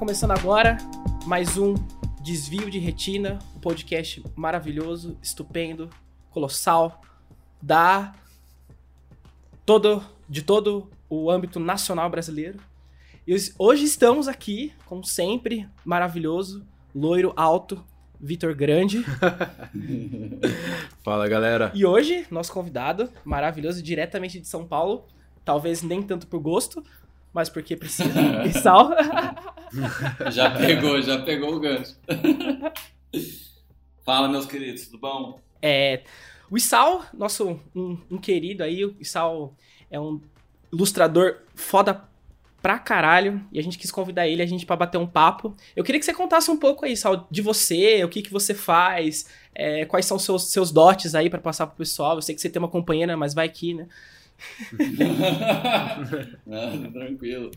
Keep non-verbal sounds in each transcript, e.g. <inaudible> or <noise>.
Começando agora mais um Desvio de Retina, um podcast maravilhoso, estupendo, colossal, da todo de todo o âmbito nacional brasileiro. E hoje estamos aqui, como sempre, maravilhoso, loiro, alto, Vitor Grande. <laughs> Fala, galera. E hoje, nosso convidado, maravilhoso, diretamente de São Paulo, talvez nem tanto por gosto, mas porque precisa. e <laughs> sal. <laughs> <laughs> já pegou, já pegou o gancho. <laughs> Fala, meus queridos, tudo bom? É, o Isal, nosso um, um, querido aí, o Isal é um ilustrador foda pra caralho, e a gente quis convidar ele a gente para bater um papo. Eu queria que você contasse um pouco aí, Sal, de você, o que que você faz, é, quais são seus seus dotes aí para passar pro pessoal. Eu sei que você tem uma companheira, mas vai aqui, né? <laughs> Não, tranquilo.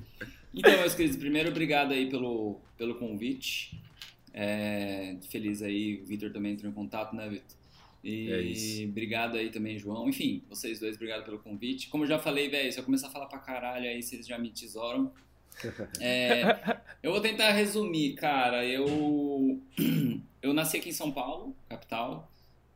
Então, meus queridos, primeiro, obrigado aí pelo, pelo convite. É, feliz aí, o Vitor também entrou em contato, né, Vitor? E é obrigado aí também, João. Enfim, vocês dois, obrigado pelo convite. Como eu já falei, velho, se eu começar a falar pra caralho aí, vocês já me tesouram. <laughs> É, eu vou tentar resumir, cara. Eu, <clears throat> eu nasci aqui em São Paulo, capital.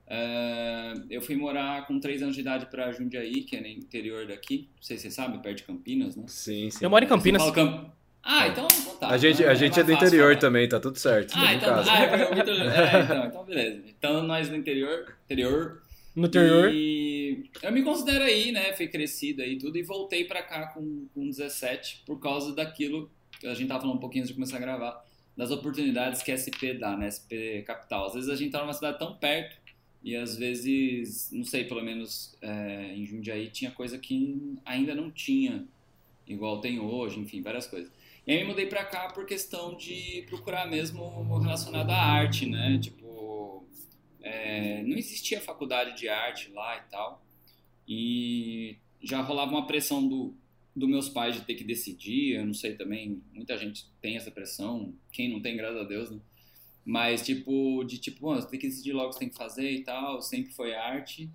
Uh, eu fui morar com 3 anos de idade para Jundiaí, que é no interior daqui. Não sei se você sabe, perto de Campinas, né? Sim, sim. Eu moro em Campinas. Camp... Ah, então, então tá. A gente, a gente é, é do interior falar. também, tá tudo certo. Ah, então, ah, é, Victor... é, então, então beleza. Então nós no interior, interior. No interior. E eu me considero aí, né? Fui crescido aí tudo e voltei para cá com, com 17 por causa daquilo que a gente tava falando um pouquinho antes de começar a gravar, das oportunidades que a SP dá, né? SP Capital. Às vezes a gente tá numa cidade tão perto e às vezes, não sei, pelo menos é, em Jundiaí tinha coisa que ainda não tinha, igual tem hoje, enfim, várias coisas. E aí me mudei pra cá por questão de procurar mesmo relacionado à arte, né? Tipo, é, não existia faculdade de arte lá e tal. E já rolava uma pressão do, do meus pais de ter que decidir, eu não sei também, muita gente tem essa pressão, quem não tem, graças a Deus, né? Mas, tipo, de tipo, você tem que decidir logo o que você tem que fazer e tal, sempre foi arte.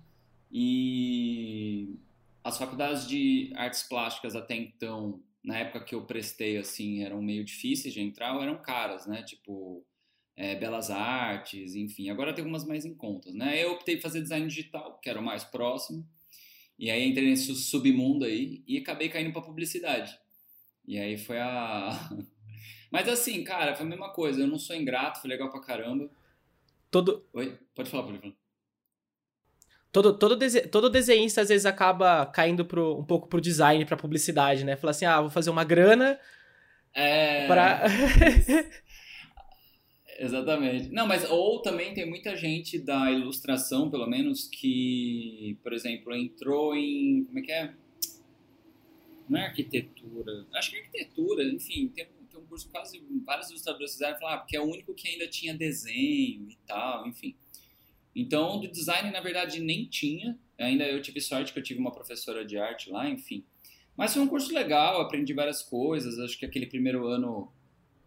E as faculdades de artes plásticas até então, na época que eu prestei, assim, eram meio difíceis de entrar, ou eram caras, né? Tipo, é, belas artes, enfim. Agora tem algumas mais em contas, né? Eu optei por fazer design digital, que era o mais próximo. E aí entrei nesse submundo aí e acabei caindo para publicidade. E aí foi a <laughs> Mas assim, cara, foi a mesma coisa. Eu não sou ingrato, foi legal pra caramba. Todo. Oi? Pode falar, falar. Todo, todo, dese... todo desenhista às vezes acaba caindo pro, um pouco pro design, pra publicidade, né? Fala assim, ah, vou fazer uma grana é... pra... <laughs> Exatamente. Não, mas ou também tem muita gente da ilustração, pelo menos, que, por exemplo, entrou em. Como é que é? Não é arquitetura. Acho que é arquitetura, enfim, tem curso que quase vários ilustradores fizeram, falaram, ah, porque é o único que ainda tinha desenho e tal, enfim. Então, do design, na verdade, nem tinha. Ainda eu tive sorte que eu tive uma professora de arte lá, enfim. Mas foi um curso legal, aprendi várias coisas. Acho que aquele primeiro ano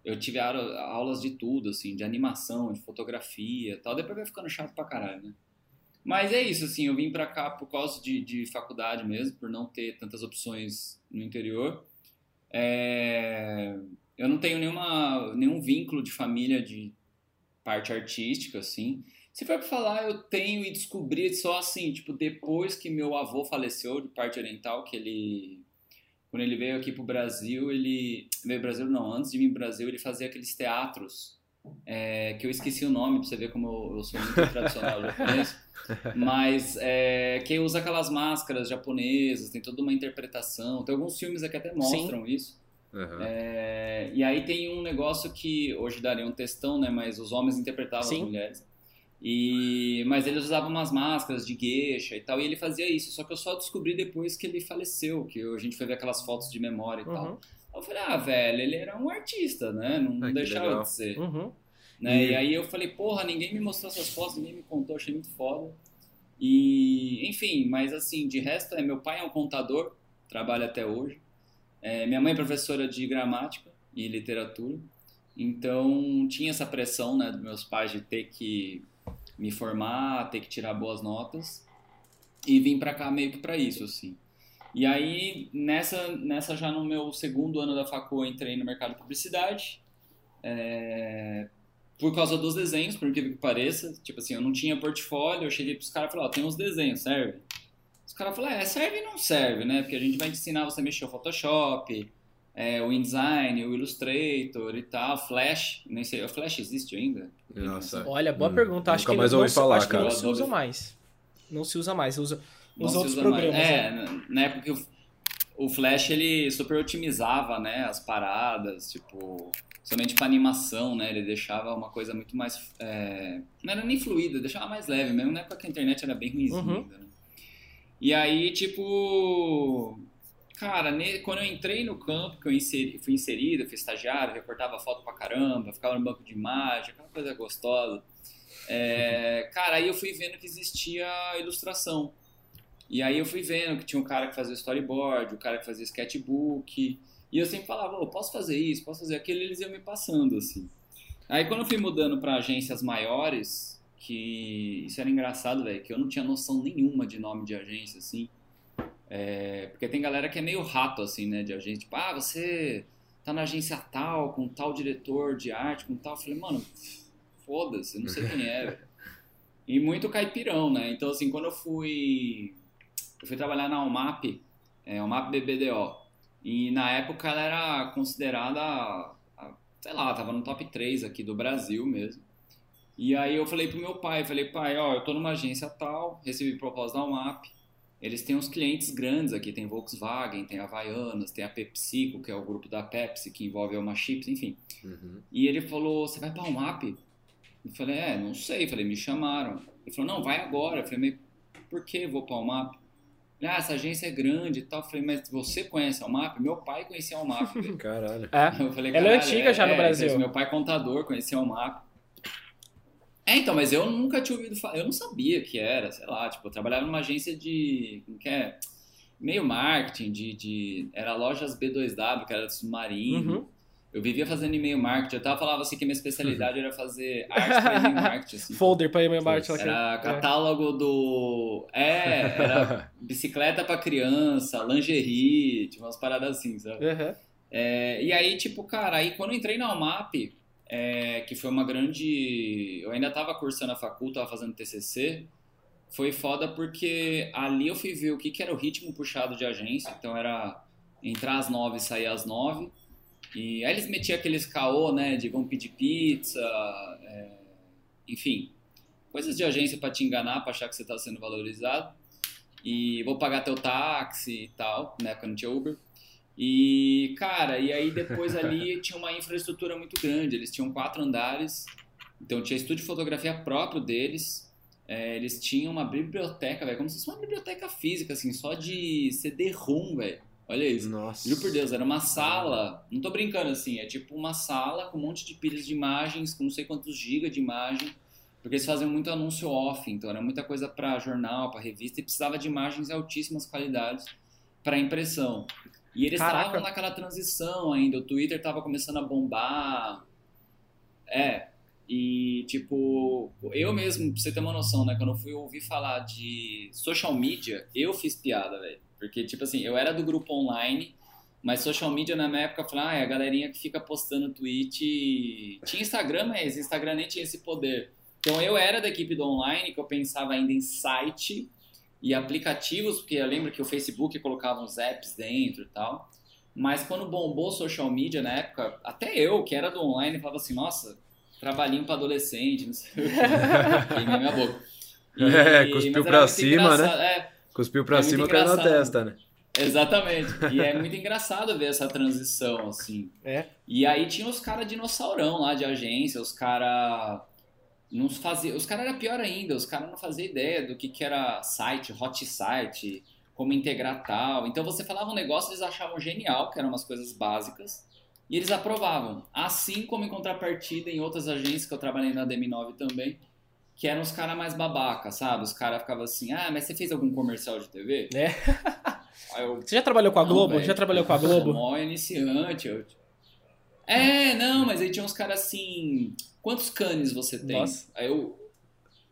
eu tive aulas de tudo, assim, de animação, de fotografia e tal. Depois vai ficando chato pra caralho, né? Mas é isso, assim, eu vim pra cá por causa de, de faculdade mesmo, por não ter tantas opções no interior. É eu não tenho nenhuma, nenhum vínculo de família de parte artística, assim. Se for pra falar, eu tenho e descobri só assim, tipo, depois que meu avô faleceu de parte oriental, que ele. Quando ele veio aqui pro Brasil, ele. Veio Brasil, não, antes de vir pro Brasil, ele fazia aqueles teatros. É, que eu esqueci o nome, pra você ver como eu, eu sou muito tradicional japonês. <laughs> Mas é, que usa aquelas máscaras japonesas, tem toda uma interpretação. Tem alguns filmes aqui que até mostram Sim. isso. Uhum. É, e aí tem um negócio que hoje daria um textão, né? Mas os homens interpretavam Sim. as mulheres. E, mas eles usavam umas máscaras de gueixa e tal, e ele fazia isso. Só que eu só descobri depois que ele faleceu, que a gente foi ver aquelas fotos de memória e uhum. tal. Eu falei, ah, velho, ele era um artista, né? Não, não deixava legal. de ser. Uhum. Né? E... e aí eu falei, porra, ninguém me mostrou essas fotos, ninguém me contou, achei muito foda. E, enfim, mas assim, de resto, é, meu pai é um contador, trabalha até hoje. É, minha mãe é professora de gramática e literatura, então tinha essa pressão né, dos meus pais de ter que me formar, ter que tirar boas notas e vim para cá meio que para isso, assim. E aí, nessa, nessa já no meu segundo ano da facu, eu entrei no mercado de publicidade é, por causa dos desenhos, por incrível que pareça. Tipo assim, eu não tinha portfólio, eu cheguei pros caras e falei, ó, tem uns desenhos, serve? Os caras falaram, é, serve e não serve, né? Porque a gente vai ensinar você a mexer o Photoshop, é, o InDesign, o Illustrator e tal, Flash, nem sei, o Flash existe ainda? Nossa. Olha, boa Hum, pergunta. Acho que mais não, ouvi falar, acho que não cara. se usa mais. Não se usa mais, usa Não os se outros usa mais. programas. É, né? na- época que o, o Flash ele super otimizava, né, as paradas, tipo, somente para animação, né, ele deixava uma coisa muito mais, é, não era nem fluida, deixava mais leve, mesmo na época que a internet era bem ruimzinha Uhum. né? E aí, tipo, cara, ne- quando eu entrei no campo, que eu inseri, fui inserido, fui estagiário, recortava foto pra caramba, ficava no banco de imagem, aquela coisa gostosa. É, <laughs> cara, aí eu fui vendo que existia ilustração. E aí eu fui vendo que tinha um cara que fazia storyboard, o cara que fazia sketchbook. E eu sempre falava, "Ô, posso fazer isso, posso fazer aquilo, e eles iam me passando, assim. Aí quando eu fui mudando para agências maiores, que isso era engraçado, velho, que eu não tinha noção nenhuma de nome de agência, assim. É, porque tem galera que é meio rato, assim, né, de agência. Tipo, ah, você tá na agência tal, com tal diretor de arte, com tal. Eu falei, mano, foda-se, não sei quem é. E muito caipirão, né? Então, assim, quando eu fui. Eu fui trabalhar na UMAP, é, UMAP BBDO. E na época ela era considerada. sei lá, tava no top 3 aqui do Brasil mesmo. E aí eu falei pro meu pai, falei, pai, ó, eu tô numa agência tal, recebi proposta da UMAP. Eles têm uns clientes grandes aqui, tem Volkswagen, tem Havaianas, tem a PepsiCo, que é o grupo da Pepsi, que envolve a Uma Chips, enfim. Uhum. E ele falou, você vai pra UMAP? Eu falei, é, não sei. Eu falei, me chamaram. Ele falou, não, vai agora. Eu falei, mas por que vou pra UMAP? Ah, essa agência é grande e tal. Eu falei, mas você conhece a UMAP? Meu pai conhecia a UMAP. <laughs> Caralho. É. Eu falei, Ela é "Caralho, antiga já no é, Brasil." Meu pai é contador, conhecia o MAP. É, então, mas eu nunca tinha ouvido falar, eu não sabia que era, sei lá, tipo, eu trabalhava numa agência de, como que é? Meio marketing, de, de era lojas B2W, que era de submarino. Uhum. Eu vivia fazendo e-mail marketing, eu tava falava assim que a minha especialidade era fazer arte para e-mail marketing, assim. <laughs> Folder pra e-mail marketing. Era é. catálogo do. É, era <laughs> bicicleta pra criança, lingerie, tipo umas paradas assim, sabe? Aham. É, e aí, tipo, cara, aí quando eu entrei na UMAP, é, que foi uma grande. Eu ainda tava cursando a facul, tava fazendo TCC. Foi foda porque ali eu fui ver o que, que era o ritmo puxado de agência. Então era entrar às nove e sair às nove. E aí eles metiam aqueles caô, né? De vão pedir pizza, é, enfim, coisas de agência pra te enganar, pra achar que você tá sendo valorizado. E vou pagar teu táxi e tal, né? Quando tinha Uber. E, cara, e aí depois <laughs> ali tinha uma infraestrutura muito grande. Eles tinham quatro andares, então tinha estúdio de fotografia próprio deles. É, eles tinham uma biblioteca, velho, como se fosse uma biblioteca física, assim, só de CD-ROM, velho. Olha isso. Nossa. Juro por Deus, era uma sala, não tô brincando assim, é tipo uma sala com um monte de pilhas de imagens, com não sei quantos gigas de imagem, porque eles faziam muito anúncio off, então era muita coisa pra jornal, pra revista, e precisava de imagens de altíssimas qualidades para impressão. E eles estavam naquela transição ainda, o Twitter tava começando a bombar. É, e tipo, eu mesmo, pra você ter uma noção, né, quando eu fui ouvir falar de social media, eu fiz piada, velho. Porque, tipo assim, eu era do grupo online, mas social media na minha época eu falei, ah, é a galerinha que fica postando tweet. Tinha Instagram, mas Instagram nem tinha esse poder. Então eu era da equipe do online, que eu pensava ainda em site e aplicativos, porque eu lembro que o Facebook colocava uns apps dentro e tal. Mas quando bombou social media na época, até eu, que era do online, falava assim, nossa, trabalhinho pra adolescente, não sei o <laughs> que. Minha boca. <laughs> É, cuspiu mas era pra muito cima, né? É, Cuspiu pra É cima, caiu na testa, né? Exatamente. E é <laughs> muito engraçado ver essa transição, assim. É. E aí tinha os caras dinossaurão lá de agência, os caras. Não fazia, os caras era pior ainda, os caras não faziam ideia do que, que era site, hot site, como integrar tal. Então você falava um negócio, eles achavam genial, que eram umas coisas básicas, e eles aprovavam. Assim como em contrapartida em outras agências que eu trabalhei na DM9 também, que eram os caras mais babaca, sabe? Os caras ficavam assim, ah, mas você fez algum comercial de TV? É. <laughs> Aí eu, Você já trabalhou com a Globo? velho, já trabalhou com a eu sou Globo? mó iniciante. Eu... É, não, mas aí tinha uns caras assim. Quantos canes você tem? Nossa. Aí eu.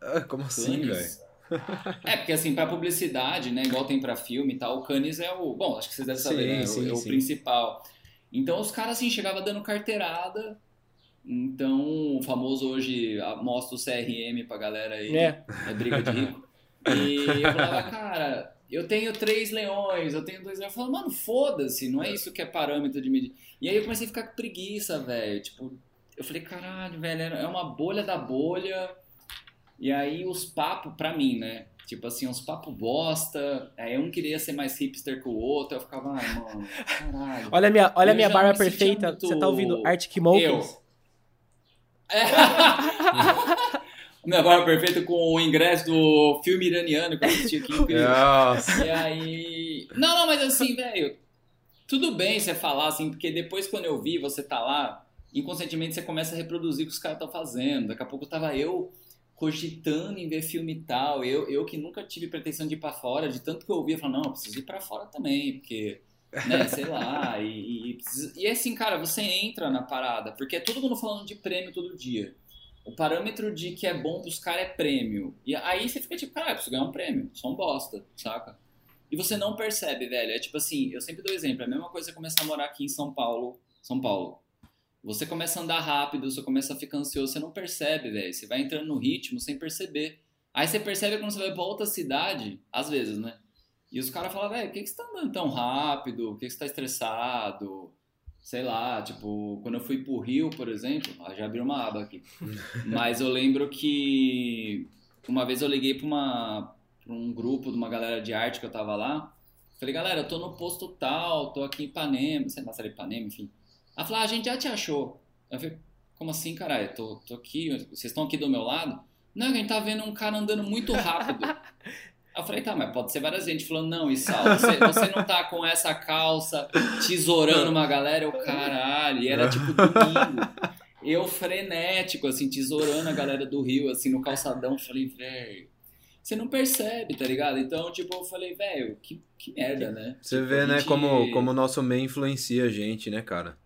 Ah, como assim, velho? Canes. <laughs> É, porque assim, pra publicidade, né? Igual tem pra filme e tal, o Canis é o. Bom, acho que vocês devem saber, Sim, né? o- sim, é o sim. principal. Então os caras, assim, chegavam dando carteirada Então, o famoso hoje mostra o CRM pra galera aí. É. É briga de rico. E eu falava, cara, eu tenho três leões, eu tenho dois leões. Eu falava, mano, foda-se, não é isso que é parâmetro de medir. E aí eu comecei a ficar com preguiça, velho. Tipo, eu falei, caralho, velho, é uma bolha da bolha. E aí os papos, pra mim, né? Tipo assim, uns papos bosta. Aí um queria ser mais hipster que o outro. Eu ficava, ai, mano, caralho. Olha a minha, olha Eu minha barba perfeita. muito Você tá ouvindo Arctic Monkeys? É. <laughs> Minha barba perfeita com o ingresso do filme iraniano que eu assisti aqui. Nossa. E aí. Não, não, mas assim, velho. Tudo bem você falar assim, porque depois quando eu vi você tá lá, inconscientemente você começa a reproduzir o que os caras estão fazendo. Daqui a pouco tava eu cogitando em ver filme e tal. Eu, eu que nunca tive pretensão de ir pra fora, de tanto que eu ouvia, eu falava, não, eu preciso ir pra fora também, porque, né, <laughs> sei lá. E, e, precisa- e assim, cara, você entra na parada, porque é todo mundo falando de prêmio todo dia. O parâmetro de que é bom pros caras é prêmio. E aí você fica tipo, cara, eu preciso ganhar um prêmio. Sou um bosta, saca? E você não percebe, velho. É tipo assim, eu sempre dou exemplo. É a mesma coisa começar a morar aqui em São Paulo. São Paulo. Você começa a andar rápido, você começa a ficar ansioso, você não percebe, velho. Você vai entrando no ritmo sem perceber. Aí você percebe quando você vai pra outra cidade, às vezes, né? E os caras falam, velho, por que, que você tá andando tão rápido? Por que, que você tá estressado? Sei lá, tipo, quando eu fui pro Rio, por exemplo, ah, já abriu uma aba aqui. <laughs> Mas eu lembro que uma vez eu liguei pra, uma, pra um grupo de uma galera de arte que eu tava lá. Falei, galera, eu tô no posto tal, tô aqui em Ipanema, sei lá se era Ipanema, enfim. Ela falou, ah, a gente já te achou. Eu falei, como assim, caralho? Tô, tô aqui, vocês estão aqui do meu lado? Não, a gente tá vendo um cara andando muito rápido. Aí <laughs> eu falei, tá, mas pode ser várias gente falando, não, Issal, você, você não tá com essa calça tesourando uma galera, eu caralho, e era tipo domingo. Eu frenético, assim, tesourando a galera do Rio, assim, no calçadão, falei, velho, você não percebe, tá ligado? Então, tipo, eu falei, velho, que, que merda, né? Você Tipo, vê, né, gente- como, como o nosso meio influencia a gente, né, cara?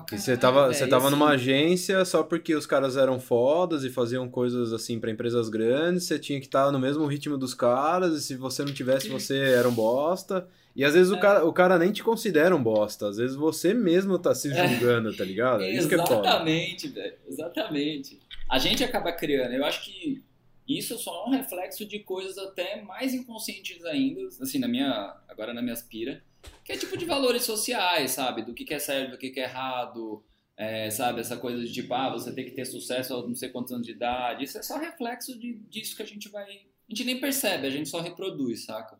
Pra E caralho, você tava, você velho, tava assim, numa agência só porque os caras eram fodas e faziam coisas assim pra empresas grandes, você tinha que estar no mesmo ritmo dos caras, e se você não tivesse, você <laughs> era um bosta. E às vezes o, É. cara, o cara nem te considera um bosta, às vezes você mesmo tá se É. julgando, tá ligado? É Isso que é foda. Exatamente, velho. Exatamente. A gente acaba criando. Eu acho que isso só é um reflexo de coisas até mais inconscientes ainda, assim, na minha. Agora na minha aspira. Que é tipo de valores sociais, sabe? Do que, que é certo, do que, que é errado. é, sabe? Essa coisa de tipo, ah, você tem que ter sucesso aos não sei quantos anos de idade. Isso é só reflexo de, disso que a gente vai. A gente nem percebe, a gente só reproduz, saca?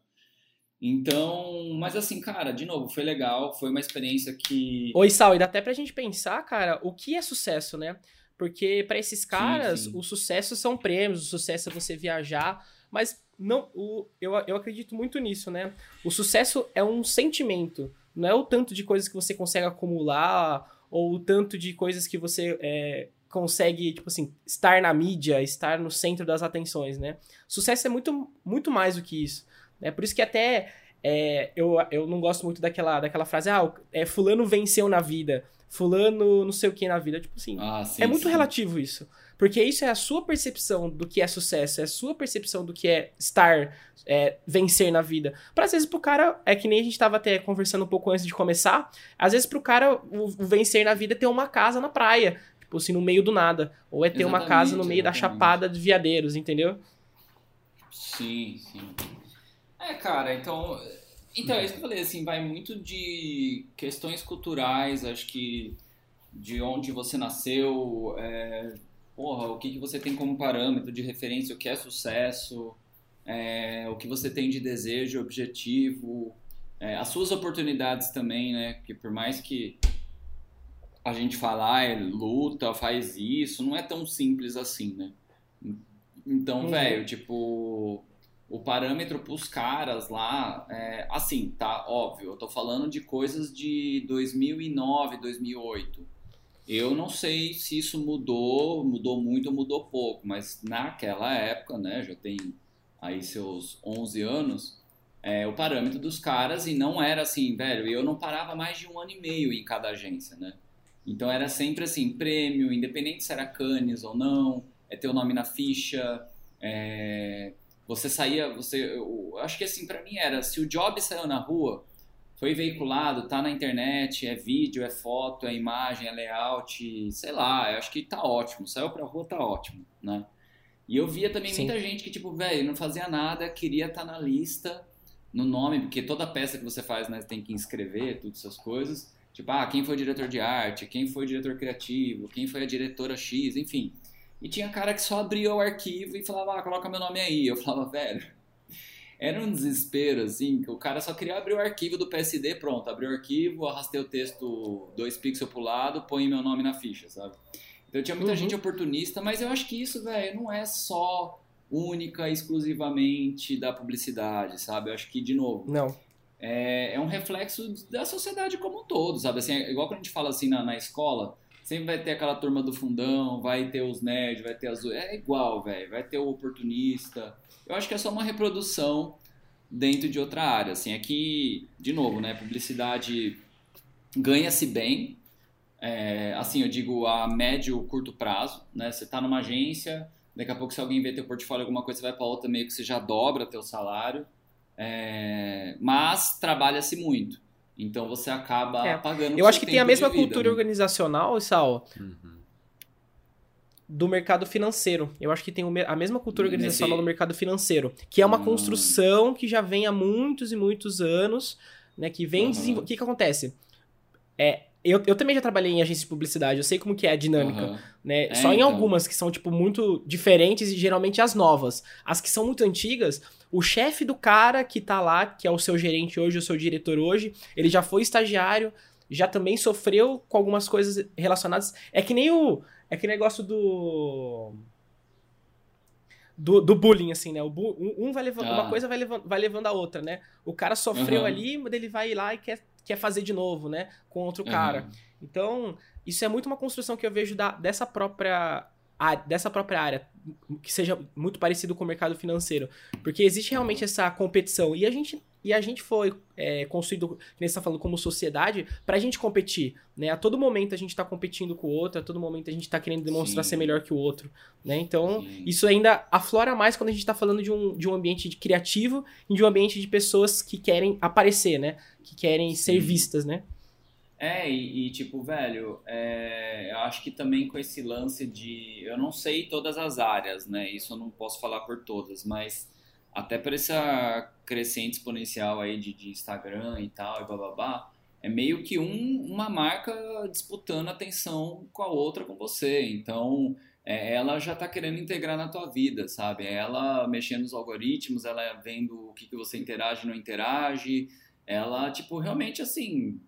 Então, mas assim, cara, de novo, foi legal, foi uma experiência que. Oi, Sal, e dá até pra gente pensar, cara, o que é sucesso, né? Porque pra esses caras, sim. o sucesso são prêmios, o sucesso é você viajar, mas não, o, eu, eu acredito muito nisso, né? O sucesso é um sentimento, não é o tanto de coisas que você consegue acumular ou o tanto de coisas que você é, consegue, tipo assim, estar na mídia, estar no centro das atenções, né? Sucesso é muito, muito mais do que isso. É por isso que até é, eu, eu não gosto muito daquela, daquela frase, ah, é, fulano venceu na vida, fulano não sei o que na vida. Tipo assim, Ah, sim, é muito sim. relativo isso. Porque isso é a sua percepção do que é sucesso, é a sua percepção do que é estar, é, vencer na vida. Pra às vezes pro cara, é que nem a gente tava até conversando um pouco antes de começar, às vezes pro cara o, o vencer na vida é ter uma casa na praia, tipo assim, no meio do nada. Ou é ter uma casa no Exatamente, meio da exatamente. chapada de veadeiros, entendeu? Sim, sim. É, cara, então. Então, é isso que eu falei, assim, vai muito de questões culturais, acho que de onde você nasceu, é, porra, o que, que você tem como parâmetro de referência, o que é sucesso, é, o que você tem de desejo, objetivo, é, as suas oportunidades também, né? Porque por mais que a gente fala, é luta, faz isso, não é tão simples assim, né? Então, Uhum. velho, tipo, o parâmetro pros caras lá, é, assim, tá, óbvio, eu tô falando de coisas de 2009, 2008. Eu não sei se isso mudou, mudou muito ou mudou pouco, mas naquela época, né, já tem aí seus 11 anos, é, o parâmetro dos caras, e não era assim, velho, eu não parava mais de um ano e meio em cada agência, né? Então era sempre assim, prêmio, independente se era Cannes ou não, é ter o nome na ficha, é, você saía, você, eu acho que assim, pra mim era, se o job saiu na rua, foi veiculado, tá na internet, é vídeo, é foto, é imagem, é layout, sei lá, eu acho que tá ótimo. Saiu pra rua, tá ótimo, né? E eu via também Sim. muita gente que, tipo, velho, não fazia nada, queria estar na lista, no nome, porque toda peça que você faz, né, tem que inscrever, todas essas coisas. Tipo, ah, quem foi o diretor de arte, quem foi o diretor criativo, quem foi a diretora X, enfim. E tinha cara que só abria o arquivo e falava, ah, coloca meu nome aí. Eu falava, velho, era um desespero, assim, que o cara só queria abrir o arquivo do PSD, pronto, abriu o arquivo, arrastei o texto dois pixels pro lado, põe meu nome na ficha, sabe? Então tinha muita Uhum. gente oportunista, mas eu acho que isso, velho, não é só única, exclusivamente da publicidade, sabe? Eu acho que, de novo, Não. é, é um reflexo da sociedade como um todo, sabe? Assim, é igual quando a gente fala assim na, na escola, sempre vai ter aquela turma do fundão, vai ter os nerds, vai ter as... É igual, velho, vai ter o oportunista. Eu acho que é só uma reprodução dentro de outra área, assim. Aqui, de novo, né, publicidade ganha-se bem, é, assim, eu digo a médio, curto prazo, né? Você tá numa agência, daqui a pouco se alguém vê teu portfólio alguma coisa, você vai para outra, meio que você já dobra teu salário. É, mas trabalha-se muito. Então você acaba É, pagando Eu acho que tem a mesma vida, cultura né? organizacional, Sal, Uhum. do mercado financeiro. Eu acho que tem a mesma cultura Nesse- organizacional no mercado financeiro, que é uma Hum. construção que já vem há muitos e muitos anos, né, que vem desenvol- O que que acontece? É, eu, eu também já trabalhei em agência de publicidade, eu sei como que é a dinâmica, Aham. né? É, Só em então. algumas que são, tipo, muito diferentes e geralmente as novas. As que são muito antigas, o chefe do cara que tá lá, que é o seu gerente hoje, o seu diretor hoje, ele já foi estagiário, já também sofreu com algumas coisas relacionadas. É que nem o. É que negócio do. Do, do bullying, assim, né? Bu- um um vai levando. Ah. Uma coisa vai levando, vai levando a outra, né? O cara sofreu Aham. ali, mas ele vai lá e quer, quer fazer de novo, né? Com outro cara. Aham. Então, isso é muito uma construção que eu vejo da- dessa própria dessa própria área, que seja muito parecido com o mercado financeiro. Porque existe realmente essa competição. E a gente, e a gente foi é, construído, que nem você tá falando, como sociedade, pra gente competir. Né? A todo momento a gente tá competindo com o outro, a todo momento a gente tá querendo demonstrar Sim. ser melhor que o outro. Né? Então, Sim. isso ainda aflora mais quando a gente tá falando de um, de um ambiente de criativo e de um ambiente de pessoas que querem aparecer, né? Que querem ser Sim. vistas, né? É, e, e, tipo, velho, é, eu acho que também com esse lance de. Eu não sei todas as áreas, né? Isso eu não posso falar por todas, mas até por essa crescente exponencial aí de, de Instagram e tal, e bababá, é meio que um, uma marca disputando atenção com a outra com você. Então, é, ela já tá querendo integrar na tua vida, sabe? É Ela mexendo nos algoritmos, ela vendo o que, que você interage e não interage. Ela, tipo, realmente assim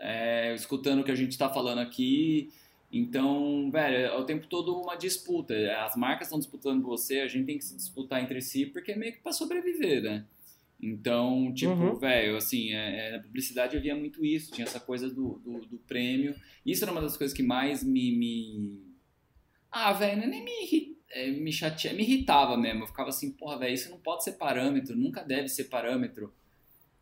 é, escutando o que a gente está falando aqui. Então, velho, é o tempo todo uma disputa. As marcas estão disputando com você, a gente tem que se disputar entre si, porque é meio que para sobreviver, né? Então, tipo, Uhum. velho, assim, é, é, na publicidade eu via muito isso, tinha essa coisa do, do, do prêmio. Isso era uma das coisas que mais me. me... Ah, velho, é nem me, é, me chateava, me irritava mesmo. Eu ficava assim, porra, velho, isso não pode ser parâmetro, nunca deve ser parâmetro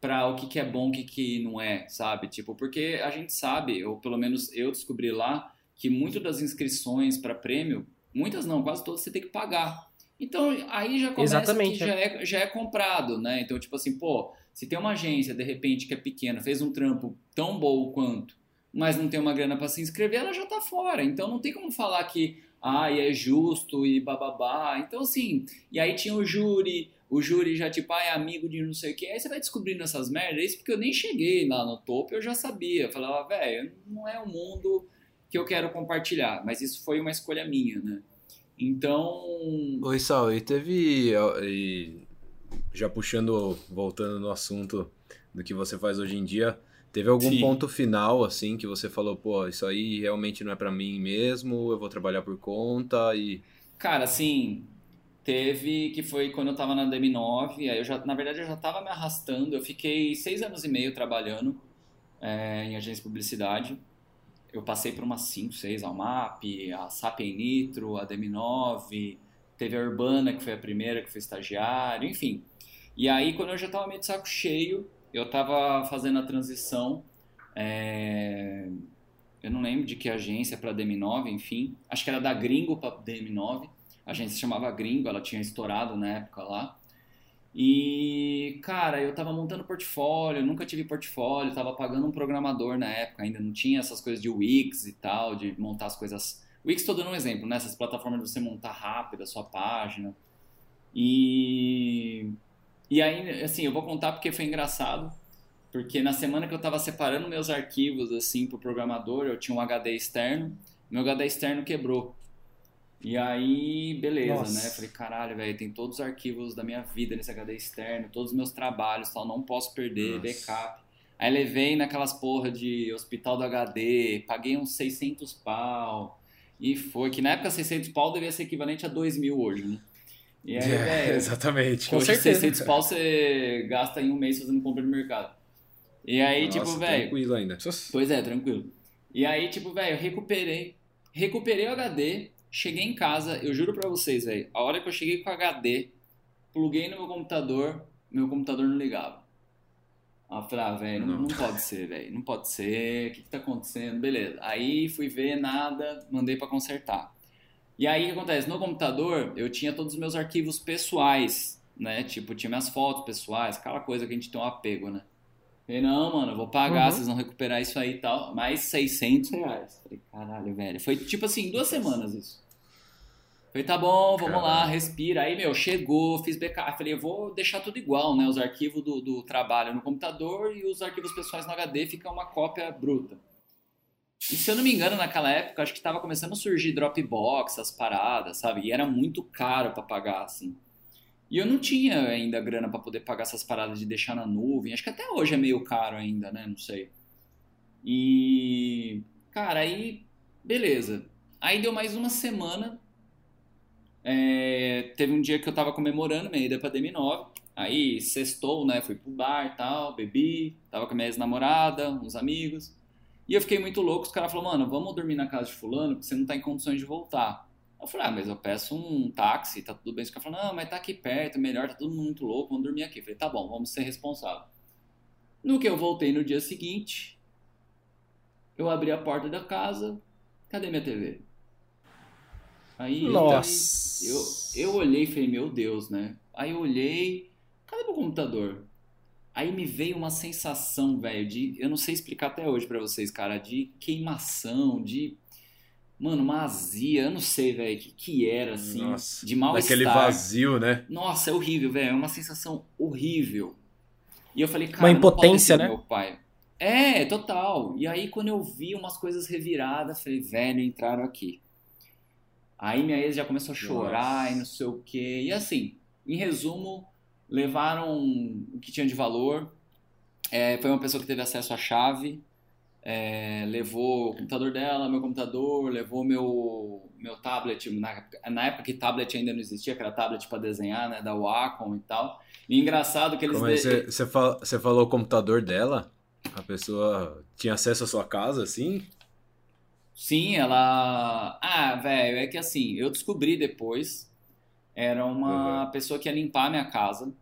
para o que, que é bom, o que, que não é, sabe? Tipo, porque a gente sabe, ou pelo menos eu descobri lá, que muito das inscrições para prêmio, muitas não, quase todas você tem que pagar. Então aí já começa Exatamente, que já é, já é comprado, né? Então, tipo assim, pô, se tem uma agência, de repente, que é pequena, fez um trampo tão bom quanto, mas não tem uma grana para se inscrever, ela já tá fora. Então não tem como falar que, ah, é justo e bababá. Então, assim, e aí tinha o júri, o júri já, tipo, ah, é amigo de não sei o que. Aí você vai descobrindo essas merdas, isso porque eu nem cheguei lá no topo, eu já sabia. Eu falava, velho, não é o mundo que eu quero compartilhar, mas isso foi uma escolha minha, né? Então, Oi, Sal, e teve. e já puxando, voltando no assunto do que você faz hoje em dia, teve algum Sim. ponto final, assim, que você falou, pô, isso aí realmente não é pra mim mesmo, eu vou trabalhar por conta e. Cara, assim, teve que foi quando eu tava na DM9, aí eu já, na verdade, eu já tava me arrastando, eu fiquei seis anos e meio trabalhando é, em agência de publicidade. Eu passei por umas 5, 6, a UMAP, a Sapien Nitro, a DM9, teve a Urbana, que foi a primeira, que foi estagiário, enfim. E aí, quando eu já tava meio de saco cheio, eu tava fazendo a transição, é, eu não lembro de que agência para DM9, enfim, acho que era da Gringo para DM9, a agência se chamava Gringo, ela tinha estourado na época lá. E, cara, eu tava montando portfólio, nunca tive portfólio, tava pagando um programador na época, ainda não tinha essas coisas de Wix e tal, de montar as coisas. Wix tô dando um exemplo, né? Essas plataformas de você montar rápido a sua página. E. E aí, assim, eu vou contar porque foi engraçado. Porque na semana que eu tava separando meus arquivos, assim, pro programador, eu tinha um HD externo, meu HD externo quebrou. E aí, beleza, Nossa. né? Falei, caralho, velho, tem todos os arquivos da minha vida nesse HD externo, todos os meus trabalhos, tal, não posso perder, Nossa. backup. Aí levei naquelas porra de hospital do HD, paguei uns 600 pau. E foi, que na época 600 pau devia ser equivalente a 2 mil hoje, né? E aí, <laughs> É, velho, exatamente. Com hoje certeza. 600 pau você gasta em um mês fazendo compra no mercado. E aí, Nossa, tipo, velho, Tranquilo ainda. Pois é, tranquilo. E aí, tipo, velho, eu recuperei. Recuperei o HD, cheguei em casa, eu juro pra vocês, velho, a hora que eu cheguei com o HD, pluguei no meu computador, meu computador não ligava. Eu falei, ah, velho, não, Não. não pode ser, velho, não pode ser, o que que tá acontecendo? Beleza. Aí fui ver, nada, mandei pra consertar. E aí, o que acontece? No computador, eu tinha todos os meus arquivos pessoais, né? Tipo, tinha minhas fotos pessoais, aquela coisa que a gente tem um apego, né? Falei, não, mano, eu vou pagar, Uhum. vocês vão recuperar isso aí e tal. Mais 600 reais. Falei, caralho, velho. Foi tipo assim, duas semanas isso. Falei, tá bom, vamos lá, Caralho. respira. Aí, meu, chegou, fiz backup. Falei, eu vou deixar tudo igual, né? Os arquivos do, do trabalho no computador e os arquivos pessoais no HD fica uma cópia bruta. E se eu não me engano, naquela época, acho que tava começando a surgir Dropbox, essas paradas, sabe? E era muito caro pra pagar, assim. E eu não tinha ainda grana pra poder pagar essas paradas de deixar na nuvem. Acho que até hoje é meio caro ainda, né? Não sei. E. Cara, aí. Beleza. Aí deu mais uma semana. É, teve um dia que eu tava comemorando minha ida pra DM9. Aí sextou, né? Fui pro bar tal, bebi. Tava com a minha ex-namorada, uns amigos. E eu fiquei muito louco. Os caras falaram, mano, vamos dormir na casa de Fulano, porque você não tá em condições de voltar. Eu falei, ah, mas eu peço um táxi, tá tudo bem. Os caras falaram, não, mas tá aqui perto, melhor, tá todo mundo muito louco, vamos dormir aqui. Eu falei, tá bom, vamos ser responsável. No que eu voltei no dia seguinte, eu abri a porta da casa, cadê minha TV? Aí Nossa. eu, eu olhei e falei, meu Deus, né? Aí eu olhei, cadê meu computador? Aí me veio uma sensação, velho, de. Eu não sei explicar até hoje pra vocês, cara, de queimação, de. Mano, uma azia, eu não sei, velho, o que, que era, assim, Nossa, de mal-estar. Daquele vazio, né? Nossa, é horrível, velho. É uma sensação horrível. E eu falei, cara, Uma impotência, né? Meu pai. É, total. E aí, quando eu vi umas coisas reviradas, falei, velho, entraram aqui. Aí minha ex já começou a chorar Nossa. e não sei o quê. E assim, em resumo, levaram o que tinha de valor. É, foi uma pessoa que teve acesso à chave. É, levou o computador dela, meu computador, levou meu, meu tablet. Na, época- na época que tablet ainda não existia, que era tablet para desenhar, né? Da Wacom e tal. E engraçado que eles. Como é de- você, você, você falou o computador dela? A pessoa tinha acesso à sua casa, assim? Sim, ela. Ah, velho, é que assim, eu descobri depois. Era uma Uhum. pessoa que ia limpar a minha casa.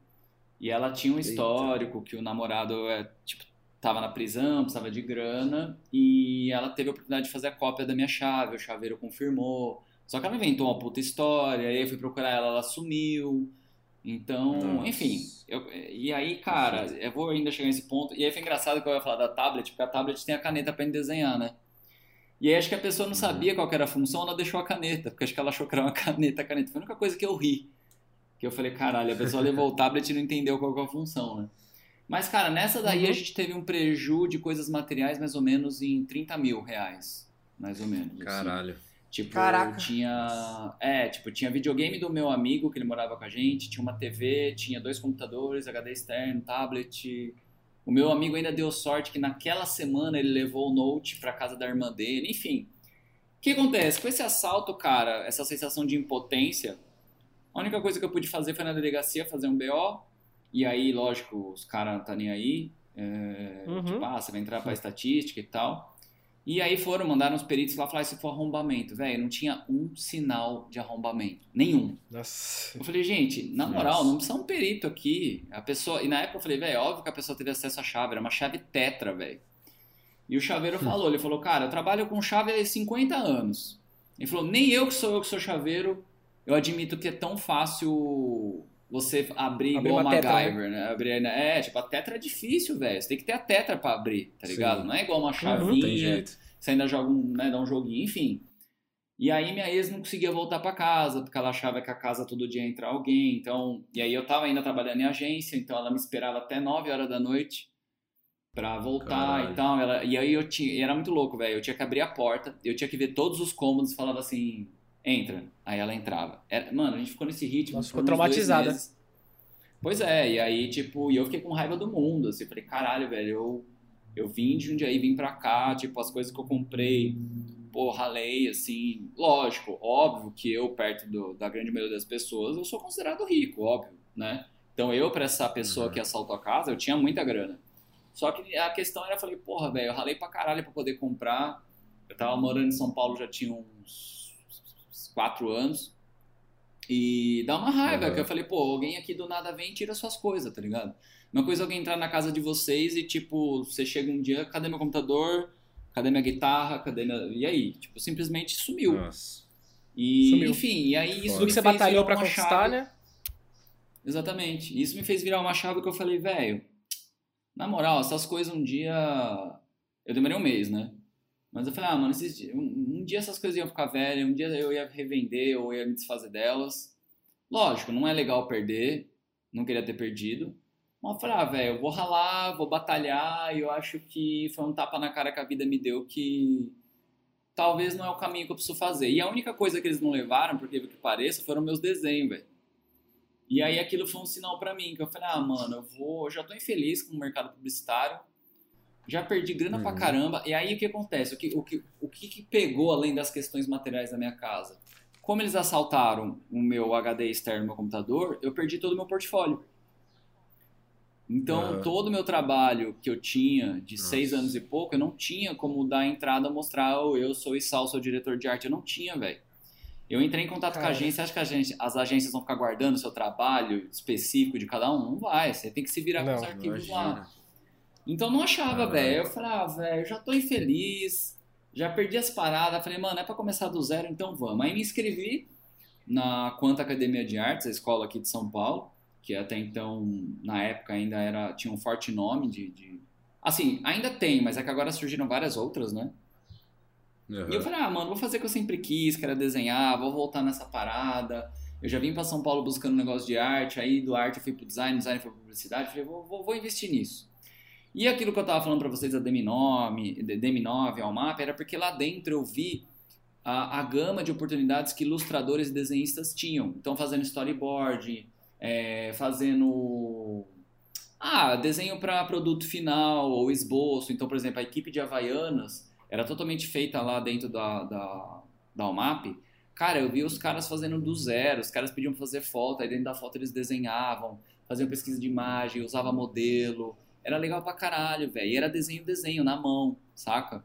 E ela tinha um Eita. histórico que o namorado é, tipo, tava na prisão, precisava de grana. E ela teve a oportunidade de fazer a cópia da minha chave. O chaveiro confirmou. Só que ela inventou uma puta história. Aí eu fui procurar ela, ela sumiu. Então, Nossa. enfim. eu- e aí, cara, eu vou ainda chegar nesse ponto. E aí foi engraçado que eu ia falar da tablet, porque a tablet tem a caneta pra gente desenhar, né? E aí acho que a pessoa não Uhum. sabia qual era a função, ela deixou a caneta, porque acho que ela achou que era uma caneta, a caneta. Foi a única coisa que eu ri. Que eu falei, caralho, a pessoa levou o tablet e não entendeu qual é a função, né? Mas, cara, nessa daí Uhum. a gente teve um preju de coisas materiais mais ou menos em 30 mil reais. Mais ou menos. assim. Caralho. Tipo, Caraca. tinha. É, tipo, tinha videogame do meu amigo que ele morava com a gente, tinha uma TV, tinha dois computadores, HD externo, tablet. O meu amigo ainda deu sorte que naquela semana ele levou o Note pra casa da irmã dele, enfim. O que acontece? Com esse assalto, cara, essa sensação de impotência, a única coisa que eu pude fazer foi na delegacia fazer um BO. E aí, lógico, os caras não tá nem aí. É, Uhum. Tipo, ah, você vai entrar pra estatística e tal. E aí foram, mandaram os peritos lá falar se for arrombamento. Velho, não tinha um sinal de arrombamento. Nenhum. Nossa. Eu falei, gente, na moral, Nossa. não precisa um perito aqui. A pessoa. E na época eu falei, velho, óbvio que a pessoa teve acesso à chave, era uma chave tetra, velho. E o chaveiro falou, ele falou, cara, eu trabalho com chave há 50 anos. Ele falou, nem eu que sou eu que sou chaveiro, eu admito que é tão fácil você abrir Abrir igual uma tetra, MacGyver, né? Abrir, né? É, tipo, a tetra é difícil, velho. Você tem que ter a tetra pra abrir, tá ligado? Sim. Não é igual uma chavinha. tem jeito. Você ainda joga um, né, dá um joguinho, enfim. E aí minha ex não conseguia voltar pra casa, porque ela achava que a casa todo dia ia entrar alguém, então... E aí eu tava ainda trabalhando em agência, então ela me esperava até 9 horas da noite pra voltar Caralho. e tal. Ela, e aí eu tinha... E era muito louco, velho. Eu tinha que abrir a porta, eu tinha que ver todos os cômodos falava assim, entra. Aí ela entrava. Era- mano, a gente ficou nesse ritmo Nossa, ficou traumatizada. Pois é, e aí, tipo, e eu fiquei com raiva do mundo, assim, falei, caralho, velho, eu, eu vim de Jundiaí, vim pra cá, tipo, as coisas que eu comprei, pô, ralei, assim, lógico, óbvio que eu, perto do- da grande maioria das pessoas, eu sou considerado rico, óbvio, né? Então eu, pra essa pessoa Uhum. que assaltou a casa, eu tinha muita grana. Só que a questão era, eu falei, porra, velho, eu ralei pra caralho pra poder comprar, eu tava morando em São Paulo já tinha uns quatro anos, e dá uma raiva, Uhum. que eu falei, pô, alguém aqui do nada vem e tira suas coisas, tá ligado? Uma coisa é alguém entrar na casa de vocês e, tipo, você chega um dia, cadê meu computador? Cadê minha guitarra? Cadê minha... E aí? Tipo, simplesmente sumiu. Nossa. E, Sumiu. enfim, e aí isso Tudo que você batalhou pra conquistar, chave. né? Exatamente. Isso me fez virar uma chave que eu falei, velho, na moral, essas coisas um dia. Eu demorei um mês, né? Mas eu falei, ah, mano, esses di- um dia essas coisas iam ficar velhas, um dia eu ia revender ou ia me desfazer delas. Lógico, não é legal perder, não queria ter perdido. Mas eu falei, ah, velho, eu vou ralar, vou batalhar, e eu acho que foi um tapa na cara que a vida me deu que talvez não é o caminho que eu preciso fazer. E a única coisa que eles não levaram, por que pareça, foram meus desenhos, velho. E aí aquilo foi um sinal pra mim, que eu falei, ah, mano, eu vou, eu já tô infeliz com o mercado publicitário, já perdi grana pra Uhum. caramba, e aí o que acontece? O que, o, que, o que que pegou além das questões materiais da minha casa? Como eles assaltaram o meu HD externo no meu computador, eu perdi todo o meu portfólio. Então, Aham. todo o meu trabalho que eu tinha de Nossa. seis anos e pouco, eu não tinha como dar entrada mostrar, oh, eu sou Isal, sou diretor de arte. Eu não tinha, velho. Eu entrei em contato com a Cara. agência, acha que a agência- as agências vão ficar guardando o seu trabalho específico de cada um? Não vai, você tem que se virar com Não, os arquivos lá. Então não achava, Caralho. velho. Eu falei, ah, velho, já tô infeliz, já perdi as paradas. Falei, mano, é pra começar do zero, então vamos. Aí me inscrevi na Quanta Academia de Artes, a escola aqui de São Paulo, que até então, na época, ainda era tinha um forte nome de, de- Assim, ainda tem, mas é que agora surgiram várias outras, né? Uhum. E eu falei, ah, mano, vou fazer o que eu sempre quis, que era desenhar, vou voltar nessa parada. Eu já vim pra São Paulo buscando um negócio de arte, aí do arte eu fui pro design, design foi pra publicidade, falei, vou, vou, vou investir nisso. E aquilo que eu tava falando pra vocês da DM9, de- DM9, Almap, era porque lá dentro eu vi a, a gama de oportunidades que ilustradores e desenhistas tinham. Então, fazendo storyboard, é, fazendo ah, desenho para produto final ou esboço. Então, por exemplo, a equipe de Havaianas era totalmente feita lá dentro da, da, da UMAP. Cara, eu vi os caras fazendo do zero, os caras pediam fazer foto, aí dentro da foto eles desenhavam, faziam pesquisa de imagem, usava modelo. Era legal pra caralho, velho. E era desenho, desenho, na mão, saca?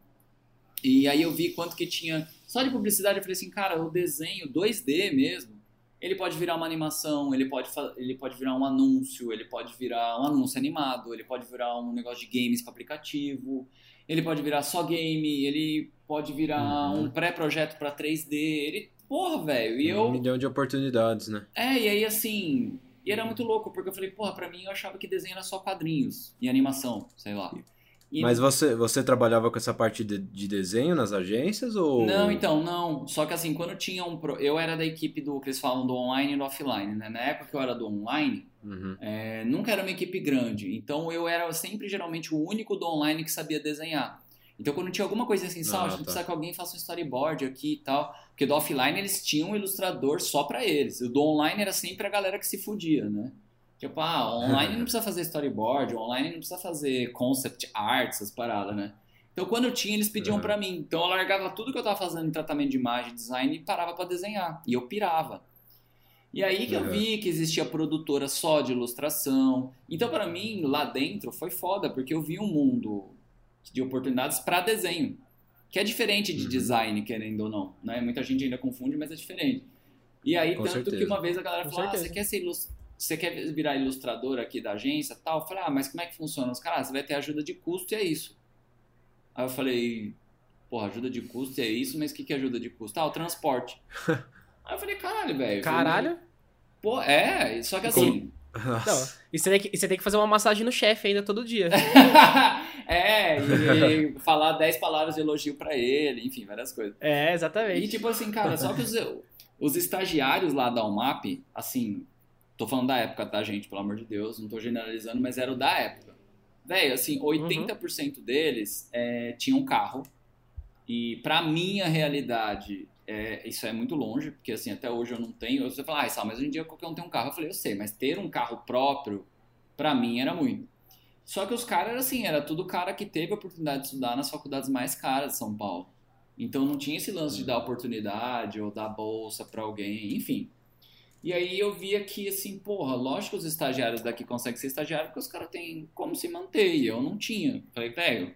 E aí eu vi quanto que tinha. Só de publicidade eu falei assim, cara, o desenho 2D mesmo, ele pode virar uma animação, ele pode, ele pode virar um anúncio, ele pode virar um anúncio animado, ele pode virar um negócio de games para aplicativo, ele pode virar só game, ele pode virar Uhum. um pré-projeto para 3D, ele. Porra, velho, e Um eu. milhão de oportunidades, né? É, e aí assim. E era muito louco, porque eu falei, porra, pra mim eu achava que desenho era só quadrinhos e animação, sei lá. E- Mas você, você trabalhava com essa parte de, de desenho nas agências ou... Não, então, não. Só que assim, quando tinha um. Pro... Eu era da equipe do que eles falam do online e do offline, né? Na época que eu era do online, Uhum. é, nunca era uma equipe grande. Então eu era sempre geralmente o único do online que sabia desenhar. Então quando tinha alguma coisa assim, Sal, a Ah, gente tá. precisa que alguém faça um storyboard aqui e tal. Porque do offline eles tinham um ilustrador só pra eles. O do online era sempre a galera que se fudia, né? Tipo, ah, <laughs> online não precisa fazer storyboard, online não precisa fazer concept art, essas paradas, né? Então quando eu tinha, eles pediam Uhum. pra mim. Então eu largava tudo que eu tava fazendo em tratamento de imagem, design e parava pra desenhar. E eu pirava. E aí que eu Uhum. vi que existia produtora só de ilustração. Então pra mim, lá dentro, foi foda, porque eu vi um mundo de oportunidades pra desenho. Que é diferente de Uhum. design, querendo ou não. Né? Muita gente ainda confunde, mas é diferente. E aí, Com tanto certeza. que uma vez a galera Com falou: ah, você quer ser ilus- você quer virar ilustrador aqui da agência tal? Eu falei, ah, mas como é que funciona? Os caras, ah, você vai ter ajuda de custo e é isso. Aí eu falei, porra, ajuda de custo e é isso, mas o que, que é ajuda de custo? Ah, o transporte. <laughs> Aí eu falei, caralho, velho. Caralho. Pô, é, só que assim. Não, e você, tem que, e você tem que fazer uma massagem no chefe ainda todo dia. <laughs> é, e <laughs> falar 10 palavras de elogio pra ele, enfim, várias coisas. É, exatamente. E tipo assim, cara, só que os, os estagiários lá da UMAP, assim, tô falando da época, tá, gente? Pelo amor de Deus, não tô generalizando, mas era o da época. Velho, assim, 80% uhum. deles é, tinham um carro. E pra minha realidade, é, isso é muito longe, porque assim, até hoje eu não tenho. Você fala, ah, Sal, mas hoje em dia qualquer um tem um carro. Eu falei, eu sei, mas ter um carro próprio, pra mim, era muito. Só que os caras, assim, era tudo cara que teve a oportunidade de estudar nas faculdades mais caras de São Paulo. Então não tinha esse lance de dar oportunidade ou dar bolsa para alguém, enfim. E aí eu via que, assim, porra, lógico que os estagiários daqui conseguem ser estagiários porque os caras têm como se manter. E eu não tinha. Falei, velho,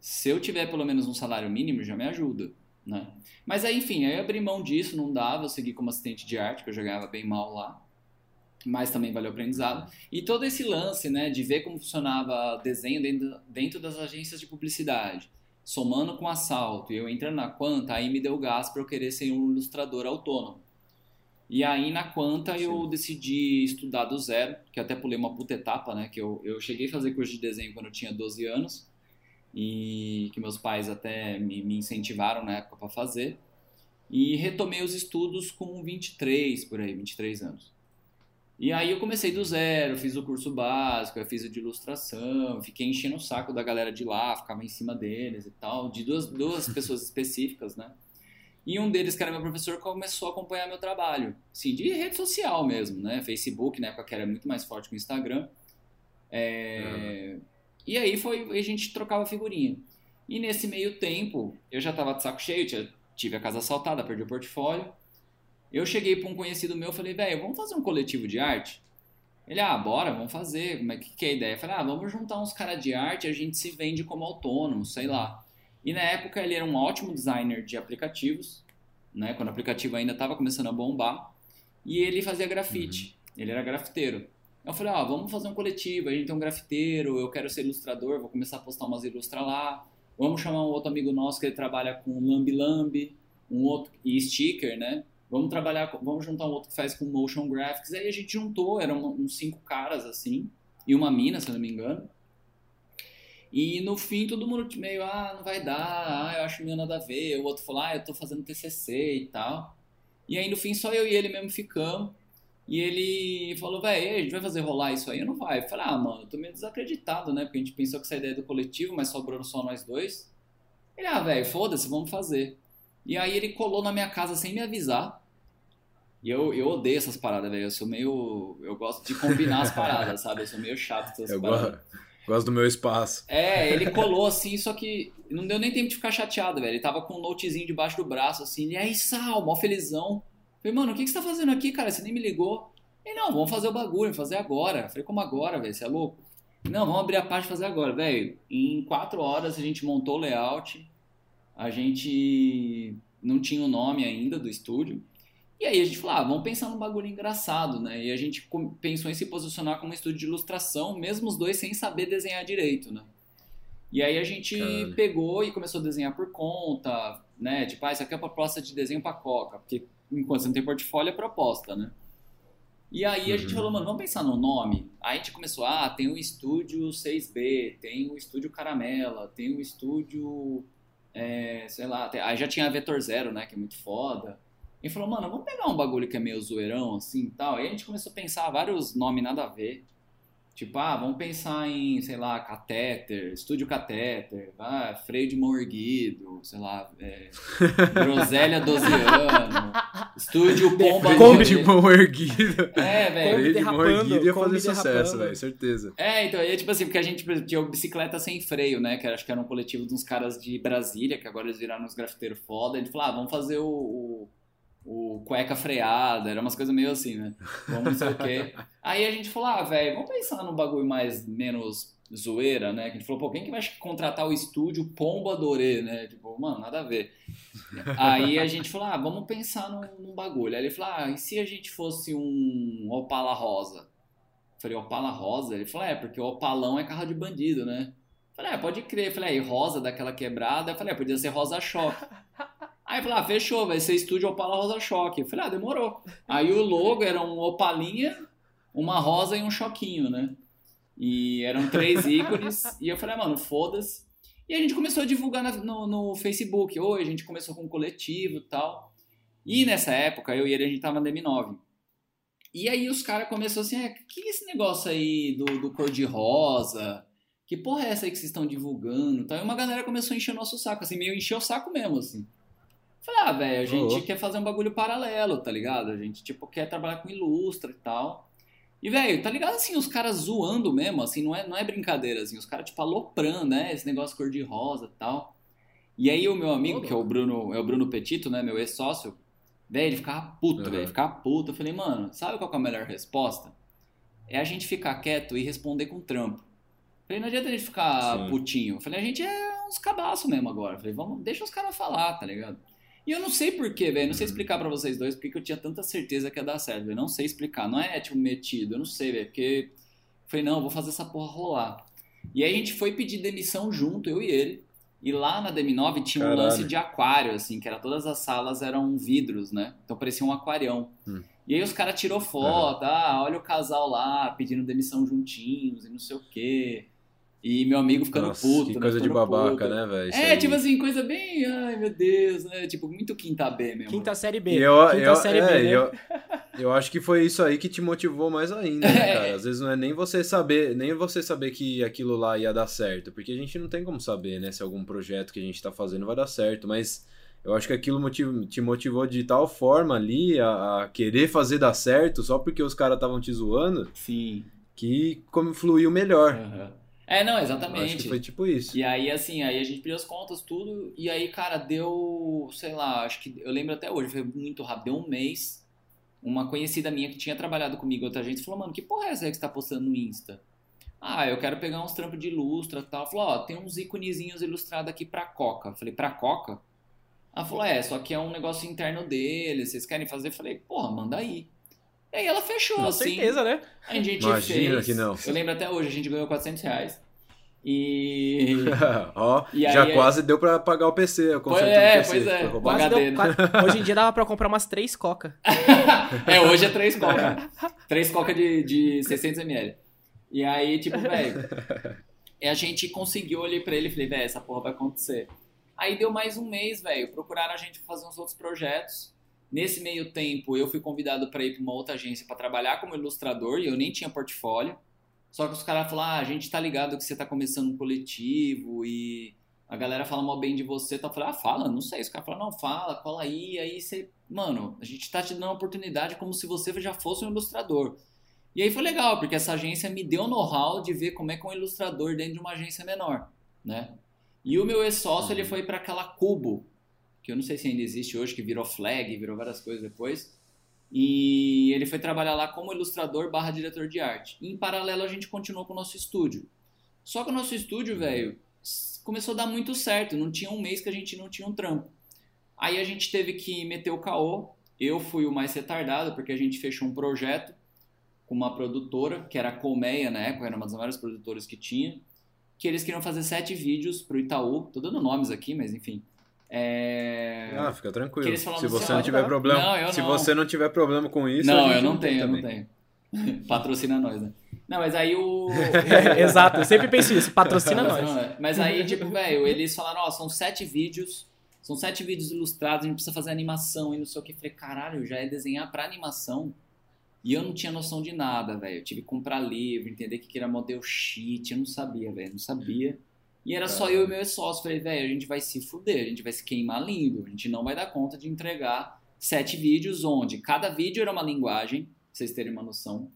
se eu tiver pelo menos um salário mínimo, já me ajuda, né? Mas aí, enfim, aí eu abri mão disso, não dava, eu segui como assistente de arte, que eu jogava bem mal lá. Mas também valeu o aprendizado. E todo esse lance, né, de ver como funcionava desenho dentro, dentro das agências de publicidade, somando com assalto, e eu entrando na Quanta, aí me deu gás para eu querer ser um ilustrador autônomo. E aí na Quanta Sim. eu decidi estudar do zero, que até pulei uma puta etapa, né? Que eu, eu cheguei a fazer curso de desenho quando eu tinha 12 anos e que meus pais até me, me incentivaram na época para fazer. E retomei os estudos com 23, por aí, 23 anos. E aí eu comecei do zero, fiz o curso básico, eu fiz o de ilustração, fiquei enchendo o saco da galera de lá, ficava em cima deles e tal, de duas, duas <laughs> pessoas específicas, né? E um deles, que era meu professor, começou a acompanhar meu trabalho. Assim, de rede social mesmo, né? Facebook, na época que era muito mais forte que o Instagram. É... Uhum. E aí foi, a gente trocava figurinha. E nesse meio tempo, eu já tava de saco cheio, tive a casa assaltada, perdi o portfólio. Eu cheguei para um conhecido meu falei, velho, vamos fazer um coletivo de arte? Ele, ah, bora, vamos fazer. Como é que, que é a ideia? Eu falei, ah, vamos juntar uns caras de arte e a gente se vende como autônomo, sei lá. E na época ele era um ótimo designer de aplicativos, né? Quando o aplicativo ainda estava começando a bombar. E ele fazia grafite. Uhum. Ele era grafiteiro. Eu falei, ah, vamos fazer um coletivo, a gente tem um grafiteiro, eu quero ser ilustrador, vou começar a postar umas ilustras lá. Vamos chamar um outro amigo nosso que ele trabalha com Lambi Lambi, um outro e sticker, né? Vamos trabalhar, vamos juntar um outro que faz com motion graphics. Aí a gente juntou, eram uns cinco caras assim, e uma mina, se não me engano. E no fim todo mundo meio, ah, não vai dar, ah, eu acho meio nada a ver. O outro falou, ah, eu tô fazendo TCC e tal. E aí no fim só eu e ele mesmo ficamos. E ele falou, velho, a gente vai fazer rolar isso aí? Eu não vai. Eu falei, ah, mano, eu tô meio desacreditado, né? Porque a gente pensou que essa ideia é do coletivo, mas sobrou só nós dois. Ele, ah, velho, foda-se, vamos fazer. E aí ele colou na minha casa sem me avisar. E eu, eu odeio essas paradas, velho. Eu sou meio. Eu gosto de combinar as paradas, <laughs> sabe? Eu sou meio chato com essas eu paradas. Gosto. Gosto do meu espaço. É, ele colou assim, só que não deu nem tempo de ficar chateado, velho. Ele tava com um notezinho debaixo do braço, assim. E aí, Sal, mó felizão. Falei, mano, o que, que você tá fazendo aqui, cara? Você nem me ligou. Ele, não, vamos fazer o bagulho, fazer agora. Falei, como agora, velho? Você é louco? Não, vamos abrir a parte e fazer agora, velho. Em quatro horas a gente montou o layout. A gente não tinha o nome ainda do estúdio. E aí a gente falou, ah, vamos pensar num bagulho engraçado, né? E a gente pensou em se posicionar como um estúdio de ilustração, mesmo os dois sem saber desenhar direito, né? E aí a gente Caralho. pegou e começou a desenhar por conta, né? Tipo, ah, isso aqui é a proposta de desenho pra Coca, porque enquanto você não tem portfólio é proposta, né? E aí a gente uhum. falou, mano, vamos pensar no nome. Aí a gente começou, ah, tem o estúdio 6B, tem o estúdio Caramela, tem o estúdio, é, sei lá, tem... aí já tinha a Vetor Zero, né, que é muito foda. E falou, mano, vamos pegar um bagulho que é meio zoeirão, assim e tal. E a gente começou a pensar vários nomes nada a ver. Tipo, ah, vamos pensar em, sei lá, catéter, estúdio catéter, ah, freio de mão erguido, sei lá, é, <laughs> groselha 12 anos, estúdio pomba Kombi de mão erguida. É, velho. Freio de mão erguida ia fazer sucesso, velho, certeza. É, então, é tipo assim, porque a gente tinha bicicleta sem freio, né, que acho que era um coletivo de uns caras de Brasília, que agora eles viraram uns grafiteiros foda, a gente falou, ah, vamos fazer o, o o cueca freada, era umas coisas meio assim, né? Vamos não sei o quê. <laughs> Aí a gente falou, ah, velho, vamos pensar num bagulho mais, menos zoeira, né? Que a gente falou, pô, quem que vai contratar o estúdio Pombo Adorê, né? Tipo, mano, nada a ver. Aí a gente falou, ah, vamos pensar num, num bagulho. Aí ele falou, ah, e se a gente fosse um Opala Rosa? Eu falei, Opala Rosa? Ele falou, é, porque o Opalão é carro de bandido, né? Eu falei, é, pode crer. Eu falei, é, e rosa daquela quebrada? Eu falei, é, podia ser rosa choque. Aí eu falei, ah, fechou, vai ser estúdio Opala Rosa Choque. Eu falei, ah, demorou. Aí o logo era um Opalinha, uma rosa e um choquinho, né? E eram três <laughs> ícones. e eu falei, ah, mano, foda-se. E a gente começou a divulgar no, no Facebook. Oi, a gente começou com um coletivo e tal. E nessa época, eu e ele, a gente tava na DM9. E aí os caras começaram assim, é, que é esse negócio aí do, do cor-de-rosa? Que porra é essa aí que vocês estão divulgando? Então, aí uma galera começou a encher o nosso saco, assim, meio encher o saco mesmo, assim. Falei, ah, velho, a gente oh. quer fazer um bagulho paralelo, tá ligado? A gente, tipo, quer trabalhar com ilustra e tal. E, velho, tá ligado assim, os caras zoando mesmo, assim, não é, não é brincadeira, assim, os caras, tipo, aloprando, né? Esse negócio cor-de-rosa e tal. E aí o meu amigo, oh, que é o Bruno, é o Bruno Petito, né? Meu ex-sócio, velho, ele ficava puto, uhum. velho, ficava puto. Eu falei, mano, sabe qual é a melhor resposta? É a gente ficar quieto e responder com trampo. Eu falei, não adianta a gente ficar Sim. putinho. Eu falei, a gente é uns cabaços mesmo agora. Eu falei, vamos, deixa os caras falar, tá ligado? E eu não sei porquê, velho. Não sei explicar para vocês dois porque eu tinha tanta certeza que ia dar certo, velho. Não sei explicar. Não é, tipo, metido. Eu não sei, velho. Porque falei, não, vou fazer essa porra rolar. E aí a gente foi pedir demissão junto, eu e ele. E lá na DM9 tinha Caralho. um lance de aquário, assim, que era todas as salas eram vidros, né? Então parecia um aquarião. Hum. E aí os caras tirou foto, uhum. ah, olha o casal lá pedindo demissão juntinhos e não sei o quê. E meu amigo ficando Nossa, puto, que né? coisa de babaca, puto. né, velho? É, aí. tipo assim, coisa bem, ai meu Deus, né? Tipo, muito quinta B mesmo. Quinta série B. Eu, quinta eu, série é, B, né? eu, eu acho que foi isso aí que te motivou mais ainda, né, <laughs> é. cara? Às vezes não é nem você saber, nem você saber que aquilo lá ia dar certo, porque a gente não tem como saber, né, se algum projeto que a gente tá fazendo vai dar certo, mas eu acho que aquilo motiv te motivou de tal forma ali a, a querer fazer dar certo só porque os caras estavam te zoando. Sim. Que como fluiu melhor. Uhum. É, não, exatamente. Acho que foi tipo isso. E aí, assim, aí a gente pediu as contas, tudo, e aí, cara, deu, sei lá, acho que, eu lembro até hoje, foi muito rápido, deu um mês, uma conhecida minha que tinha trabalhado comigo, outra gente, falou, mano, que porra é essa aí que você tá postando no Insta? Ah, eu quero pegar uns trampos de ilustra e tal. Falou, ó, tem uns íconezinhos ilustrados aqui pra Coca. falei, pra Coca? Ela falou, é, só que é um negócio interno deles, vocês querem fazer? falei, porra, manda aí. E aí ela fechou, Com assim. certeza, né? A gente Imagina fez. que não. Eu lembro até hoje, a gente ganhou 400 reais. E. <laughs> Ó, e já aí, quase deu pra pagar o PC, conserto é, do PC. Pois é, deu. <laughs> Hoje em dia dava pra comprar umas 3 coca. <laughs> é, hoje é 3 coca. 3 coca de, de 600ml. E aí, tipo, velho. a gente conseguiu, olhei pra ele e falei, velho, essa porra vai acontecer. Aí deu mais um mês, velho. Procuraram a gente fazer uns outros projetos. Nesse meio tempo, eu fui convidado para ir para uma outra agência para trabalhar como ilustrador e eu nem tinha portfólio. Só que os caras falaram: ah, a gente tá ligado que você tá começando um coletivo e a galera fala mal bem de você. Então eu falei: ah, fala, não sei. Os caras falaram: não, fala, cola aí. Aí você, mano, a gente tá te dando uma oportunidade como se você já fosse um ilustrador. E aí foi legal, porque essa agência me deu know-how de ver como é que é um ilustrador dentro de uma agência menor, né? E o meu ex-sócio, ele uhum. foi para aquela Cubo, que eu não sei se ainda existe hoje, que virou flag, virou várias coisas depois. E ele foi trabalhar lá como ilustrador barra diretor de arte. E, em paralelo, a gente continuou com o nosso estúdio. Só que o nosso estúdio, velho, começou a dar muito certo. Não tinha um mês que a gente não tinha um trampo. Aí a gente teve que meter o caô. Eu fui o mais retardado, porque a gente fechou um projeto com uma produtora, que era a Colmeia na época, era uma das maiores produtoras que tinha que eles queriam fazer sete vídeos pro Itaú. Tô dando nomes aqui, mas enfim. É... Ah, fica tranquilo. Se assim, você não tiver problema, não, se não. você não tiver problema com isso, não, eu não tenho, eu não tenho. <laughs> Patrocina nós, né? Não, mas aí o. <laughs> Exato, eu sempre penso isso, patrocina nós. Mas aí, tipo, velho, eles falaram, ó, oh, são sete vídeos, são sete vídeos ilustrados, a gente precisa fazer animação e não sei o que. Eu falei, caralho, já é desenhar pra animação. E eu não tinha noção de nada, velho. Eu tive que comprar livro, entender que era model sheet. Eu não sabia, velho. Não sabia. E era só eu e meu sócio. Falei, velho, a gente vai se fuder, a gente vai se queimar lindo. A gente não vai dar conta de entregar sete vídeos, onde cada vídeo era uma linguagem, pra vocês terem uma noção.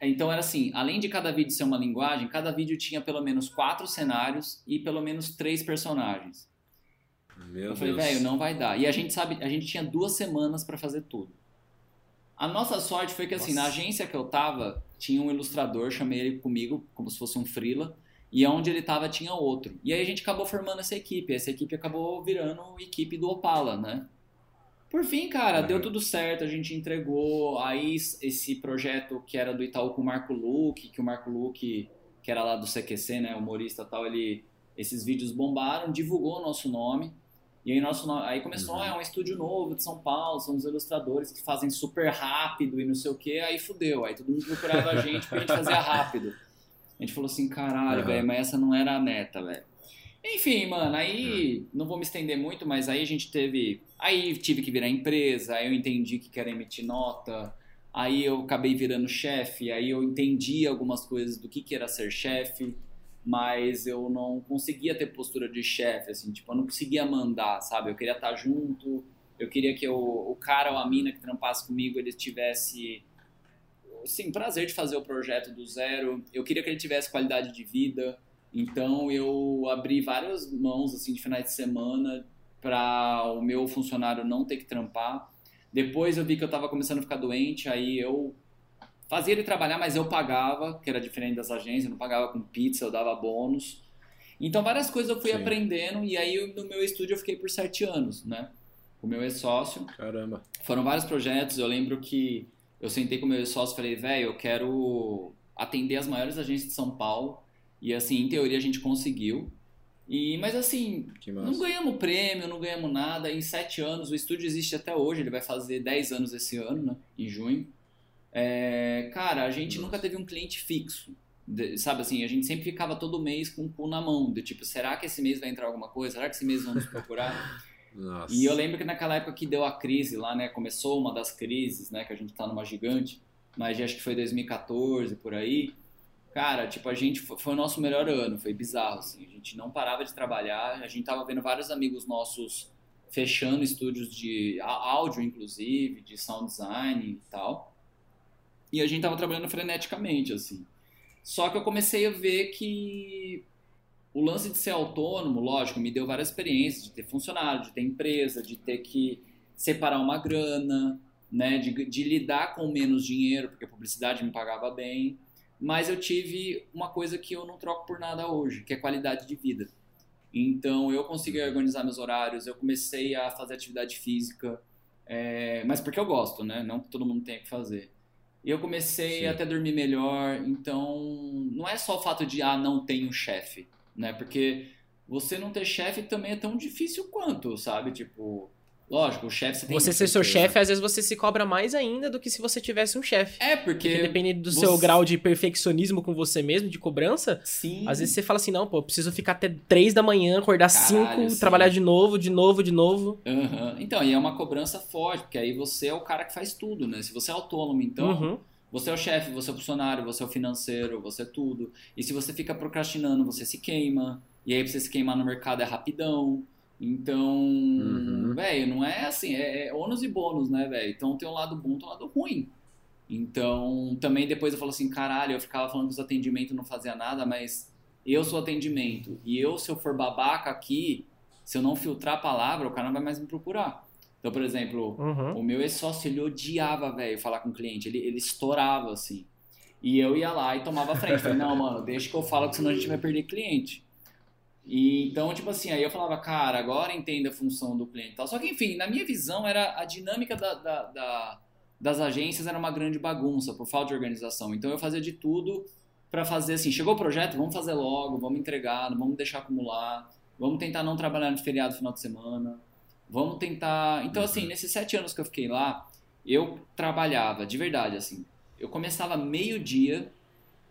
Então era assim, além de cada vídeo ser uma linguagem, cada vídeo tinha pelo menos quatro cenários e pelo menos três personagens. Meu eu falei, velho, não vai dar. E a gente sabe, a gente tinha duas semanas para fazer tudo. A nossa sorte foi que, assim, nossa. na agência que eu tava, tinha um ilustrador, chamei ele comigo, como se fosse um freela, e onde ele tava tinha outro. E aí a gente acabou formando essa equipe. Essa equipe acabou virando equipe do Opala, né? Por fim, cara, uhum. deu tudo certo, a gente entregou. Aí esse projeto que era do Itaú com o Marco Luque, que o Marco Luque, que era lá do CQC, né, humorista e tal, ele esses vídeos bombaram, divulgou o nosso nome. E aí, nosso, aí começou, Uhum. ah, é um estúdio novo de São Paulo, são os ilustradores que fazem super rápido e não sei o que, aí fudeu. Aí todo mundo procurava a gente porque a gente fazia rápido. A gente falou assim, caralho, Uhum. velho, mas essa não era a meta, velho. Enfim, mano, aí não vou me estender muito, mas aí a gente teve. Aí tive que virar empresa, aí eu entendi que quero emitir nota, aí eu acabei virando chefe, aí eu entendi algumas coisas do que, que era ser chefe, mas eu não conseguia ter postura de chefe, assim, tipo, eu não conseguia mandar, sabe? Eu queria estar junto, eu queria que eu, o cara ou a mina que trampasse comigo, ele tivesse sim, prazer de fazer o projeto do zero. Eu queria que ele tivesse qualidade de vida. Então eu abri várias mãos assim de finais de semana para o meu funcionário não ter que trampar. Depois eu vi que eu estava começando a ficar doente, aí eu fazia ele trabalhar, mas eu pagava, que era diferente das agências, eu não pagava com pizza, eu dava bônus. Então várias coisas eu fui Sim. aprendendo e aí no meu estúdio eu fiquei por sete anos, né? O meu ex-sócio. Caramba. Foram vários projetos. Eu lembro que eu sentei com o meu sócio e falei, velho, eu quero atender as maiores agências de São Paulo. E assim, em teoria a gente conseguiu. E, mas assim, não ganhamos prêmio, não ganhamos nada. Em sete anos, o estúdio existe até hoje. Ele vai fazer 10 anos esse ano, né? Em junho. É, cara, a gente Nossa. nunca teve um cliente fixo. De- sabe assim, a gente sempre ficava todo mês com o cu na mão. De tipo, será que esse mês vai entrar alguma coisa? Será que esse mês vão nos procurar? <laughs> Nossa. E eu lembro que naquela época que deu a crise lá, né? Começou uma das crises, né? Que a gente tá numa gigante, mas acho que foi 2014, por aí. Cara, tipo, a gente foi, o nosso melhor ano, foi bizarro, assim. A gente não parava de trabalhar, a gente tava vendo vários amigos nossos fechando estúdios de áudio, inclusive, de sound design e tal. E a gente tava trabalhando freneticamente, assim. Só que eu comecei a ver que o lance de ser autônomo, lógico, me deu várias experiências de ter funcionário, de ter empresa, de ter que separar uma grana, né, de, de lidar com menos dinheiro, porque a publicidade me pagava bem. Mas eu tive uma coisa que eu não troco por nada hoje, que é qualidade de vida. Então eu consegui organizar meus horários, eu comecei a fazer atividade física, é, mas porque eu gosto, né? Não que todo mundo tenha que fazer. E eu comecei Sim. a até dormir melhor, então não é só o fato de, ah, não tenho chefe, né? Porque você não ter chefe também é tão difícil quanto, sabe? Tipo, lógico, o chefe você tem Você ser seu chefe, às vezes você se cobra mais ainda do que se você tivesse um chefe. É, porque. Porque dependendo do você- seu grau de perfeccionismo com você mesmo, de cobrança, Sim. às vezes você fala assim, não, pô, preciso ficar até 3 da manhã, acordar Caralho, 5, sim. trabalhar de novo, de novo, de novo. Aham. Então, e é uma cobrança forte, porque aí você é o cara que faz tudo, né? Se você é autônomo, então, Uhum. Você é o chefe, você é o funcionário, você é o financeiro, você é tudo. E se você fica procrastinando, você se queima. E aí, pra você se queimar no mercado é rapidão. Então, Uhum. velho, não é assim, é, é ônus e bônus, né, velho? Então tem um lado bom, tem um lado ruim. Então, também depois eu falo assim, caralho, eu ficava falando que os atendimentos não fazia nada, mas eu sou atendimento. E eu, se eu for babaca aqui, se eu não filtrar a palavra, o cara não vai mais me procurar. Então, por exemplo, Uhum. o meu ex-sócio, ele odiava, velho, falar com o cliente. Ele, ele estourava, assim. E eu ia lá e tomava a frente. Falei, não, mano, deixa que eu falo, que senão a gente vai perder cliente. E, então, tipo assim, aí eu falava, cara, agora entenda a função do cliente e tal. Só que, enfim, na minha visão, era a dinâmica da, da- da- das agências era uma grande bagunça, por falta de organização. Então, eu fazia de tudo pra fazer assim, chegou o projeto, vamos fazer logo, vamos entregar, não vamos deixar acumular, vamos tentar não trabalhar no feriado final de semana, vamos tentar... Então, assim, nesses sete anos que eu fiquei lá, eu trabalhava, de verdade, assim, eu começava meio-dia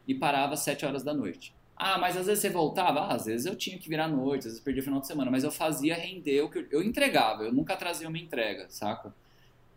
e parava às sete horas da noite. Ah, mas às vezes você voltava? Ah, às vezes eu tinha que virar à noite, às vezes perdia o final de semana, mas eu fazia render o que eu, eu entregava, eu nunca trazia uma entrega, saca?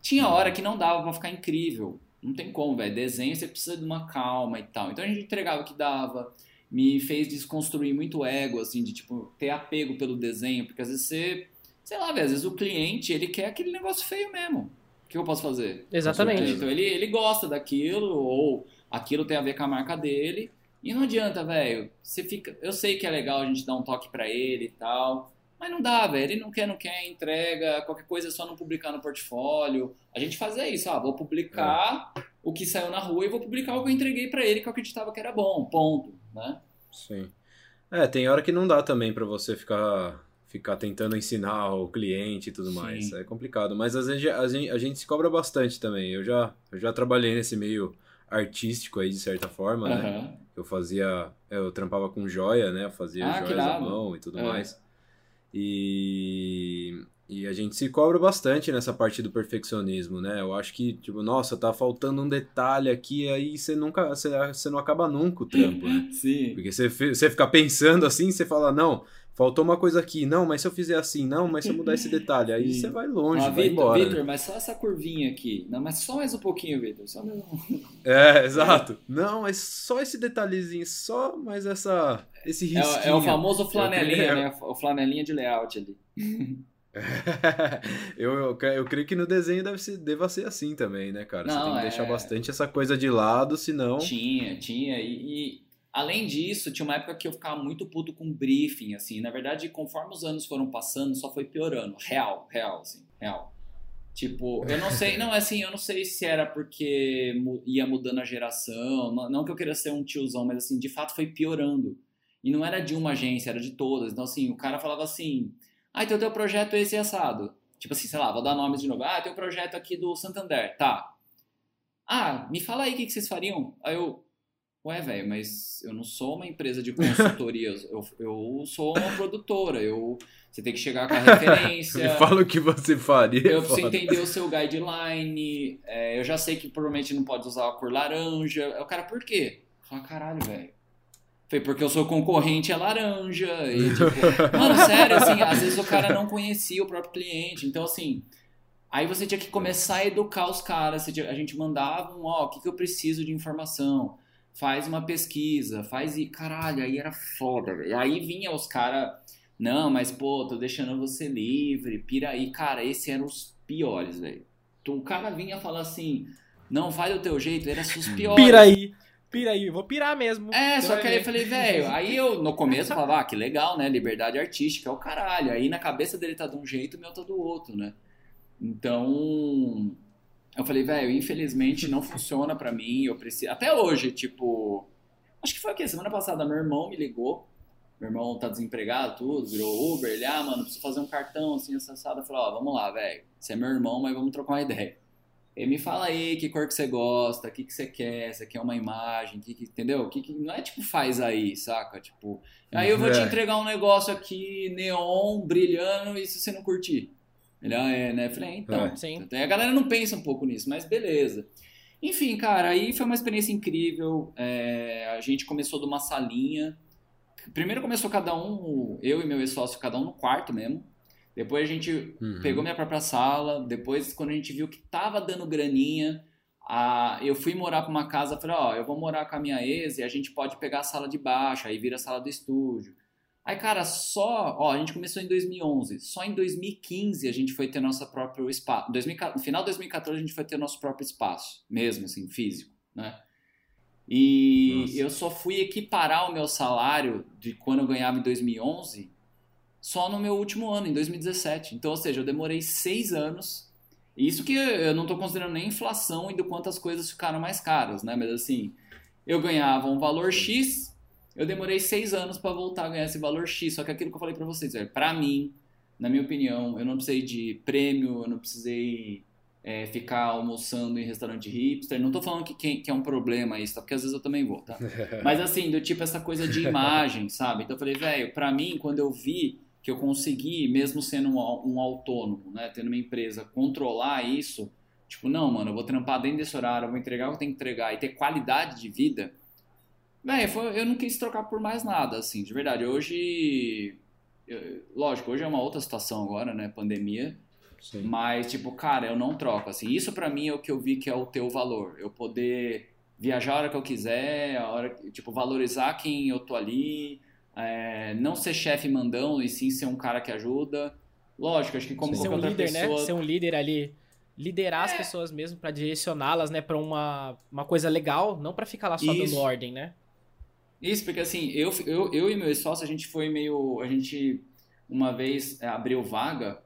Tinha hora que não dava pra ficar incrível, não tem como, velho, desenho você precisa de uma calma e tal. Então a gente entregava o que dava, me fez desconstruir muito ego, assim, de tipo, ter apego pelo desenho, porque às vezes você, sei lá, velho, às vezes o cliente, ele quer aquele negócio feio mesmo. O que eu posso fazer? Exatamente. Então ele, ele gosta daquilo, ou aquilo tem a ver com a marca dele. E não adianta, velho. Você fica. Eu sei que é legal a gente dar um toque pra ele e tal. Mas não dá, velho. Ele não quer, não quer, entrega. Qualquer coisa é só não publicar no portfólio. A gente fazia isso, ah, vou publicar o que saiu na rua e vou publicar o que eu entreguei pra ele que eu acreditava que era bom. Ponto. Né? Sim. É, tem hora que não dá também pra você ficar ficar tentando ensinar o cliente e tudo Sim. mais. É complicado. Mas às vezes a gente, a gente se cobra bastante também. Eu já, eu já trabalhei nesse meio artístico aí, de certa forma, né? Aham. Eu fazia. Eu trampava com joia, né? Eu fazia Ah, joias à mão e tudo É. mais. E, e a gente se cobra bastante nessa parte do perfeccionismo, né? Eu acho que, tipo, nossa, tá faltando um detalhe aqui, aí você nunca, você, você não acaba nunca o trampo, né? <laughs> Sim. Porque você, você fica pensando assim, você fala, não, faltou uma coisa aqui, não, mas se eu fizer assim, não, mas se eu mudar esse <laughs> detalhe, aí você vai longe, Ah, vai Vitor, embora. Vitor, mas só essa curvinha aqui. Não, mas só mais um pouquinho, Vitor. Só mais um... É, exato. Não, mas só esse detalhezinho, só mais essa, esse É, risquinho. o- é o famoso flanelinha, né? O flanelinha de layout ali. <laughs> eu, eu, eu creio que no desenho deve ser, deva ser assim também, né, cara? Você Não, tem que é- deixar bastante essa coisa de lado, senão. Tinha, tinha. E, e, além disso, tinha uma época que eu ficava muito puto com briefing, assim. Na verdade, conforme os anos foram passando, só foi piorando. Real, real, assim. Real. Tipo, eu não sei, <laughs> não, assim, eu não sei se era porque ia mudando a geração, não, que eu queira ser um tiozão, mas assim, de fato foi piorando. E não era de uma agência, era de todas. Então, assim, o cara falava assim, ah, então teu projeto é esse assado. Tipo assim, sei lá, vou dar nomes de novo. Ah, tem um projeto aqui do Santander, tá. Ah, me fala aí o que, que vocês fariam. Aí eu, ué, velho, mas eu não sou uma empresa de consultoria, <laughs> eu, eu sou uma produtora, eu, você tem que chegar com a <laughs> referência. Me fala o que você faria. Eu preciso foda. entender o seu guideline. é, eu já sei que provavelmente não pode usar a cor laranja. Aí o cara, por quê? Eu falei, caralho, velho. Foi porque o seu concorrente é laranja. E, <laughs> tipo, mano, sério, assim, às vezes o cara não conhecia o próprio cliente. Então, assim, aí você tinha que começar a educar os caras. Tinha- A gente mandava um, ó, o que, que eu preciso de informação? Faz uma pesquisa, faz e. Caralho, aí era foda, velho. Aí vinha os caras. Não, mas pô, tô deixando você livre, pira aí. Cara, esse eram os piores, velho. O cara vinha falar assim, não, faz do teu jeito, era os piores. Pira aí. Pira aí. Vou pirar mesmo. É, só que aí eu falei, velho, <laughs> aí eu no começo eu falava, ah, que legal, né? Liberdade artística é o caralho. Aí na cabeça dele tá de um jeito, o meu tá do outro, né? Então, eu falei, velho, infelizmente não funciona pra mim, eu preciso. Até hoje, tipo. Acho que foi o quê? Semana passada, meu irmão me ligou. Meu irmão tá desempregado, tudo, virou Uber. Ele, ah, mano, preciso fazer um cartão assim, acessado. Eu falei, ó, vamos lá, velho. Você é meu irmão, mas vamos trocar uma ideia. Ele me fala aí que cor que você gosta, o que, que você quer, você quer uma imagem, que, que- entendeu? Que, que, não é tipo faz aí, saca? Tipo, aí eu vou te É. entregar um negócio aqui, neon, brilhando, e se você não curtir? Ele, ah, é, né? Eu falei, é, então. É. Sim. Até A galera não pensa um pouco nisso, mas beleza. Enfim, cara, aí foi uma experiência incrível. é, a gente começou de uma salinha. Primeiro começou cada um, eu e meu ex-sócio, cada um no quarto mesmo. Depois a gente Uhum. pegou minha própria sala. Depois, quando a gente viu que tava dando graninha, a- eu fui morar pra uma casa. Falei, ó, eu vou morar com a minha ex e a gente pode pegar a sala de baixo, aí vira a sala do estúdio. Aí, cara, só. Ó, a gente começou em 2011. Só em 2015 a gente foi ter nosso próprio espaço. 2014 No final de 2014 a gente foi ter nosso próprio espaço, mesmo assim, físico, né? E Nossa. eu só fui equiparar o meu salário de quando eu ganhava em 2011 só no meu último ano, em 2017. Então, ou seja, eu demorei seis anos. E Isso que eu não estou considerando nem inflação e do quanto as coisas ficaram mais caras, né? Mas assim, eu ganhava um valor X, eu demorei seis anos para voltar a ganhar esse valor X. Só que aquilo que eu falei para vocês, velho, para mim, na minha opinião, eu não precisei de prêmio, eu não precisei é, ficar almoçando em restaurante hipster. Não tô falando que, que, que é um problema isso, tá? Porque às vezes eu também vou, tá? <laughs> Mas assim, do tipo essa coisa de imagem, sabe? Então eu falei, velho, pra mim, quando eu vi que eu consegui, mesmo sendo um, um autônomo, né, tendo uma empresa, controlar isso, tipo, não, mano, eu vou trampar dentro desse horário, eu vou entregar o que eu tenho que entregar e ter qualidade de vida, velho, foi- eu não quis trocar por mais nada, assim, de verdade. Hoje, eu- lógico, hoje é uma outra situação agora, né, pandemia, Sim. mas, tipo, cara, eu não troco, assim. Isso pra mim é o que eu vi que é o teu valor. Eu poder viajar a hora que eu quiser, a hora, tipo, valorizar quem eu tô ali, é, não ser chefe mandão e sim ser um cara que ajuda. Lógico, acho que como Ser um qualquer líder, né? pessoa... Ser um líder ali. Liderar as pessoas mesmo pra direcioná-las, né, pra uma, uma coisa legal, não pra ficar lá só Isso. dando ordem, né? Isso, porque assim, eu, eu, eu e meu sócio, a gente foi meio. A gente uma vez é, abriu vaga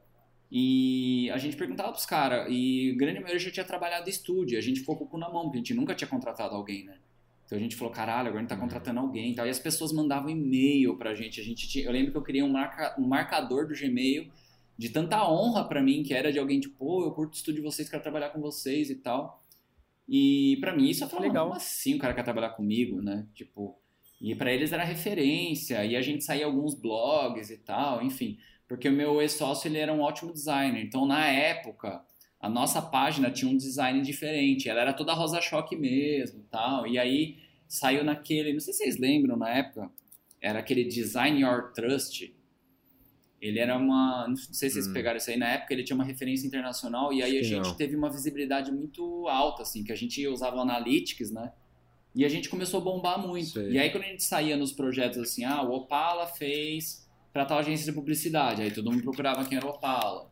e a gente perguntava pros caras, e grande maioria já tinha trabalhado em estúdio, a gente ficou com o cu na mão, porque a gente nunca tinha contratado alguém, né? Então a gente falou, caralho, agora a gente tá contratando alguém e tal. E as pessoas mandavam e-mail pra gente. A gente tinha, eu lembro que eu queria um, marca, um marcador do Gmail de tanta honra pra mim, que era de alguém tipo, pô, eu curto o estúdio de vocês, quero trabalhar com vocês e tal. E pra mim isso falava, Legal. como assim o cara quer trabalhar comigo, né? Tipo, e pra eles era referência, e a gente saía alguns blogs e tal, enfim. porque o meu ex-sócio ele era um ótimo designer. Então, na época, a nossa página tinha um design diferente. Ela era toda rosa choque mesmo, tal. E aí saiu naquele, não sei se vocês lembram na época, era aquele Design Your Trust. Ele era uma, não sei se vocês hum. pegaram isso aí na época, ele tinha uma referência internacional e aí a gente não. teve uma visibilidade muito alta assim, que a gente usava o Analytics, né? E a gente começou a bombar muito. Sei. E aí quando a gente saía nos projetos assim, ah, o Opala fez para tal agência de publicidade, aí todo mundo procurava quem era o Opala.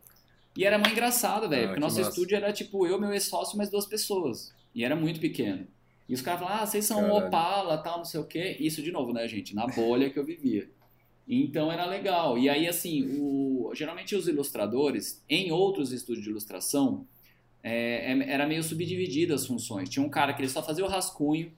E era mais engraçado, velho, ah, porque nosso massa. estúdio era tipo eu, meu ex-sócio, mais duas pessoas. E era muito pequeno. E os caras falavam, ah, vocês são Caralho. Opala, tal, não sei o quê. Isso de novo, né, gente? Na bolha que eu vivia. Então era legal. E aí, assim, o... geralmente os ilustradores, em outros estúdios de ilustração, é, é, era meio subdividido as funções. Tinha um cara que ele só fazia o rascunho,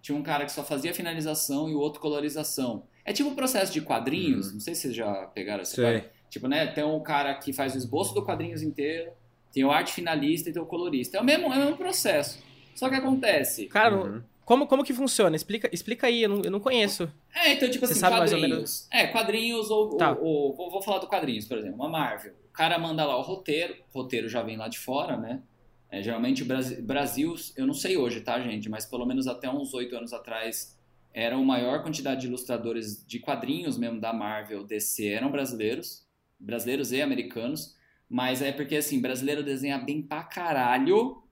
tinha um cara que só fazia finalização e o outro colorização. É tipo o um processo de quadrinhos, uhum. não sei se vocês já pegaram essa parte. Tipo, né, tem um cara que faz o esboço do quadrinhos inteiro, tem o arte finalista e tem o colorista. É o mesmo, é o mesmo processo. Só que acontece. Cara, uhum. como, como que funciona? Explica, explica aí, eu não, eu não conheço. É, então, tipo Você assim, sabe quadrinhos. Mais ou menos... É, quadrinhos ou, tá. ou, ou, ou, Vou falar do quadrinhos, por exemplo, uma Marvel. Cara manda lá o roteiro, o roteiro já vem lá de fora, né? É, geralmente Brasil, Brasil, eu não sei hoje, tá, gente? Mas pelo menos até uns oito anos atrás, era a maior quantidade de ilustradores de quadrinhos mesmo da Marvel DC eram brasileiros, brasileiros e americanos. Mas é porque, assim, brasileiro desenha bem pra caralho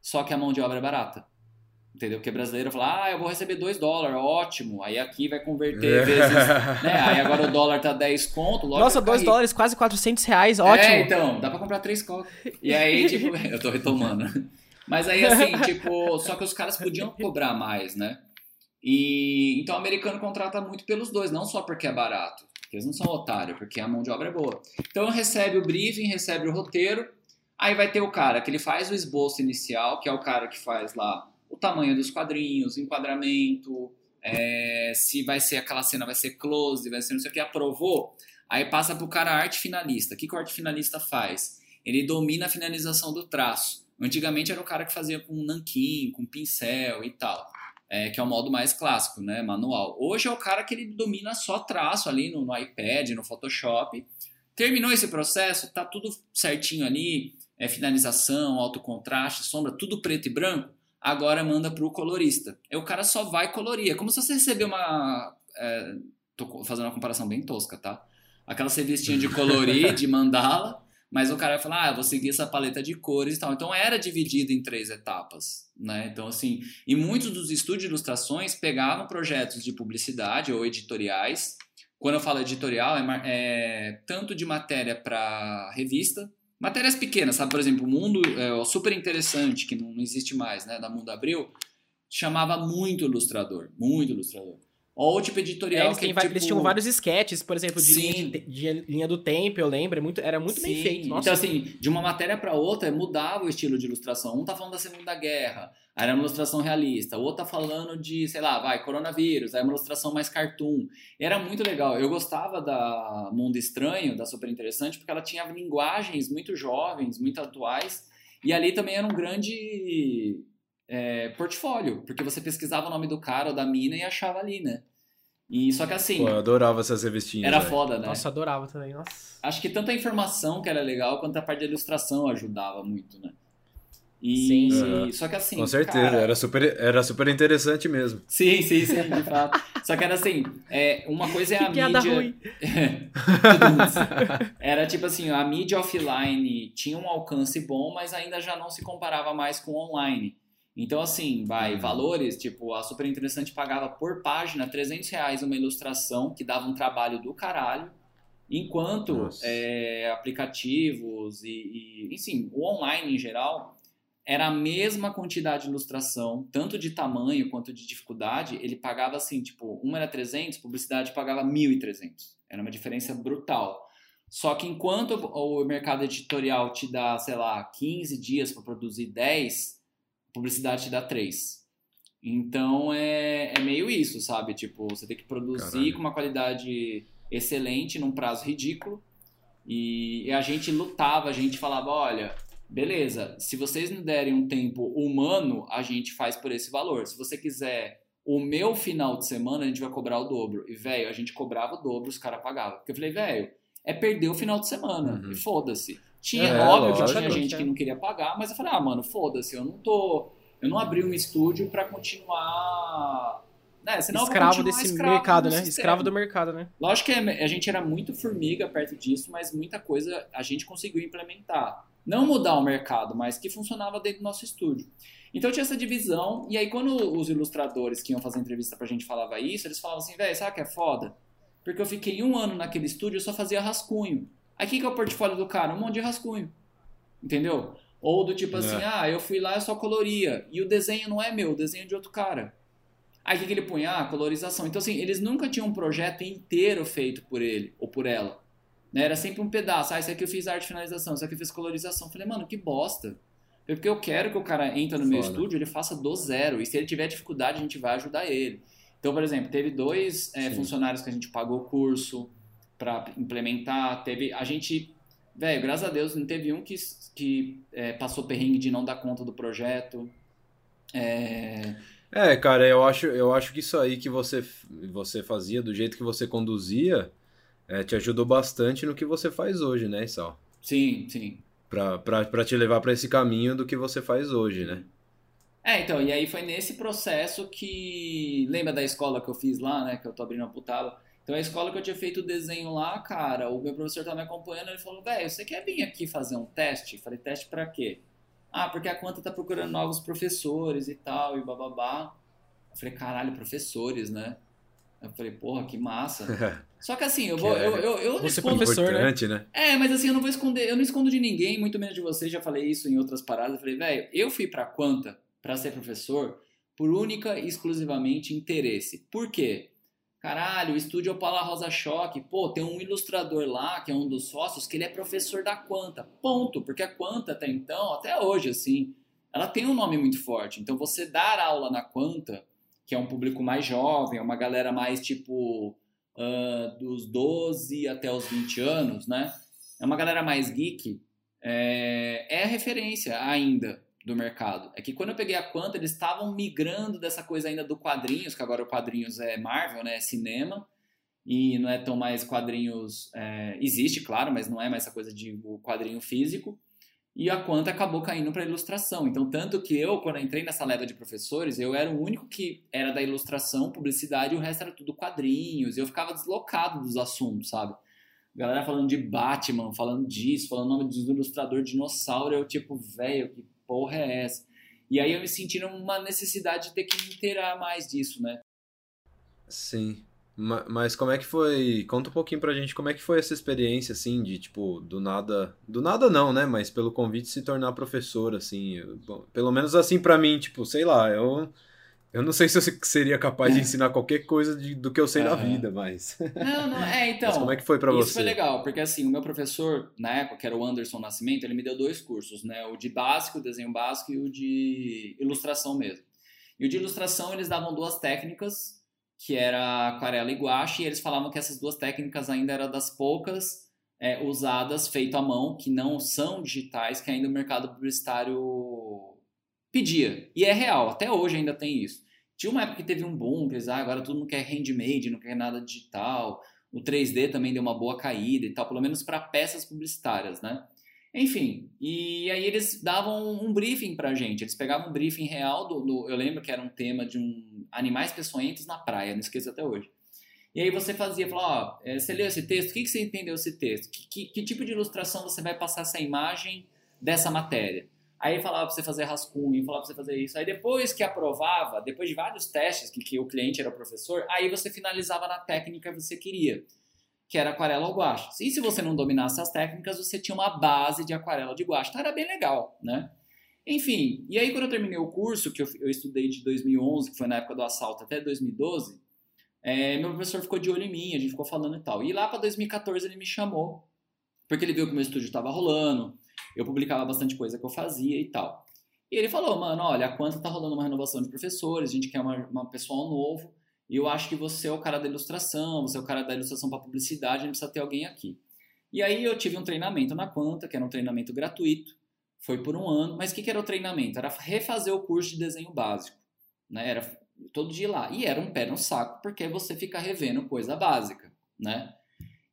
só que a mão de obra é barata. Entendeu? Porque brasileiro fala, ah, eu vou receber 2 dólares, ótimo. Aí aqui vai converter vezes. <laughs> né? Aí agora o dólar tá 10 conto. Nossa, 2 dólares, quase 400 reais, é, ótimo. É, então, dá pra comprar 3 cocos. E aí, <laughs> tipo, eu tô retomando. Mas aí, assim, tipo, só que os caras podiam cobrar mais, né? E então o americano contrata muito pelos dois, não só porque é barato. Porque eles não são otários, porque a mão de obra é boa. Então recebe o briefing, recebe o roteiro, Aí vai ter o cara que ele faz o esboço inicial, que é o cara que faz lá o tamanho dos quadrinhos, enquadramento, é, se vai ser aquela cena, vai ser close, vai ser não sei o que, aprovou. Aí passa para o cara arte finalista. O que, que o arte finalista faz? Ele domina a finalização do traço. Antigamente era o cara que fazia com nanquim, com pincel e tal. É, que é o modo mais clássico, né, manual. Hoje é o cara que ele domina só traço ali no, no iPad, no Photoshop. Terminou esse processo, tá tudo certinho ali, é, finalização, alto contraste, sombra, tudo preto e branco, agora manda para o colorista. Aí o cara só vai colorir. É como se você receber uma. É, tô fazendo uma comparação bem tosca, tá? Aquela revistinha de colorir, de mandala, mas o cara vai falar, ah, vou seguir essa paleta de cores e tal. Então era dividido em três etapas, né? Então, assim, e muitos dos estúdios de ilustrações pegavam projetos de publicidade ou editoriais. Quando eu falo editorial, é, é tanto de matéria para revista, Matérias pequenas, sabe? Por exemplo, o Mundo, é, super interessante, que não existe mais, né? Da Mundo Abril, chamava muito ilustrador, muito ilustrador. Ou tipo editorial. É, eles, que, tipo... eles tinham vários sketches, por exemplo, de, linha, de, de linha, do tempo, eu lembro. É muito, era muito Sim. bem feito. Nossa. Então, assim, de uma matéria para outra, mudava o estilo de ilustração. Um tá falando da Segunda Guerra, aí era uma ilustração realista. O outro tá falando de, sei lá, vai, coronavírus, aí uma ilustração mais cartoon. Era muito legal. Eu gostava da Mundo Estranho, da Super Interessante, porque ela tinha linguagens muito jovens, muito atuais. E ali também era um grande é, portfólio, porque você pesquisava o nome do cara ou da mina e achava ali, né? E só que assim. Pô, eu adorava essas revistinhas. Era véio. foda, né? Nossa, adorava também. Nossa. Acho que tanto a informação que era legal, quanto a parte da ilustração ajudava muito, né? E, sim, sim. Só que assim. Com certeza, cara... era, super, era super interessante mesmo. Sim, sim, sim, de fato. Só que era assim: é, uma coisa é a que mídia. Ruim. <laughs> era tipo assim: a mídia offline tinha um alcance bom, mas ainda já não se comparava mais com online. Então, assim, vai, uhum. valores, tipo, a Super Interessante pagava por página 300 reais uma ilustração que dava um trabalho do caralho, enquanto é, aplicativos e, e, enfim, o online em geral, era a mesma quantidade de ilustração, tanto de tamanho quanto de dificuldade, ele pagava assim, tipo, uma era 300, publicidade pagava 1.300. Era uma diferença brutal. Só que enquanto o mercado editorial te dá, sei lá, 15 dias para produzir 10, publicidade te dá três. Então é, é meio isso, sabe? Tipo, você tem que produzir Caralho. com uma qualidade excelente num prazo ridículo. E, e a gente lutava, a gente falava, olha, beleza, se vocês não derem um tempo humano, a gente faz por esse valor. Se você quiser o meu final de semana, a gente vai cobrar o dobro. E, velho, a gente cobrava o dobro, os caras pagavam. Porque eu falei, velho, é perder o final de semana. Uhum. E foda-se. Tinha, É, óbvio que tinha gente que não queria pagar, mas eu falei, ah, mano, foda-se, eu não tô. Eu não abri um estúdio pra continuar. Né, senão escravo desse escravo mercado, do né? sistema. Escravo do mercado, né? Lógico que a gente era muito formiga perto disso, mas muita coisa a gente conseguiu implementar. Não mudar o mercado, mas que funcionava dentro do nosso estúdio. Então tinha essa divisão, e aí quando os ilustradores que iam fazer entrevista pra gente falava isso, eles falavam assim, velho, sabe o que é foda? Porque eu fiquei um ano naquele estúdio e só fazia rascunho. Aí o que, que é o portfólio do cara? Um monte de rascunho. Entendeu? Ou do tipo assim, É. ah, eu fui lá e só coloria. E o desenho não é meu, o desenho é de outro cara. Aí o que, que ele põe? Ah, colorização. Então, assim, eles nunca tinham um projeto inteiro feito por ele ou por ela. Né? Era sempre um pedaço. Ah, isso aqui eu fiz arte de finalização, isso aqui eu fiz colorização. Falei, mano, que bosta. Porque eu quero que o cara entre no meu Foda. estúdio, ele faça do zero. E se ele tiver dificuldade, a gente vai ajudar ele. Então, por exemplo, teve dois é, funcionários que a gente pagou curso para implementar. Teve a gente, velho, graças a Deus, não teve um que, que é, passou perrengue de não dar conta do projeto. É, É, cara, eu acho, eu acho que isso aí que você, você fazia, do jeito que você conduzia, é, te ajudou bastante no que você faz hoje, né, Sal? sim, sim. Pra te levar pra esse caminho do que você faz hoje, né? É, então, e aí foi nesse processo que. Lembra da escola que eu fiz lá, né? Que eu tô abrindo a putada. Então, a escola que eu tinha feito o desenho lá, cara, o meu professor tá me acompanhando, ele falou, velho, você quer vir aqui fazer um teste? Eu falei, teste pra quê? Ah, porque a Quanta tá procurando novos professores e tal, e bababá. Eu falei, caralho, professores, né? Eu falei, porra, que massa. <laughs> Só que assim, eu vou. É- Eu, eu, eu não Você escondo- professor, né? Né? é, mas assim, eu não vou esconder, eu não escondo de ninguém, muito menos de vocês, já falei isso em outras paradas. Eu falei, velho, eu fui pra Quanta pra ser professor por única e exclusivamente interesse. Por quê? Caralho, o estúdio Opala Rosa Choque, pô, tem um ilustrador lá, que é um dos sócios, que ele é professor da Quanta. Ponto. Porque a Quanta até então, até hoje, assim, ela tem um nome muito forte. Então você dar aula na Quanta, que é um público mais jovem, é uma galera mais tipo ah, dos 12 até os 20 anos, né? É uma galera mais geek, é, é a referência ainda do mercado. É que quando eu peguei a Quanta, eles estavam migrando dessa coisa ainda do quadrinhos, que agora o quadrinhos é Marvel, né? É cinema. E não é tão mais quadrinhos. é, existe, claro, mas não é mais essa coisa de quadrinho físico. E a Quanta acabou caindo para ilustração. Então, tanto que eu, quando eu entrei nessa leva de professores, eu era o único que era da ilustração, publicidade, e o resto era tudo quadrinhos. Eu ficava deslocado dos assuntos, sabe? Galera falando de Batman, falando disso, falando o nome do ilustrador dinossauro. Eu, tipo, velho, que porra é essa? E aí eu me senti numa necessidade de ter que me inteirar mais disso, né? Sim. Ma- Mas como é que foi? Conta um pouquinho pra gente como é que foi essa experiência, assim, de, tipo, do nada... Do nada não, né? Mas pelo convite se tornar professor, assim. eu- bom, pelo menos assim pra mim, tipo, sei lá, eu... Eu não sei se eu se- seria capaz de ensinar qualquer coisa de- do que eu sei na Aham. vida, mas... <laughs> Não, não, é, então. Mas como é que foi pra Isso você? foi legal, porque assim, o meu professor, na época, que era o Anderson Nascimento, ele me deu dois cursos, né? O de básico, desenho básico, e o de ilustração mesmo. E o de ilustração, eles davam duas técnicas, que era aquarela e guache, e eles falavam que essas duas técnicas ainda eram das poucas é, usadas, feito à mão, que não são digitais, que ainda o mercado publicitário pedia. E é real, até hoje ainda tem isso. Tinha uma época que teve um boom, que eles, ah, agora todo mundo quer handmade, não quer nada digital. O 3D também deu uma boa caída e tal, pelo menos para peças publicitárias, né? Enfim, e aí eles davam um briefing pra gente. Eles pegavam um briefing real do, do- eu lembro que era um tema de um animais peçonhentos na praia, não esqueço até hoje. E aí você fazia, falava, ó, eh, você leu esse texto, o que, que você entendeu esse texto? Que, que, que tipo de ilustração você vai passar essa imagem dessa matéria? Aí falava pra você fazer rascunho, falava pra você fazer isso. Aí depois que aprovava, depois de vários testes que, que o cliente era o professor, aí você finalizava na técnica que você queria, que era aquarela ou guache. E se você não dominasse as técnicas, você tinha uma base de aquarela de guache. Então era bem legal, né? Enfim, e aí quando eu terminei o curso, que eu, eu estudei de 2011, que foi na época do assalto, até 2012, é, meu professor ficou de olho em mim, a gente ficou falando e tal. E lá para 2014 ele me chamou, porque ele viu que o meu estúdio estava rolando, eu publicava bastante coisa que eu fazia e tal. E ele falou, mano, olha, a Quanta tá rolando uma renovação de professores, a gente quer uma, uma pessoal novo, e eu acho que você é o cara da ilustração, você é o cara da ilustração para publicidade, a gente precisa ter alguém aqui. E aí eu tive um treinamento na Quanta, que era um treinamento gratuito, foi por um ano, mas o que, que era o treinamento? Era refazer o curso de desenho básico, né? Era todo dia lá. E era um pé no saco, porque você fica revendo coisa básica, né?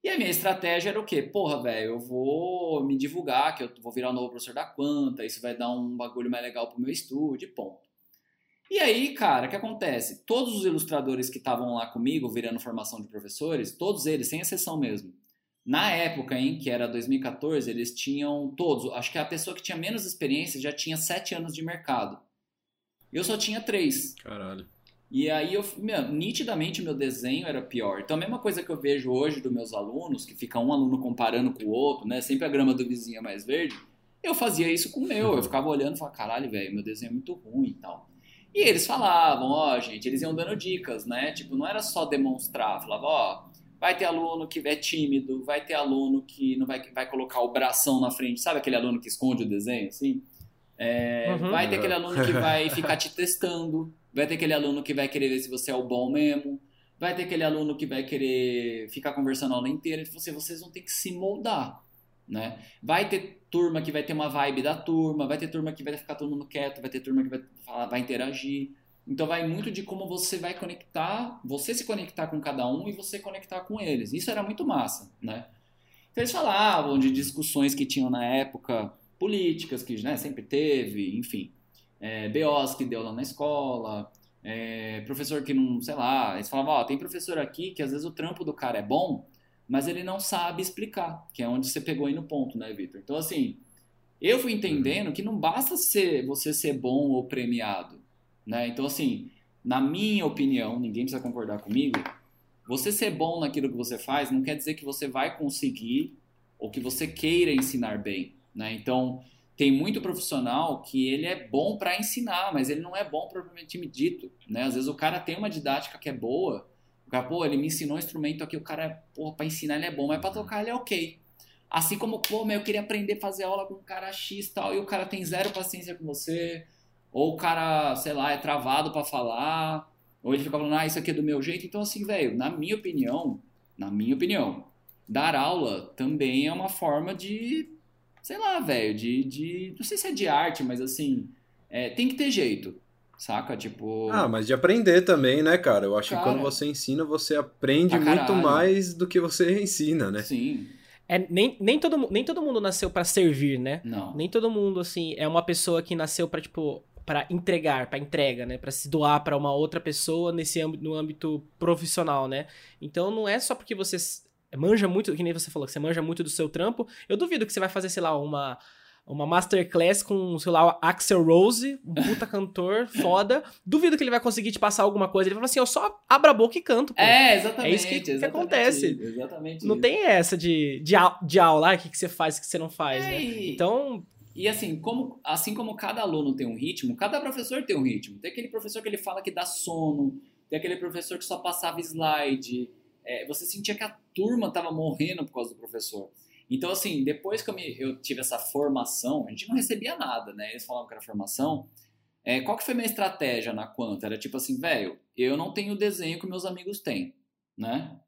E a minha estratégia era o quê? Porra, velho, eu vou me divulgar, que eu vou virar o novo professor da Quanta, isso vai dar um bagulho mais legal pro meu estúdio, ponto. E aí, cara, o que acontece? Todos os ilustradores que estavam lá comigo, virando formação de professores, todos eles, sem exceção mesmo, na época, hein, que era 2014, eles tinham todos, acho que a pessoa que tinha menos experiência já tinha sete anos de mercado. Eu só tinha três. Caralho. E aí, eu, meu, nitidamente, meu desenho era pior. Então, a mesma coisa que eu vejo hoje dos meus alunos, que fica um aluno comparando com o outro, né? Sempre a grama do vizinho é mais verde. Eu fazia isso com o meu. Eu <laughs> ficava olhando e falava, caralho, velho, meu desenho é muito ruim e tal. E eles falavam, ó, gente, eles iam dando dicas, né? Tipo, não era só demonstrar. Falava, ó, vai ter aluno que é tímido, vai ter aluno que não vai, vai colocar o bração na frente. Sabe aquele aluno que esconde o desenho, assim? É, uhum. Vai ter aquele aluno que <laughs> vai ficar te testando. Vai ter aquele aluno que vai querer ver se você é o bom mesmo. Vai ter aquele aluno que vai querer ficar conversando a aula inteira. Falou assim, vocês vão ter que se moldar, né? Vai ter turma que vai ter uma vibe da turma, vai ter turma que vai ficar todo mundo quieto, vai ter turma que vai, falar, vai interagir. Então vai muito de como você vai conectar, você se conectar com cada um e você conectar com eles. Isso era muito massa, né? Então eles falavam de discussões que tinham na época, políticas que né, sempre teve, enfim é, BOs que deu lá na escola, é, professor que não, sei lá, eles falavam, ó, tem professor aqui que às vezes o trampo do cara é bom, mas ele não sabe explicar, que é onde você pegou aí no ponto, né, Vitor? Então, assim, eu fui entendendo que não basta ser, você ser bom ou premiado, né? Então, assim, na minha opinião, ninguém precisa concordar comigo, você ser bom naquilo que você faz não quer dizer que você vai conseguir ou que você queira ensinar bem, né? Então, tem muito profissional que ele é bom para ensinar, mas ele não é bom propriamente dito, né? Às vezes o cara tem uma didática que é boa, o cara, pô, ele me ensinou um instrumento aqui, o cara, pô, para ensinar ele é bom, mas para tocar ele é ok. Assim como, pô, mas eu queria aprender a fazer aula com um cara X tal, e o cara tem zero paciência com você, ou o cara, sei lá, é travado para falar, ou ele fica falando, ah, isso aqui é do meu jeito. Então, assim, velho, na minha opinião, na minha opinião, dar aula também é uma forma de sei lá, velho, de, de. Não sei se é de arte, mas assim. É, tem que ter jeito. Saca? Tipo. Ah, mas de aprender também, né, cara? Eu acho cara, que quando você ensina, você aprende muito mais do que você ensina, né? Sim. É, nem, nem, todo, nem todo mundo nasceu para servir, né? Não. Nem todo mundo, assim, é uma pessoa que nasceu para tipo, para entregar, para entrega, né? Para se doar para uma outra pessoa nesse âmbito, no âmbito profissional, né? Então não é só porque você manja muito, que nem você falou, que você manja muito do seu trampo. Eu duvido que você vai fazer, sei lá, uma uma masterclass com, sei lá, Axel Rose, um puta <laughs> cantor foda. Duvido que ele vai conseguir te passar alguma coisa. Ele vai falar assim, eu só abro a boca e canto. Pô. É, exatamente. É isso que, que acontece. Exatamente. Não isso. tem essa de, de, de aula, o que, que você faz, o que você não faz, é, né? E... Então... E assim como, assim como cada aluno tem um ritmo, cada professor tem um ritmo. Tem aquele professor que ele fala que dá sono, tem aquele professor que só passava slide, é, você sentia que a turma estava morrendo por causa do professor. Então, assim, depois que eu, me, eu, tive essa formação, a gente não recebia nada, né? Eles falavam que era formação. É, qual que foi minha estratégia na Quanta? Era tipo assim, velho, eu não tenho o desenho que meus amigos têm, né?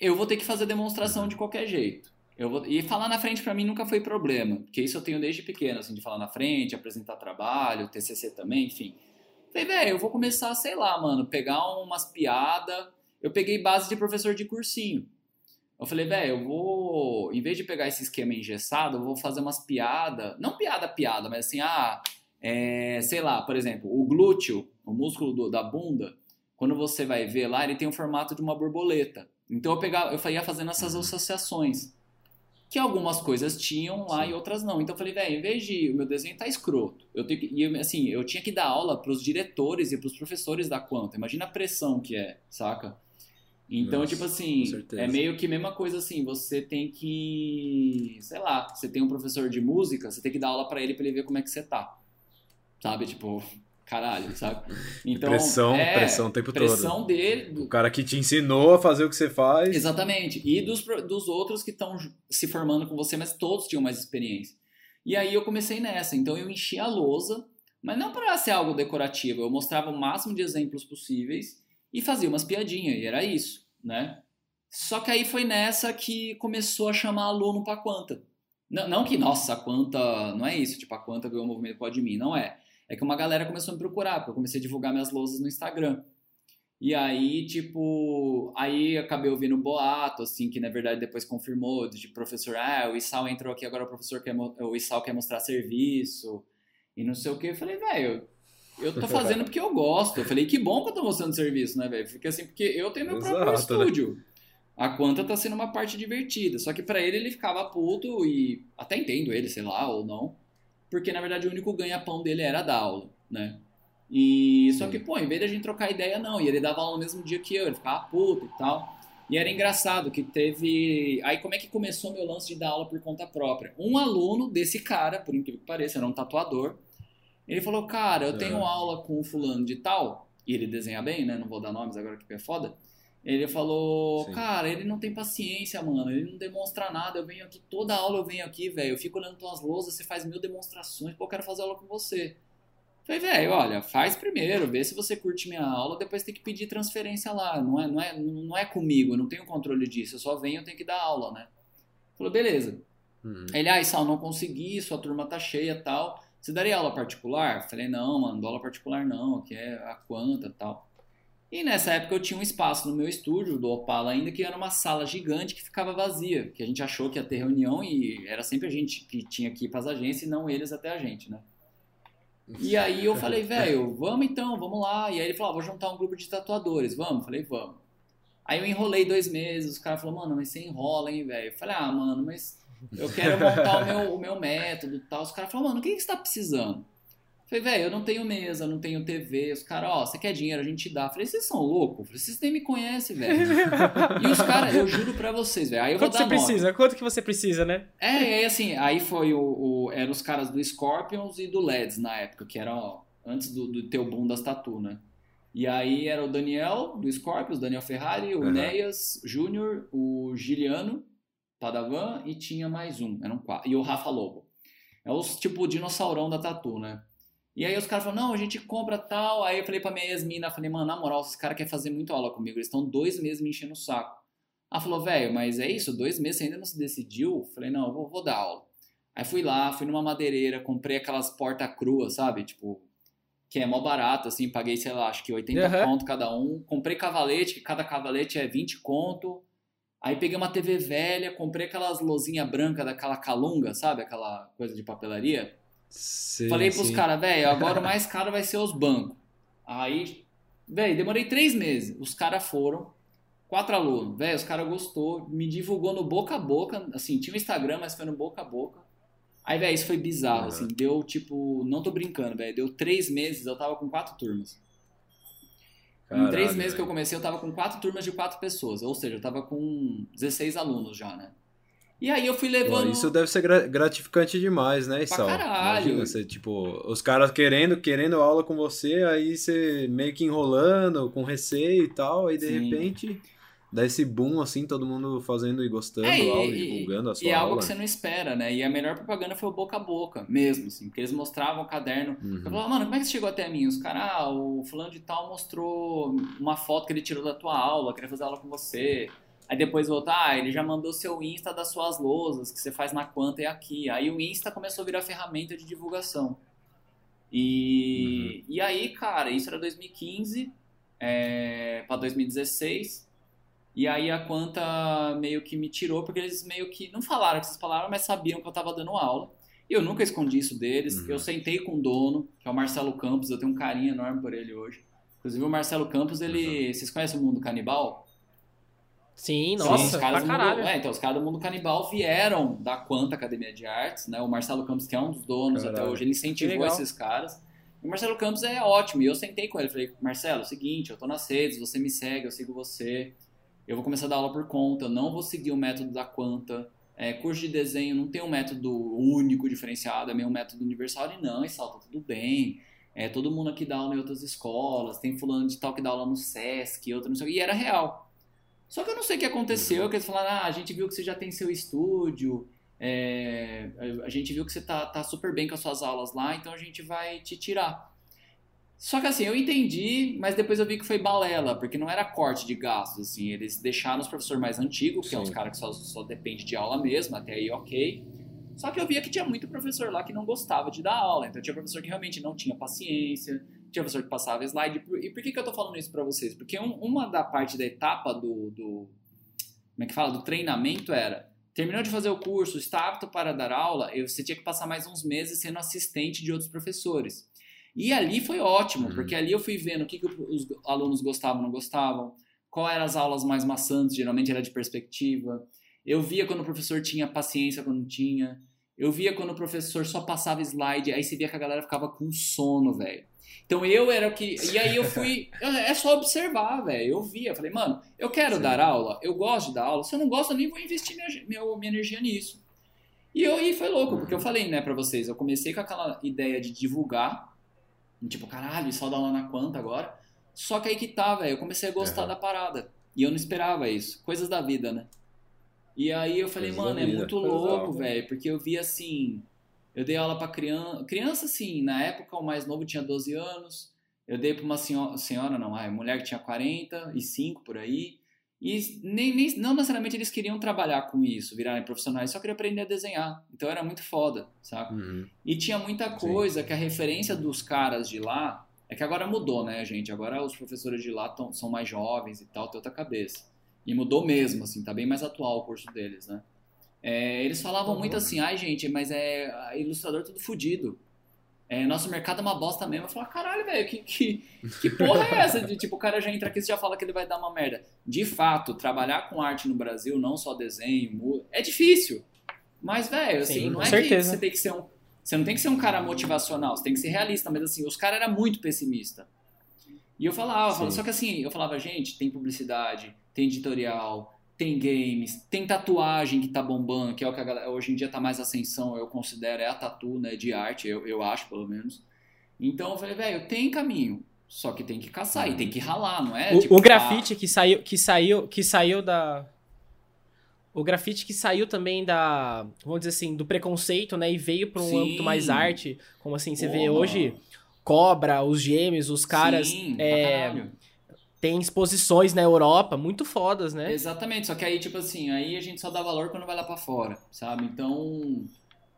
Eu vou ter que fazer demonstração de qualquer jeito. Eu vou, e falar na frente para mim nunca foi problema, porque isso eu tenho desde pequeno, assim, de falar na frente, apresentar trabalho, TCC também, enfim. Falei, velho, eu vou começar, sei lá, mano, pegar umas piadas eu peguei base de professor de cursinho. Eu falei, velho, eu vou, em vez de pegar esse esquema engessado, eu vou fazer umas piadas, não piada piada, mas assim, ah, é, sei lá, por exemplo, o glúteo, o músculo do, da bunda, quando você vai ver lá, ele tem o formato de uma borboleta. Então eu pegava, eu ia fazendo essas uhum. associações. Que algumas coisas tinham lá Sim. e outras não. Então eu falei, velho, em vez de o meu desenho tá escroto, eu tenho que, e assim, eu tinha que dar aula para os diretores e para os professores da Quanta. Imagina a pressão que é, saca? Então, Nossa, tipo assim, é meio que a mesma coisa assim, você tem que, sei lá, você tem um professor de música, você tem que dar aula para ele para ele ver como é que você tá. Sabe, tipo, caralho, sabe? <laughs> Então, pressão, é, pressão o tempo pressão todo. Pressão dele. O cara que te ensinou a fazer o que você faz. Exatamente. E dos, dos outros que estão se formando com você, mas todos tinham mais experiência. E aí eu comecei nessa, então eu enchi a lousa, mas não para ser algo decorativo, eu mostrava o máximo de exemplos possíveis e fazia umas piadinhas, e era isso, né? Só que aí foi nessa que começou a chamar aluno para Quanta. Não, não que, nossa, a Quanta, não é isso, tipo, a Quanta ganhou o movimento Pode Mim, não é. É que uma galera começou a me procurar, porque eu comecei a divulgar minhas lousas no Instagram. E aí, tipo, aí acabei ouvindo boato, assim, que na verdade depois confirmou, de professor, ah, o Isal entrou aqui, agora o professor quer, o Isal quer mostrar serviço, e não sei o que. Eu falei, velho, eu tô fazendo porque eu gosto. Eu falei, que bom que eu tô mostrando serviço, né, velho? Fica assim, porque eu tenho meu Exato, próprio né? estúdio. Né? A Quanta tá sendo uma parte divertida. Só que para ele, ele ficava puto e até entendo ele, sei lá, ou não. Porque, na verdade, o único ganha-pão dele era dar aula, né? E só que, pô, em vez de a gente trocar ideia, não. E ele dava aula no mesmo dia que eu, ele ficava puto e tal. E era engraçado que teve. Aí, como é que começou meu lance de dar aula por conta própria? Um aluno desse cara, por incrível que pareça, era um tatuador. Ele falou: Cara, eu tenho é. aula com o fulano de tal. E ele desenha bem, né? Não vou dar nomes agora que é foda. Ele falou, Sim. cara, ele não tem paciência, mano. Ele não demonstra nada. Eu venho aqui, toda aula eu venho aqui, velho. Eu fico olhando tuas lousas, você faz mil demonstrações, pô, eu quero fazer aula com você. Falei, velho, olha, faz primeiro, vê se você curte minha aula, depois tem que pedir transferência lá. Não é, não é, não é comigo, eu não tenho controle disso, eu só venho, eu tenho que dar aula, né? Falou, beleza. Uhum. Ele, ah, Sal, não consegui, sua turma tá cheia tal. Você daria aula particular? Falei, não, mano, dou aula particular não, aqui é a quanta tal. E nessa época eu tinha um espaço no meu estúdio, do Opala ainda, que era uma sala gigante que ficava vazia, que a gente achou que ia ter reunião e era sempre a gente que tinha que ir para as agências e não eles até a gente, né? E aí eu falei, velho, vamos então, vamos lá. E aí ele falou, ah, vou juntar um grupo de tatuadores, vamos? Falei, vamos. Aí eu enrolei dois meses, os caras falaram, mano, mas você enrola, hein, velho? Eu falei, ah, mano, mas eu quero montar o meu, o meu método e tal. Os caras falaram, mano, o que, que você tá precisando? Falei, velho, eu não tenho mesa, não tenho TV. Os caras, ó, você quer dinheiro, a gente dá. Falei, vocês são loucos? Falei, vocês nem me conhecem, velho. e os caras, eu juro pra vocês, velho. Aí eu Quanto vou dar você nome. precisa? Quanto que você precisa, né? É, aí assim, aí foi o, o. Eram os caras do Scorpions e do LEDs na época, que era ó, antes do, do teu boom das tatu, né? E aí era o Daniel do Scorpions, Daniel Ferrari, o uhum. Neias Júnior, o Giliano Padawan e tinha mais um, eram quatro. E o Rafa Lobo. É os tipo dinossaurão da tatu, né? E aí os caras falaram, não, a gente compra tal. Aí eu falei pra minha ex-mina, falei, mano, na moral, esses caras querem fazer muita aula comigo, eles estão dois meses me enchendo o saco. Ela falou, velho, mas é isso, dois meses você ainda não se decidiu? Falei, não, eu vou, vou dar aula. Aí fui lá, fui numa madeireira, comprei aquelas porta cruas, sabe? Tipo, que é mó barato, assim, paguei, sei lá, acho que 80 uhum. conto cada um. Comprei cavalete, que cada cavalete é 20 conto. Aí peguei uma TV velha, comprei aquelas lozinha branca daquela calunga, sabe? Aquela coisa de papelaria. Sim, Falei pros caras, velho, agora o <laughs> mais caro vai ser os bancos. Aí, velho, demorei três meses. Os caras foram, quatro alunos, velho, os caras gostou, me divulgou no boca a boca, assim, tinha um Instagram, mas foi no boca a boca. Aí, velho, isso foi bizarro, uhum. assim, deu tipo, não tô brincando, velho, deu três meses, eu tava com quatro turmas. Caralho, em três meses que eu comecei, eu tava com quatro turmas de quatro pessoas, ou seja, eu tava com 16 alunos já, né? E aí eu fui levando. Pô, isso deve ser gratificante demais, né, Isal? Pra caralho. Imagina, você, tipo, os caras querendo, querendo aula com você, aí você meio que enrolando, com receio e tal, aí de Sim. repente dá esse boom, assim, todo mundo fazendo e gostando é, aula, e, divulgando a sua e aula. E algo que você não espera, né? E a melhor propaganda foi o boca a boca, mesmo, assim, porque eles mostravam o caderno. Uhum. Eu falava, mano, como é que você chegou até mim? Os caras, ah, o fulano de tal mostrou uma foto que ele tirou da tua aula, queria fazer aula com você. Aí depois voltar, ah, ele já mandou seu Insta das suas lousas, que você faz na Quanta e aqui. Aí o Insta começou a virar ferramenta de divulgação. E, uhum. e aí, cara, isso era 2015 é, para 2016. E aí a Quanta meio que me tirou, porque eles meio que não falaram essas palavras, mas sabiam que eu estava dando aula. E eu nunca escondi isso deles. Uhum. Eu sentei com o dono, que é o Marcelo Campos, eu tenho um carinho enorme por ele hoje. Inclusive o Marcelo Campos, ele. Uhum. Vocês conhecem o mundo canibal? Sim, nossa, Sim, os caras mundo, é, então os caras do mundo canibal vieram da Quanta Academia de Artes, né? O Marcelo Campos, que é um dos donos Caralho. até hoje, ele incentivou esses caras. O Marcelo Campos é ótimo, e eu sentei com ele, falei, Marcelo, é o seguinte, eu tô nas redes, você me segue, eu sigo você, eu vou começar a dar aula por conta, eu não vou seguir o método da Quanta, é, curso de desenho não tem um método único, diferenciado, é meio um método universal, e não, e salta tudo bem, é, todo mundo aqui dá aula em outras escolas, tem fulano de tal que dá aula no Sesc, outro não sei o que, e era real. Só que eu não sei o que aconteceu, que eles falaram, ah, a gente viu que você já tem seu estúdio, é, a gente viu que você tá, tá super bem com as suas aulas lá, então a gente vai te tirar. Só que assim, eu entendi, mas depois eu vi que foi balela, porque não era corte de gastos, assim, eles deixaram os professores mais antigos, que Sim. é os caras que só, só depende de aula mesmo, até aí ok. Só que eu via que tinha muito professor lá que não gostava de dar aula, então tinha professor que realmente não tinha paciência, tinha professor que passava slide. E por que, que eu tô falando isso para vocês? Porque um, uma da parte da etapa do, do. Como é que fala? Do treinamento era. Terminou de fazer o curso, está apto para dar aula, você tinha que passar mais uns meses sendo assistente de outros professores. E ali foi ótimo, uhum. porque ali eu fui vendo o que, que os alunos gostavam, não gostavam, qual eram as aulas mais maçantes, geralmente era de perspectiva. Eu via quando o professor tinha paciência, quando não tinha. Eu via quando o professor só passava slide, aí você via que a galera ficava com sono, velho. Então eu era o que. E aí eu fui. É só observar, velho. Eu via, falei, mano, eu quero Sim. dar aula, eu gosto de dar aula. Se eu não gosto, eu nem vou investir minha, minha, minha energia nisso. E, eu, e foi louco, porque eu uhum. falei, né, pra vocês, eu comecei com aquela ideia de divulgar. Tipo, caralho, só dar aula na quanta agora. Só que aí que tá, velho. Eu comecei a gostar uhum. da parada. E eu não esperava isso. Coisas da vida, né? E aí eu falei, mano, é muito louco, velho, porque eu vi assim, eu dei aula para criança, criança assim, na época o mais novo tinha 12 anos, eu dei para uma senhora, senhora não, a mulher que tinha 45 por aí, e nem, nem, não necessariamente eles queriam trabalhar com isso, virarem profissionais, só queriam aprender a desenhar. Então era muito foda, sabe? Uhum. E tinha muita coisa Sim. que a referência dos caras de lá é que agora mudou, né, gente? Agora os professores de lá tão, são mais jovens e tal, tem outra cabeça. E mudou mesmo, assim, tá bem mais atual o curso deles, né? É, eles falavam muito assim, ai gente, mas é ilustrador tudo fodido. É, nosso mercado é uma bosta mesmo. Eu falava, caralho, velho, que, que, que porra é essa? De, tipo, o cara já entra aqui e já fala que ele vai dar uma merda. De fato, trabalhar com arte no Brasil, não só desenho, é difícil. Mas, velho, assim, não é certeza. que você tem que ser um. Você não tem que ser um cara motivacional, você tem que ser realista, mas assim, os caras eram muito pessimistas. E eu falava, falava, só que assim, eu falava, gente, tem publicidade, tem editorial, tem games, tem tatuagem que tá bombando, que é o que a galera, hoje em dia tá mais ascensão, eu considero, é a tatu, né, de arte, eu, eu acho, pelo menos. Então eu falei, velho, tem caminho, só que tem que caçar e tem que ralar, não é? O, tipo, o grafite ah, que saiu, que saiu, que saiu da o grafite que saiu também da, vamos dizer assim, do preconceito, né, e veio para um Sim. âmbito mais arte, como assim, você vê hoje Cobra, os Gêmeos, os caras Sim, é, tem exposições na Europa muito fodas, né? Exatamente, só que aí, tipo assim, aí a gente só dá valor quando vai lá para fora, sabe? Então.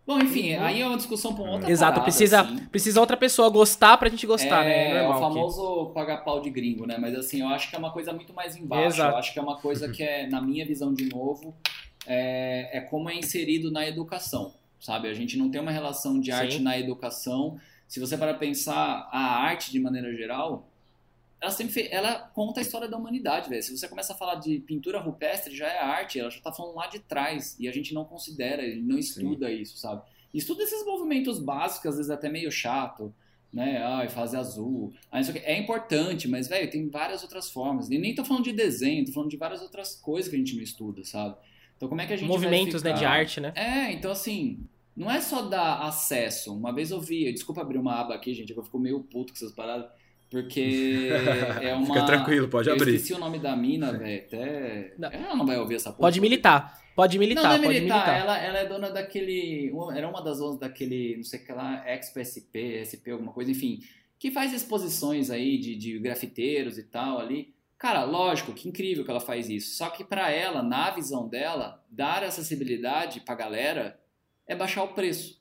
Bom, enfim, uhum. aí é uma discussão uma outra Exato, parada, precisa, assim. precisa outra pessoa gostar pra gente gostar, é, né? É, é o famoso que... pagar pau de gringo, né? Mas assim, eu acho que é uma coisa muito mais embaixo. Exato. Eu acho que é uma coisa que é, na minha visão de novo, é, é como é inserido na educação, sabe? A gente não tem uma relação de arte Sim. na educação. Se você para pensar a arte de maneira geral, ela sempre ela conta a história da humanidade, velho. Se você começa a falar de pintura rupestre, já é arte, ela já tá falando lá de trás e a gente não considera, não estuda Sim. isso, sabe? Estuda esses movimentos básicos, às vezes até meio chato, né? Ai, fase azul. é importante, mas, velho, tem várias outras formas. E nem tô falando de desenho, tô falando de várias outras coisas que a gente não estuda, sabe? Então, como é que a gente Movimentos, né, de arte, né? É, então, assim, não é só dar acesso. Uma vez eu vi, desculpa abrir uma aba aqui, gente, eu fico meio puto com essas paradas porque <laughs> é uma. Fica tranquilo, pode eu abrir. Eu esqueci o nome da mina, velho. Até. Não. Ela não vai ouvir essa porra. Pode militar. Pode militar, não, não é pode militar. militar. Ela, ela é dona daquele. Era uma das donas daquele. Não sei o que lá, Expo SP, SP, alguma coisa, enfim. Que faz exposições aí de, de grafiteiros e tal ali. Cara, lógico, que incrível que ela faz isso. Só que para ela, na visão dela, dar acessibilidade pra galera é baixar o preço.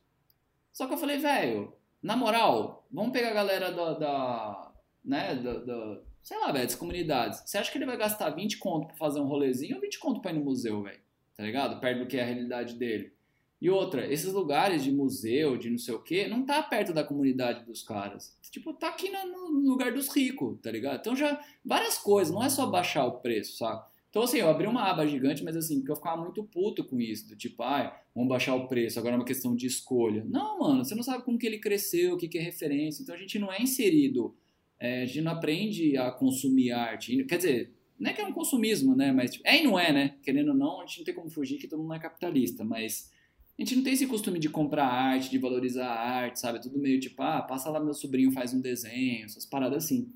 Só que eu falei, velho, na moral, vamos pegar a galera da, da né, do, sei lá, velho, das comunidades. Você acha que ele vai gastar 20 conto pra fazer um rolezinho ou 20 conto pra ir no museu, velho? Tá ligado? Perto do que é a realidade dele. E outra, esses lugares de museu, de não sei o quê, não tá perto da comunidade dos caras. Tipo, tá aqui no, no lugar dos ricos, tá ligado? Então já, várias coisas, não é só baixar o preço, sabe? Então, assim, eu abri uma aba gigante, mas assim, porque eu ficava muito puto com isso, do tipo, ai, vamos baixar o preço, agora é uma questão de escolha. Não, mano, você não sabe como que ele cresceu, o que, que é referência, então a gente não é inserido é, a gente não aprende a consumir arte. Quer dizer, não é que é um consumismo, né? Mas tipo, é e não é, né? Querendo ou não, a gente não tem como fugir que todo mundo é capitalista, mas a gente não tem esse costume de comprar arte, de valorizar a arte, sabe? É tudo meio tipo, ah, passa lá meu sobrinho, faz um desenho, essas paradas assim.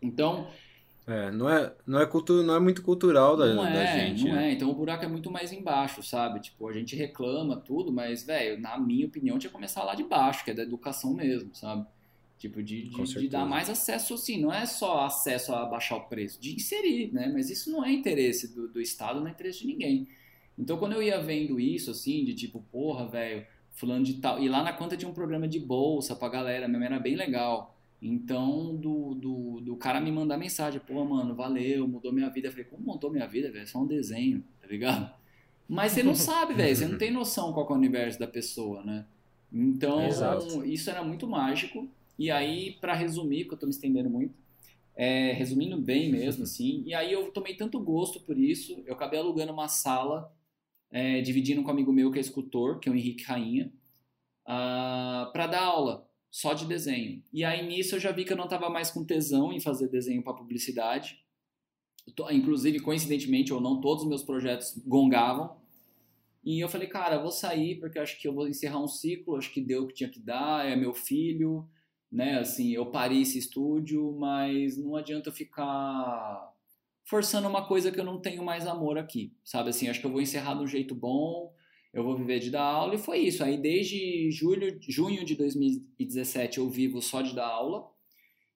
Então. É, não é, não é, cultu não é muito cultural da, não da é, gente. Não né? é, então o buraco é muito mais embaixo, sabe? Tipo, a gente reclama tudo, mas, velho, na minha opinião, tinha que começar lá de baixo, que é da educação mesmo, sabe? Tipo, de, de, de, dar mais acesso, assim, não é só acesso a baixar o preço, de inserir, né? Mas isso não é interesse do, do Estado, não é interesse de ninguém. Então, quando eu ia vendo isso, assim, de tipo, porra, velho, fulano de tal. E lá na conta tinha um programa de bolsa pra galera, mesmo era bem legal. Então, do, do, do cara me mandar mensagem, pô, mano, valeu, mudou minha vida. Eu falei, como mudou minha vida, velho? É só um desenho, tá ligado? Mas você não <laughs> sabe, velho, você não tem noção qual é o universo da pessoa, né? Então, Exato. isso era muito mágico. E aí, para resumir, que eu tô me estendendo muito, é, resumindo bem mesmo, <laughs> assim, e aí eu tomei tanto gosto por isso, eu acabei alugando uma sala, é, dividindo com um amigo meu que é escultor, que é o Henrique Rainha, uh, ah, para dar aula só de desenho. E aí nisso eu já vi que eu não estava mais com tesão em fazer desenho para publicidade. Inclusive, coincidentemente ou não, todos os meus projetos gongavam. E eu falei, cara, eu vou sair porque acho que eu vou encerrar um ciclo, acho que deu o que tinha que dar, é meu filho, né? Assim, eu parei esse estúdio, mas não adianta ficar forçando uma coisa que eu não tenho mais amor aqui, sabe? Assim, acho que eu vou encerrar de um jeito bom, eu vou viver de dar aula e foi isso. Aí desde julho, junho de 2017 eu vivo só de dar aula.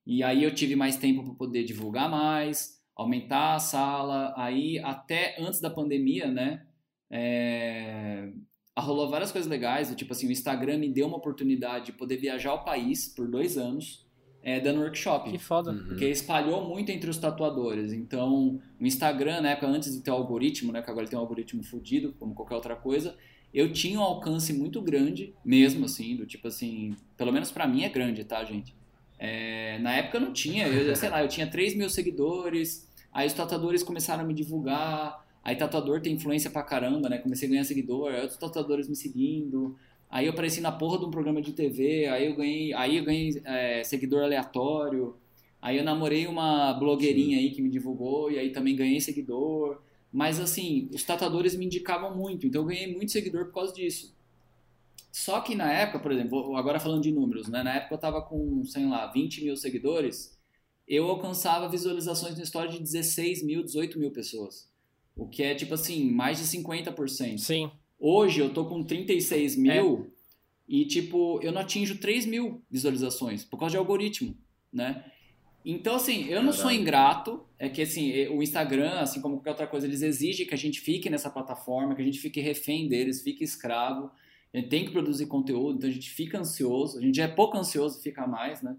E aí eu tive mais tempo para poder divulgar mais, aumentar a sala. Aí até antes da pandemia, né? É... Rolou várias coisas legais. Tipo assim, o Instagram me deu uma oportunidade de poder viajar ao país por dois anos. É, dando workshop. Que foda. Uhum. Porque espalhou muito entre os tatuadores. Então, o Instagram, na época, antes de ter o algoritmo, né? Que agora tem um algoritmo fodido, como qualquer outra coisa, eu tinha um alcance muito grande, mesmo assim, do tipo assim, pelo menos para mim é grande, tá, gente? É, na época eu não tinha, eu, sei lá, eu tinha 3 mil seguidores, aí os tatuadores começaram a me divulgar, aí tatuador tem influência pra caramba, né? Comecei a ganhar seguidor, outros tatuadores me seguindo, aí eu apareci na porra de um programa de TV, aí eu ganhei, aí eu ganhei é, seguidor aleatório, aí eu namorei uma blogueirinha Sim. aí que me divulgou, e aí também ganhei seguidor. Mas assim, os tatuadores me indicavam muito, então eu ganhei muito seguidor por causa disso. Só que na época, por exemplo, agora falando de números, né? Na época eu tava com, sei lá, 20 mil seguidores, eu alcançava visualizações no story de 16 mil, 18 mil pessoas. O que é, tipo assim, mais de 50%. Sim. Hoje eu tô com 36 mil é. e, tipo, eu não atinjo 3 mil visualizações por causa de algoritmo, né? Então, assim, eu não Caralho. sou ingrato, é que, assim, o Instagram, assim como qualquer outra coisa, eles exigem que a gente fique nessa plataforma, que a gente fique refém deles, fique escravo, a gente tem que produzir conteúdo, então a gente fica ansioso, a gente já é pouco ansioso, fica mais, né?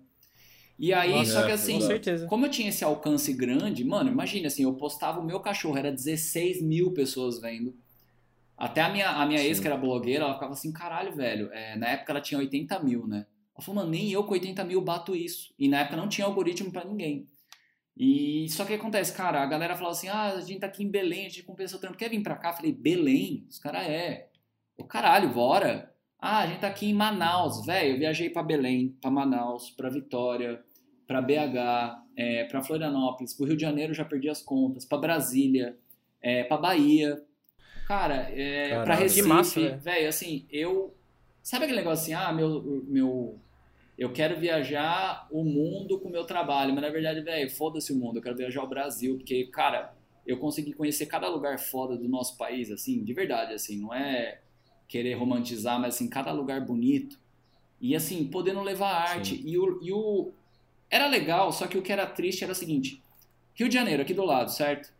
E aí, Nossa, só que é, assim, como eu tinha esse alcance grande, mano, imagina assim, eu postava o meu cachorro, era 16 mil pessoas vendo. Até a minha, a minha ex, que era blogueira, ela ficava assim, caralho, velho. É, na época ela tinha 80 mil, né? Ela falou, mano, nem eu com 80 mil bato isso. E na época não tinha algoritmo para ninguém. E só que acontece, cara, a galera falava assim: ah, a gente tá aqui em Belém, a gente compensa o trampo, quer vir pra cá? Eu falei, Belém? Os caras é. O caralho, bora. Ah, a gente tá aqui em Manaus, velho. Eu viajei para Belém, para Manaus, para Vitória, para BH, é, para Florianópolis, pro Rio de Janeiro já perdi as contas, para Brasília, é, para Bahia. Cara, é, para Recife, velho, assim, eu. Sabe aquele negócio assim, ah, meu, meu eu quero viajar o mundo com o meu trabalho, mas na verdade, velho, foda-se o mundo, eu quero viajar o Brasil, porque, cara, eu consegui conhecer cada lugar foda do nosso país, assim, de verdade, assim, não é querer romantizar, mas assim, cada lugar bonito. E assim, podendo levar arte. E o, e o. Era legal, só que o que era triste era o seguinte: Rio de Janeiro, aqui do lado, certo?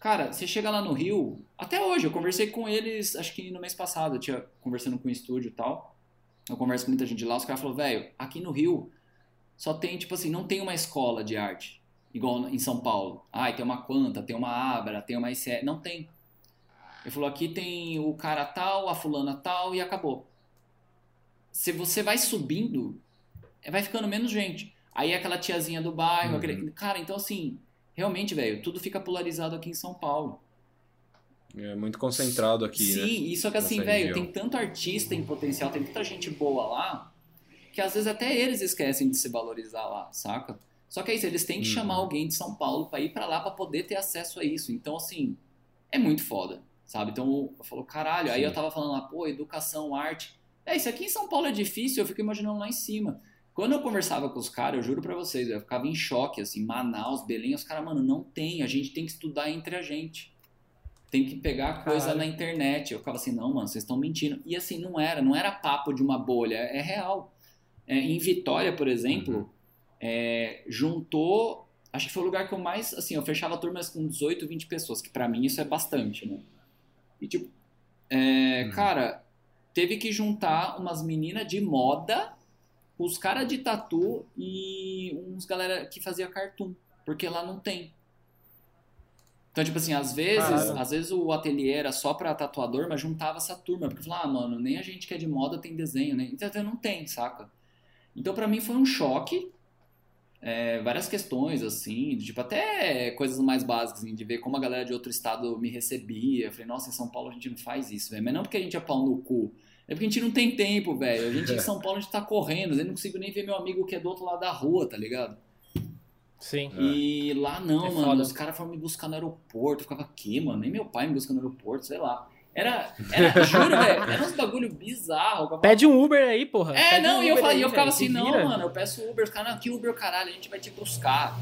Cara, você chega lá no Rio, até hoje, eu conversei com eles, acho que no mês passado, eu tinha conversando com o estúdio e tal eu converso com muita gente lá, os caras falam, velho, aqui no Rio só tem, tipo assim, não tem uma escola de arte, igual em São Paulo. Ah, tem uma Quanta, tem uma Abra, tem uma ICE. Não tem. Ele falou, aqui tem o cara tal, a fulana tal e acabou. Se você vai subindo, é, vai ficando menos gente. Aí aquela tiazinha do bairro, uhum. aquele... Cara, então assim, realmente, velho, tudo fica polarizado aqui em São Paulo. É muito concentrado aqui, Sim, né? e só que assim, velho, tem tanto artista em potencial, tem tanta gente boa lá, que às vezes até eles esquecem de se valorizar lá, saca? Só que é isso, eles têm que uhum. chamar alguém de São Paulo para ir para lá para poder ter acesso a isso. Então, assim, é muito foda, sabe? Então, eu falo, caralho, Sim. aí eu tava falando lá, pô, educação, arte. É, isso aqui em São Paulo é difícil, eu fico imaginando lá em cima. Quando eu conversava com os caras, eu juro para vocês, eu ficava em choque, assim, Manaus, Belém, os caras, mano, não tem, a gente tem que estudar entre a gente tem que pegar coisa Caralho. na internet. Eu ficava assim, não, mano, vocês estão mentindo. E assim, não era, não era papo de uma bolha, é real. É, em Vitória, por exemplo, uhum. é, juntou. Acho que foi o lugar que eu mais. Assim, eu fechava turmas com 18, 20 pessoas, que para mim isso é bastante, né? E tipo, é, uhum. cara, teve que juntar umas meninas de moda os caras de tatu e uns galera que fazia cartoon, porque lá não tem. Então, tipo assim, às vezes, Caralho. às vezes o ateliê era só pra tatuador, mas juntava essa turma, porque falava, ah, mano, nem a gente que é de moda tem desenho, né? Então não tem, saca? Então pra mim foi um choque, é, várias questões, assim, tipo, até coisas mais básicas, assim, de ver como a galera de outro estado me recebia. Eu falei, nossa, em São Paulo a gente não faz isso, velho. Mas não porque a gente é pau no cu, é porque a gente não tem tempo, velho. A gente em <laughs> São Paulo a gente tá correndo, eu não consigo nem ver meu amigo que é do outro lado da rua, tá ligado? Sim. E lá não, É mano. foda. Os caras foram me buscar no aeroporto. Eu ficava aqui, mano. Nem meu pai me busca no aeroporto, sei lá. Era, era juro, velho. Era uns bagulho bizarro. Pede um Uber aí, porra. é, Pede não, um e eu, falei, aí, eu ficava assim, não, vira. mano, eu peço Uber. Os caras, não, que Uber, caralho, a gente vai te buscar.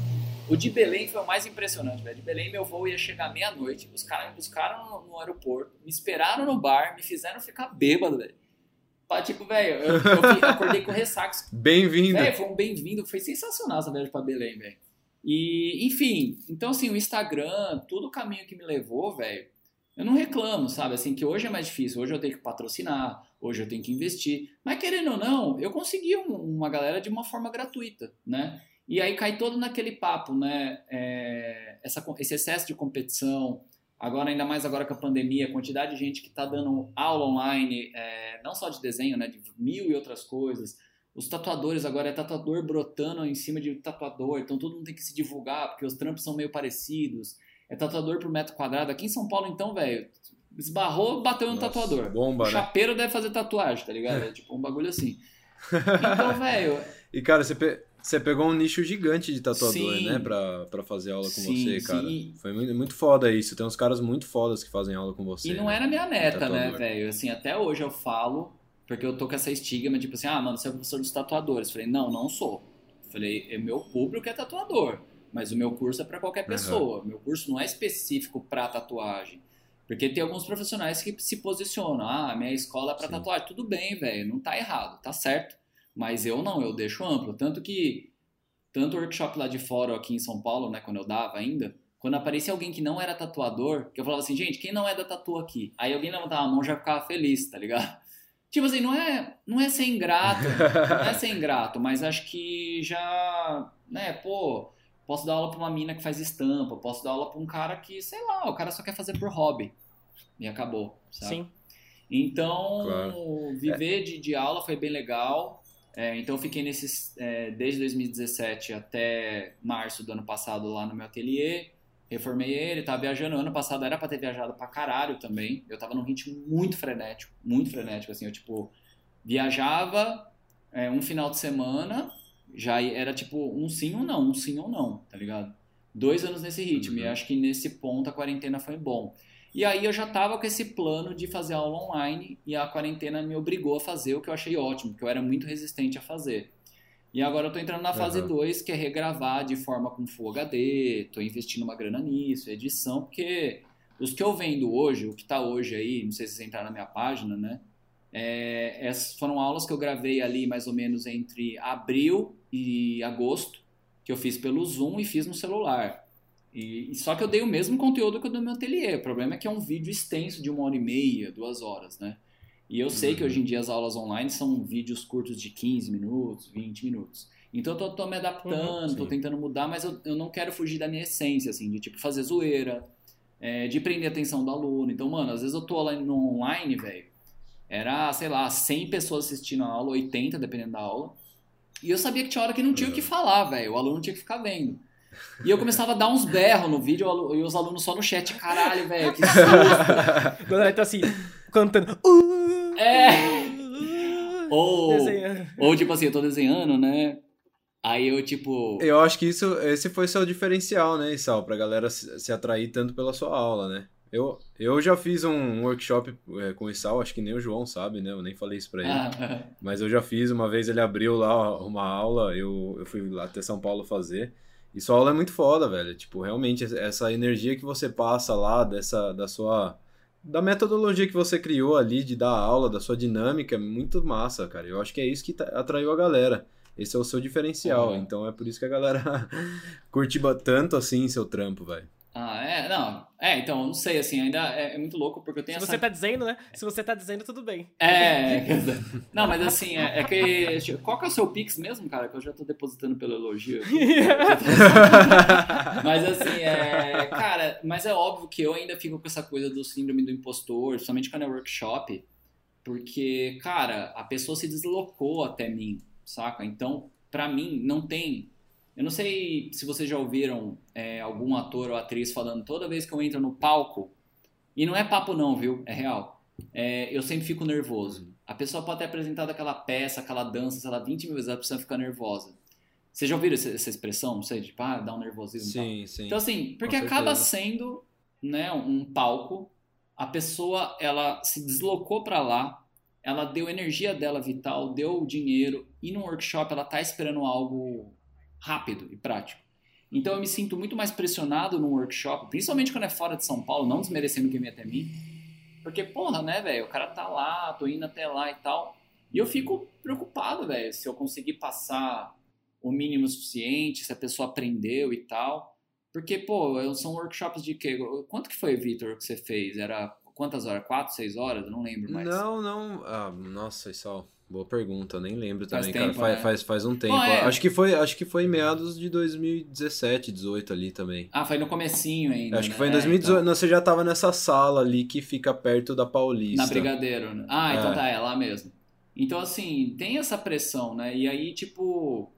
O de Belém foi o mais impressionante, velho. De Belém, meu voo ia chegar meia-noite. Os caras me buscaram no, no aeroporto, me esperaram no bar, me fizeram ficar bêbado, velho. Tipo, velho, eu, eu acordei com ressaca. Bem-vindo. Velho, foi um bem-vindo, foi sensacional essa viagem pra Belém, velho. E, enfim, então assim, o Instagram, todo o caminho que me levou, velho, eu não reclamo, sabe? Assim, que hoje é mais difícil, hoje eu tenho que patrocinar, hoje eu tenho que investir. Mas querendo ou não, eu consegui um- uma galera de uma forma gratuita, né? E aí cai todo naquele papo, né? É, essa, esse excesso de competição, agora ainda mais agora com a pandemia, a quantidade de gente que está dando aula online, é, não só de desenho, né? De mil e outras coisas. Os tatuadores agora é tatuador brotando em cima de tatuador, então todo mundo tem que se divulgar, porque os trampos são meio parecidos. É tatuador por metro quadrado. Aqui em São Paulo, então, velho, esbarrou, bateu no Nossa, tatuador. Bomba, o né? chapeiro deve fazer tatuagem, tá ligado? É tipo um bagulho assim. <laughs> Então, velho, E, cara, você, pe- você pegou um nicho gigante de tatuador, Sim. né? Pra, pra fazer aula com Sim, você, cara. sim. Foi muito, muito foda isso. Tem uns caras muito fodas que fazem aula com você. E não né? era minha meta, né, velho? Assim, até hoje eu falo, porque eu tô com essa estigma, tipo assim, ah, mano, você é professor dos tatuadores. Falei, não, não sou. Falei, é meu público é tatuador, mas o meu curso é pra qualquer pessoa. Meu curso não é específico pra tatuagem. Porque tem alguns profissionais que se posicionam, ah, minha escola é pra Sim. tatuagem. Tudo bem, velho, não tá errado, tá certo. Mas eu não, eu deixo amplo. Tanto que, tanto o workshop lá de fora, aqui em São Paulo, né, quando eu dava ainda, quando aparecia alguém que não era tatuador, que eu falava assim, gente, quem não é da tatu aqui? Aí alguém levantava a mão e já ficava feliz, tá ligado? <laughs> Tipo assim, não é, não é ser ingrato, <laughs> não é ser ingrato, mas acho que já, né, pô, posso dar aula pra uma mina que faz estampa, posso dar aula pra um cara que, sei lá, o cara só quer fazer por hobby. E acabou, sabe? Sim. Então, Claro. viver de, de aula foi bem legal. É, então, eu fiquei nesses, é, desde 2017 até março do ano passado lá no meu ateliê. Reformei ele, tava viajando. Ano passado era pra ter viajado pra caralho também. Eu tava num ritmo muito frenético, muito frenético, assim. Eu, tipo, viajava é, um final de semana, já era tipo um sim ou não, um sim ou não, tá ligado? Dois anos nesse ritmo. Uhum. E acho que nesse ponto a quarentena foi bom. E aí eu já tava com esse plano de fazer aula online e a quarentena me obrigou a fazer o que eu achei ótimo, que eu era muito resistente a fazer. E agora eu tô entrando na fase Aham. 2, que é regravar de forma com Full HD, tô investindo uma grana nisso, edição, porque os que eu vendo hoje, o que tá hoje aí, não sei se vocês entraram na minha página, né? É, essas foram aulas que eu gravei ali mais ou menos entre abril e agosto, que eu fiz pelo Zoom e fiz no celular. E, só que eu dei o mesmo conteúdo que o do meu ateliê. O problema é que é um vídeo extenso de uma hora e meia, duas horas, né? E eu sei que Uhum. hoje em dia as aulas online são vídeos curtos de 15 minutos, 20 minutos. Então eu tô, tô me adaptando, Uhum, tô tentando mudar, mas eu, eu não quero fugir da minha essência, assim, de tipo fazer zoeira, é, de prender a atenção do aluno. Então, mano, às vezes eu tô lá no online, velho, era, sei lá, 100 pessoas assistindo a aula, 80, dependendo da aula. E eu sabia que tinha hora que não tinha o que Uhum. falar, velho. O aluno tinha que ficar vendo. E eu começava a dar uns berros no vídeo e os alunos só no chat. Caralho, velho, que susto. <laughs> Quando ela tá assim, cantando. "Uh, É. uh", Ou, desenhando. ou tipo assim, eu tô desenhando, né? Aí eu, tipo. Eu acho que isso, esse foi seu diferencial, né, Isal? Pra galera se, se atrair tanto pela sua aula, né? Eu, eu já fiz um workshop é, com o Isal, acho que nem o João sabe, né? Eu nem falei isso pra ele. Ah, Mas eu já fiz, uma vez ele abriu lá uma aula, eu, eu fui lá até São Paulo fazer. E sua aula é muito foda, velho. Tipo, realmente, essa energia que você passa lá, dessa, da sua. Da metodologia que você criou ali de dar aula, da sua dinâmica, é muito massa, cara. Eu acho que é isso que tá- atraiu a galera. Esse é o seu diferencial. Uhum. Então é por isso que a galera <laughs> curte tanto assim seu trampo, velho. Ah, é, não. É, então, não sei, assim, ainda é, é muito louco porque eu tenho Se essa... você tá dizendo, né? Se você tá dizendo, tudo bem. É, <laughs> não, mas assim, é, é que. Qual que é o seu Pix mesmo, cara? Que eu já tô depositando pelo elogio. <laughs> mas assim, é. Cara, mas é óbvio que eu ainda fico com essa coisa do síndrome do impostor, somente quando é workshop. Porque, cara, a pessoa se deslocou até mim, saca? Então, pra mim, não tem. Eu não sei se vocês já ouviram é, algum ator ou atriz falando toda vez que eu entro no palco, e não é papo não, viu? É real. É, eu sempre fico nervoso. A pessoa pode ter apresentado aquela peça, aquela dança, sei lá, 20 mil vezes, a pessoa fica nervosa. Vocês já ouviram essa, essa expressão? Não sei, tipo, ah, dá um nervosismo. Sim, sim. Então, assim, porque acaba sendo né, um palco, a pessoa ela se deslocou para lá, ela deu energia dela vital, deu dinheiro, e no workshop ela tá esperando algo rápido e prático. Então eu me sinto muito mais pressionado num workshop, principalmente quando é fora de São Paulo, não desmerecendo quem vem até mim. Porque, porra, né, velho, o cara tá lá, tô indo até lá e tal. E eu fico preocupado, velho, se eu conseguir passar o mínimo suficiente, se a pessoa aprendeu e tal. Porque, pô, são workshops de quê? Quanto que foi, Vitor, que você fez? Era quantas horas? Quatro, seis horas? Eu não lembro mais. Não, não. Ah, nossa, Isal. Boa pergunta, eu nem lembro Faz também, tempo, cara. Faz, né? faz, faz um tempo. Bom, é. Acho que foi, acho que foi em meados de 2017, 18 ali também. Ah, foi no comecinho ainda, acho que né? foi em É, 2018. então. Não, você já tava nessa sala ali que fica perto da Paulista. Na Brigadeiro, né? Ah, então É. tá, é lá mesmo. Então, assim, tem essa pressão, né? E aí, tipo,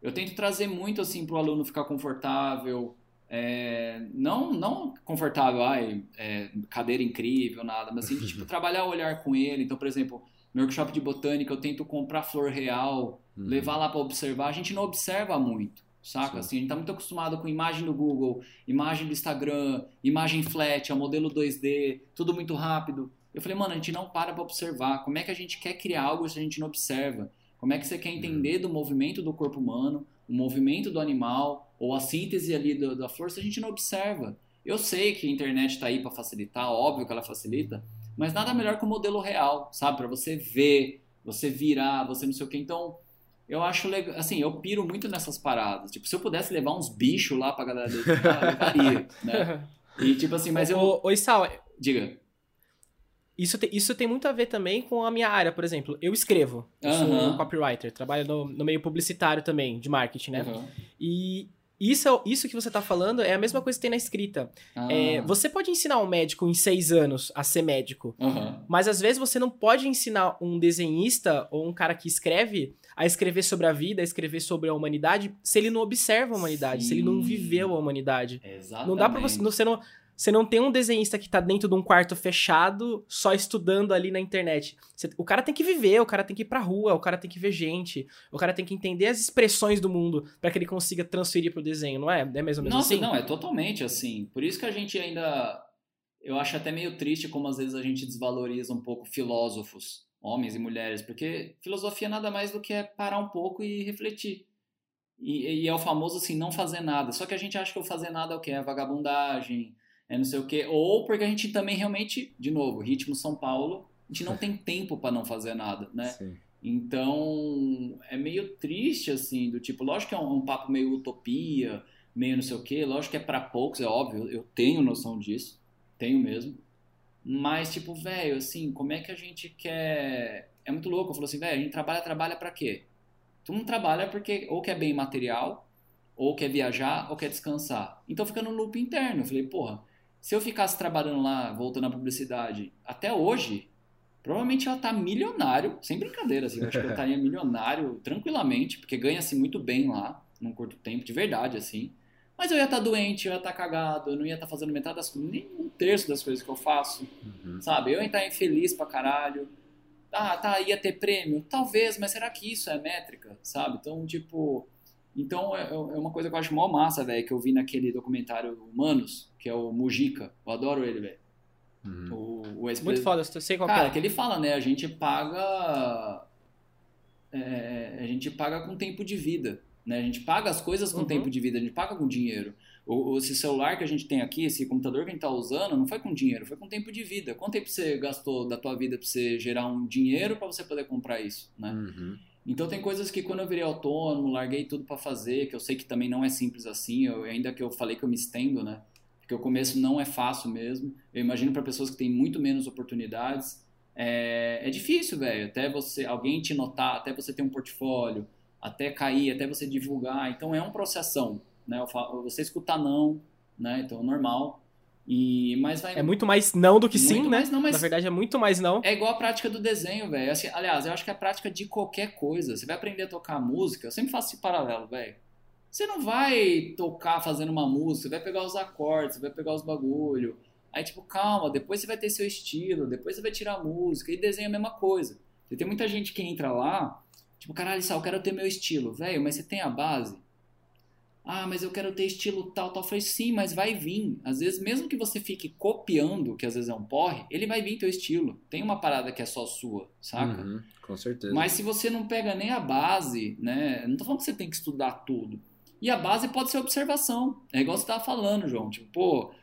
eu tento trazer muito, assim, pro aluno ficar confortável. é, não, não confortável, ai, é, cadeira incrível, nada, mas assim, <laughs> tipo, trabalhar o olhar com ele. Então, por exemplo, no workshop de botânica, eu tento comprar flor real, Uhum. levar lá para observar. A gente não observa muito, saca? Sim. Assim, a gente tá muito acostumado com imagem do Google, imagem do Instagram, imagem flat, é o modelo 2D, tudo muito rápido. Eu falei, mano, a gente não para para observar. Como é que a gente quer criar algo se a gente não observa? Como é que você quer entender do movimento do corpo humano, o movimento do animal, ou a síntese ali do- da flor, se a gente não observa? Eu sei que a internet está aí para facilitar, óbvio que ela facilita, mas nada melhor que o modelo real, sabe? Para você ver, você virar, você não sei o que. Então, eu acho legal, assim, eu piro muito nessas paradas. Tipo, se eu pudesse levar uns bichos lá pra galera dedicar, eu né? <laughs> E tipo assim, mas eu. Ô, ô, Issal, Diga. isso tem, isso tem muito a ver também com a minha área, por exemplo. Eu escrevo. Eu sou Aham. copywriter, trabalho no, no meio publicitário também, de marketing, né? Uhum. E isso, é- isso que você tá falando é a mesma coisa que tem na escrita. Ah, É, você pode ensinar um médico em seis anos a ser médico, aham. mas às vezes você não pode ensinar um desenhista ou um cara que escreve a escrever sobre a vida, a escrever sobre a humanidade, se ele não observa a humanidade, se ele não Sim. viveu a humanidade. Exatamente. Não dá pra você. Você não, você não tem um desenhista que tá dentro de um quarto fechado, só estudando ali na internet. Você- o cara tem que viver, o cara tem que ir pra rua, o cara tem que ver gente, o cara tem que entender as expressões do mundo pra que ele consiga transferir pro desenho, não é? É mais ou menos Nossa, assim? não, é totalmente assim. Por isso que a gente ainda. Eu acho até meio triste como às vezes a gente desvaloriza um pouco filósofos, homens e mulheres, porque filosofia nada mais do que é parar um pouco e refletir. E, e é o famoso assim, não fazer nada. Só que a gente acha que o fazer nada é o quê? É vagabundagem, é não sei o quê. Ou porque a gente também realmente, de novo, ritmo São Paulo, a gente não <laughs> tem tempo para não fazer nada, né? Sim. Então, é meio triste, assim, do tipo, lógico que é um, um papo meio utopia, meio não sei o quê, lógico que é pra poucos, é óbvio, eu tenho noção disso, tenho mesmo. Mas, tipo, velho, assim, como é que a gente quer. É muito louco, eu falo assim, velho, a gente trabalha, trabalha pra quê? Tu não trabalha porque ou quer bem material, ou quer viajar, ou quer descansar. Então fica no loop interno. Eu falei, porra, se eu ficasse trabalhando lá, voltando à publicidade, até hoje, provavelmente ia estar milionário, sem brincadeira, assim, eu acho que eu <laughs> estaria milionário tranquilamente, porque ganha-se muito bem lá, num curto tempo, de verdade, assim. Mas eu ia estar doente, eu ia estar cagado, eu não ia estar fazendo metade das coisas, nem um terço das coisas que eu faço, Uhum. sabe? Eu ia estar infeliz pra caralho. Ah, tá, ia ter prêmio? Talvez, mas será que isso é métrica, sabe? Então, tipo. Então é, é uma coisa que eu acho mó massa, velho, que eu vi naquele documentário Humanos, que é o Mujica. Eu adoro ele, velho. Uhum. O, o ex Muito foda, eu sei qual que Cara, é. que ele fala, né? A gente paga. é, a gente paga com tempo de vida. Né? A gente paga as coisas com Uhum. tempo de vida, a gente paga com dinheiro. O, esse celular que a gente tem aqui, esse computador que a gente tá usando, não foi com dinheiro, foi com tempo de vida. Quanto tempo você gastou da tua vida pra você gerar um dinheiro pra você poder comprar isso, né? Uhum. Então tem coisas que quando eu virei autônomo, larguei tudo pra fazer, que eu sei que também não é simples assim, eu, ainda que eu falei que eu me estendo, né? porque o começo não é fácil mesmo. Eu imagino para pessoas que têm muito menos oportunidades, é, é difícil, velho. Até você, alguém te notar, até você ter um portfólio, até cair, até você divulgar. Então é um processão, né? Você escutar não, né? Então é normal. E, mas vai... É muito mais não do que muito sim, né? Não, mas Na verdade é muito mais não. É igual a prática do desenho, velho. Assim, aliás, eu acho que é a prática de qualquer coisa. Você vai aprender a tocar música, eu sempre faço esse paralelo, velho. Você não vai tocar fazendo uma música, você vai pegar os acordes, você vai pegar os bagulho. Aí, tipo, calma, depois você vai ter seu estilo, depois você vai tirar a música. E desenho é a mesma coisa. Você tem muita gente que entra lá, tipo, caralho, Sal, eu quero ter meu estilo. Velho, mas você tem a base? Ah, mas eu quero ter estilo tal, tal. Eu falei, sim, mas vai vir. Às vezes, mesmo que você fique copiando, que às vezes é um porre, ele vai vir teu estilo. Tem uma parada que é só sua, saca? Uhum, com certeza. Mas se você não pega nem a base, né? Não tô falando que você tem que estudar tudo. E a base pode ser observação. É igual você estava falando, João. Tipo, pô,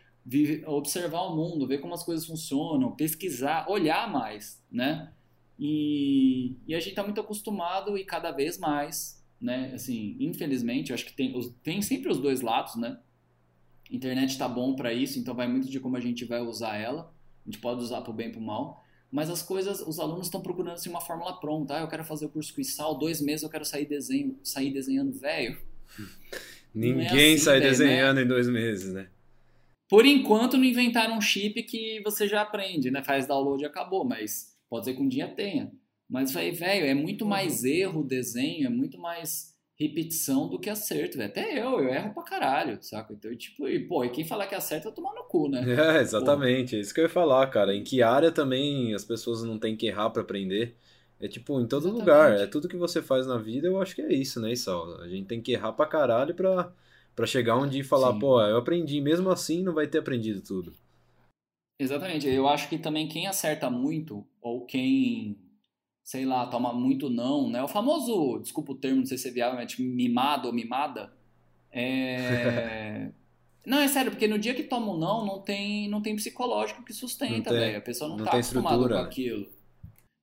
observar o mundo, ver como as coisas funcionam, pesquisar, olhar mais, né? E, e a gente está muito acostumado e cada vez mais, né? Assim, infelizmente, eu acho que tem, os, tem sempre os dois lados, né? Internet está bom para isso, então vai muito de como a gente vai usar ela. A gente pode usar para o bem e para o mal. Mas as coisas, os alunos estão procurando assim, uma fórmula pronta. Ah, eu quero fazer o curso Quissal, dois meses eu quero sair, desenho, sair desenhando velho <laughs> Ninguém é assim, sai né? desenhando né? em dois meses, né? Por enquanto não inventaram um chip que você já aprende, né? Faz download e acabou, mas pode ser que um dia tenha. Mas, velho, é muito uhum. mais erro o desenho, é muito mais repetição do que acerto, velho. Até eu, eu erro pra caralho, saca? Então, tipo, e, pô, e quem falar que acerta, tomar no cu, né? <laughs> É, exatamente. É isso que eu ia falar, cara. Em que área também as pessoas não têm que errar para aprender? É tipo, em todo Exatamente. lugar. É tudo que você faz na vida, eu acho que é isso, né, Isal? A gente tem que errar pra caralho pra, pra chegar um dia e falar, Sim. pô, eu aprendi. Mesmo assim, não vai ter aprendido tudo. Exatamente. Eu acho que também quem acerta muito, ou quem, sei lá, toma muito não, né? O famoso, desculpa o termo, não sei se é viável, mas mimado ou mimada. É. <laughs> Não, é sério, porque no dia que toma um não, não tem, não tem psicológico que sustenta, velho. A pessoa não, não tá acostumada com aquilo.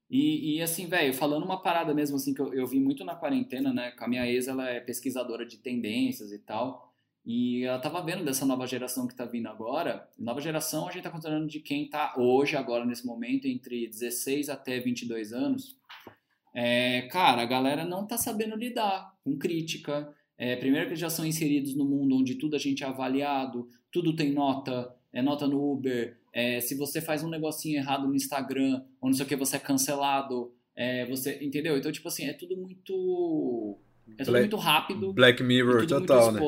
E, e assim, velho, falando uma parada mesmo assim que eu, eu vi muito na quarentena, né? Com a minha ex, ela é pesquisadora de tendências e tal. E ela tava vendo dessa nova geração que tá vindo agora. Nova geração, a gente tá contando de quem tá hoje, agora, nesse momento, entre 16 até 22 anos. É, cara, a galera não tá sabendo lidar com crítica. É, primeiro que já são inseridos no mundo onde tudo a gente é avaliado, tudo tem nota, é nota no Uber, é, se você faz um negocinho errado no Instagram, ou não sei o que, você é cancelado. É, você, entendeu? Então, tipo assim, é tudo muito. É tudo Black, muito rápido. Black Mirror total, né?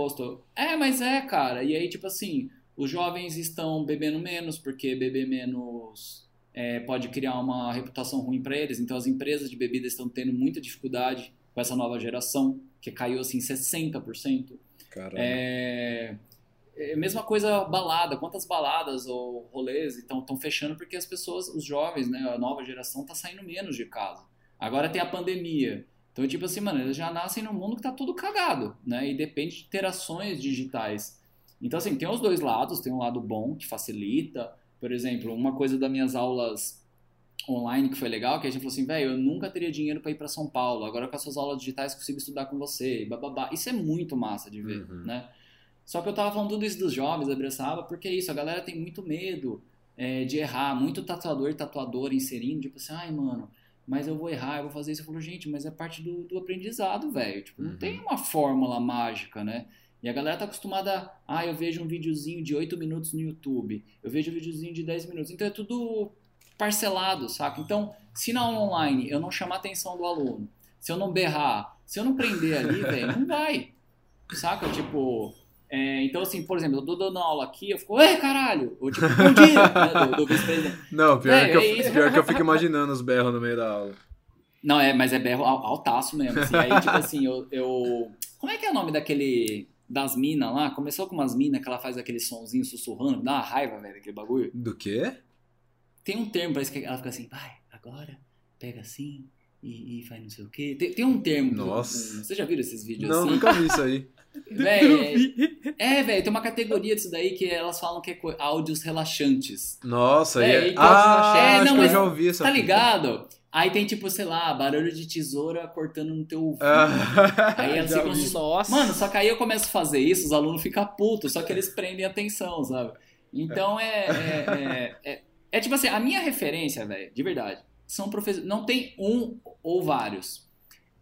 É, mas é, cara. E aí, tipo assim, os jovens estão bebendo menos, porque beber menos é, pode criar uma reputação ruim para eles. Então, as empresas de bebida estão tendo muita dificuldade com essa nova geração, que caiu assim 60%. Caramba. É, é, mesma coisa balada, quantas baladas ou rolês estão fechando porque as pessoas, os jovens, né, a nova geração tá saindo menos de casa. Agora tem a pandemia. Então, tipo assim, mano, eles já nascem num mundo que tá tudo cagado, né? E depende de interações digitais. Então, assim, tem os dois lados, tem um lado bom que facilita. Por exemplo, uma coisa das minhas aulas online que foi legal, que a gente falou assim, velho, eu nunca teria dinheiro para ir para São Paulo, agora com as suas aulas digitais consigo estudar com você, e bababá. Isso é muito massa de ver, uhum. né? Só que eu tava falando tudo isso dos jovens da Bressaba, porque é isso, a galera tem muito medo é, de errar, muito tatuador e tatuadora inserindo, tipo assim, ai, mano, mas eu vou errar, eu vou fazer isso. Eu falo, gente, mas é parte do, do aprendizado, velho. Tipo, não uhum. tem uma fórmula mágica, né? E a galera tá acostumada a, ah, eu vejo um videozinho de 8 minutos no YouTube, eu vejo um videozinho de 10 minutos. Então é tudo parcelado, saca? Então, se na online eu não chamar a atenção do aluno, se eu não berrar, se eu não prender ali, velho, não vai. Saca? Tipo, é, então, assim, por exemplo, eu tô dando aula aqui, eu fico, ei, caralho! Ou tipo, bom dia! né, do, do vice-presidente. <laughs> Não, pior, é, que eu, é pior que eu fico imaginando os berros no meio da aula. Não, é, mas é berro altaço mesmo. Assim, aí, tipo assim, eu, eu. Como é que é o nome daquele. Das minas lá? Começou com umas minas que ela faz aquele sonzinho sussurrando, dá uma raiva, velho, aquele bagulho. Do quê? Tem um termo, parece que ela fica assim, vai, agora, pega assim, e, e faz não sei o quê. Tem, tem um termo. Nossa. Você já viu esses vídeos não, assim? Não, nunca vi isso aí. <laughs> Véi, é, velho, tem uma categoria disso daí que elas falam que é áudios relaxantes. Nossa, é, é... Ah, é, não, acho que eu já ouvi essa Tá ligado? Aí tem, tipo, sei lá, barulho de tesoura cortando no teu ouvido. Ah, <laughs> Aí elas ficam assim, Nossa. Mano, só que aí eu começo a fazer isso, os alunos ficam putos, só que eles prendem atenção, sabe? Então é. É, é, é- é tipo assim, a minha referência, velho, de verdade, são professores. Não tem um ou vários.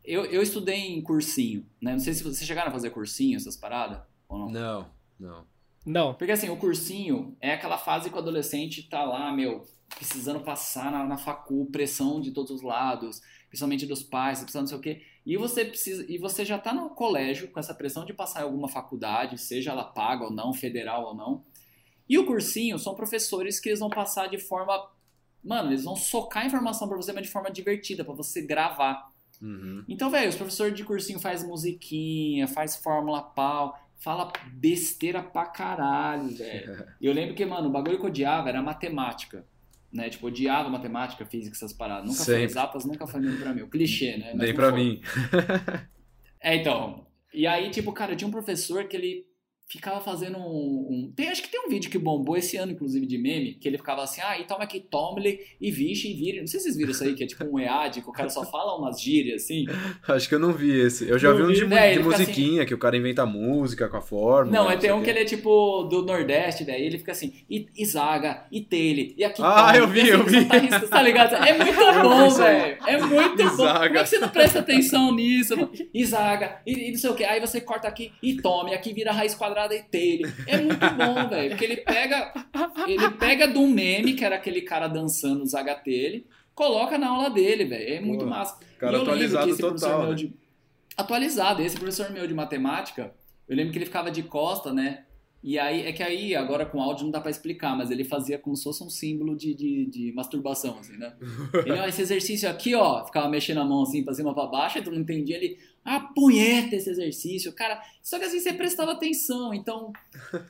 Eu, eu estudei em cursinho, né? Não sei se vocês chegaram a fazer cursinho, essas paradas, ou não. Não, não. Não. Porque assim, o cursinho é aquela fase que o adolescente tá lá, meu, precisando passar na, na facul, pressão de todos os lados, principalmente dos pais, precisando não sei o quê. E você precisa, e você já tá no colégio com essa pressão de passar em alguma faculdade, seja ela paga ou não, federal ou não. E o cursinho são professores que eles vão passar de forma, mano, eles vão socar a informação pra você, mas de forma divertida, pra você gravar. Uhum. Então, velho, os professores de cursinho faz musiquinha, faz fórmula pau, fala besteira pra caralho, velho. <laughs> E eu lembro que, mano, o bagulho que eu odiava era matemática. Né? Tipo, odiava matemática, física, essas paradas. Nunca foi Sempre. exatas, nunca foi muito pra mim. O clichê, né? Mas Nem pra foi. mim. <laughs> É, então. E aí, tipo, cara, eu tinha um professor que ele ficava fazendo um. um- Tem, acho que tem um vídeo que bombou esse ano, inclusive, de meme, que ele ficava assim, ah, e toma aqui, tome e vixe e vire. Não sei se vocês viram isso aí, que é tipo um EAD, que o cara só <laughs> fala umas gírias, assim. Acho que eu não vi esse. Eu já Não vi um vi. de, mu- É, de fica musiquinha, que o cara inventa música com a fórmula. Não, é tem um que ele é tipo do Nordeste, velho. Ele fica assim, e, e Zaga, e Tele, e aqui. Ah, eu vi, assim, eu vi. Rita, tá ligado? É muito <laughs> bom, velho. É muito bom. Como é que você não presta atenção nisso? <laughs> E Zaga, e, e não sei o que. Aí você corta aqui e tome, aqui vira raiz quadrada e Tele. É muito bom, <laughs> velho. Porque ele pega. Ele pega um meme, que era aquele cara dançando os HTL, coloca na aula dele, velho. É muito Pô, massa. Cara E eu lembro atualizado total, né? de- Atualizado. Esse professor meu de matemática, eu lembro que ele ficava de costa, né? E aí, é que aí, agora com áudio não dá pra explicar, mas ele fazia como se fosse um símbolo de, de, de masturbação, assim, né? <laughs> Ele, ó, esse exercício aqui, ó, ficava mexendo a mão assim pra cima pra baixo, aí tu não entendia ele, ah, punheta esse exercício, cara. Só que assim, você prestava atenção, então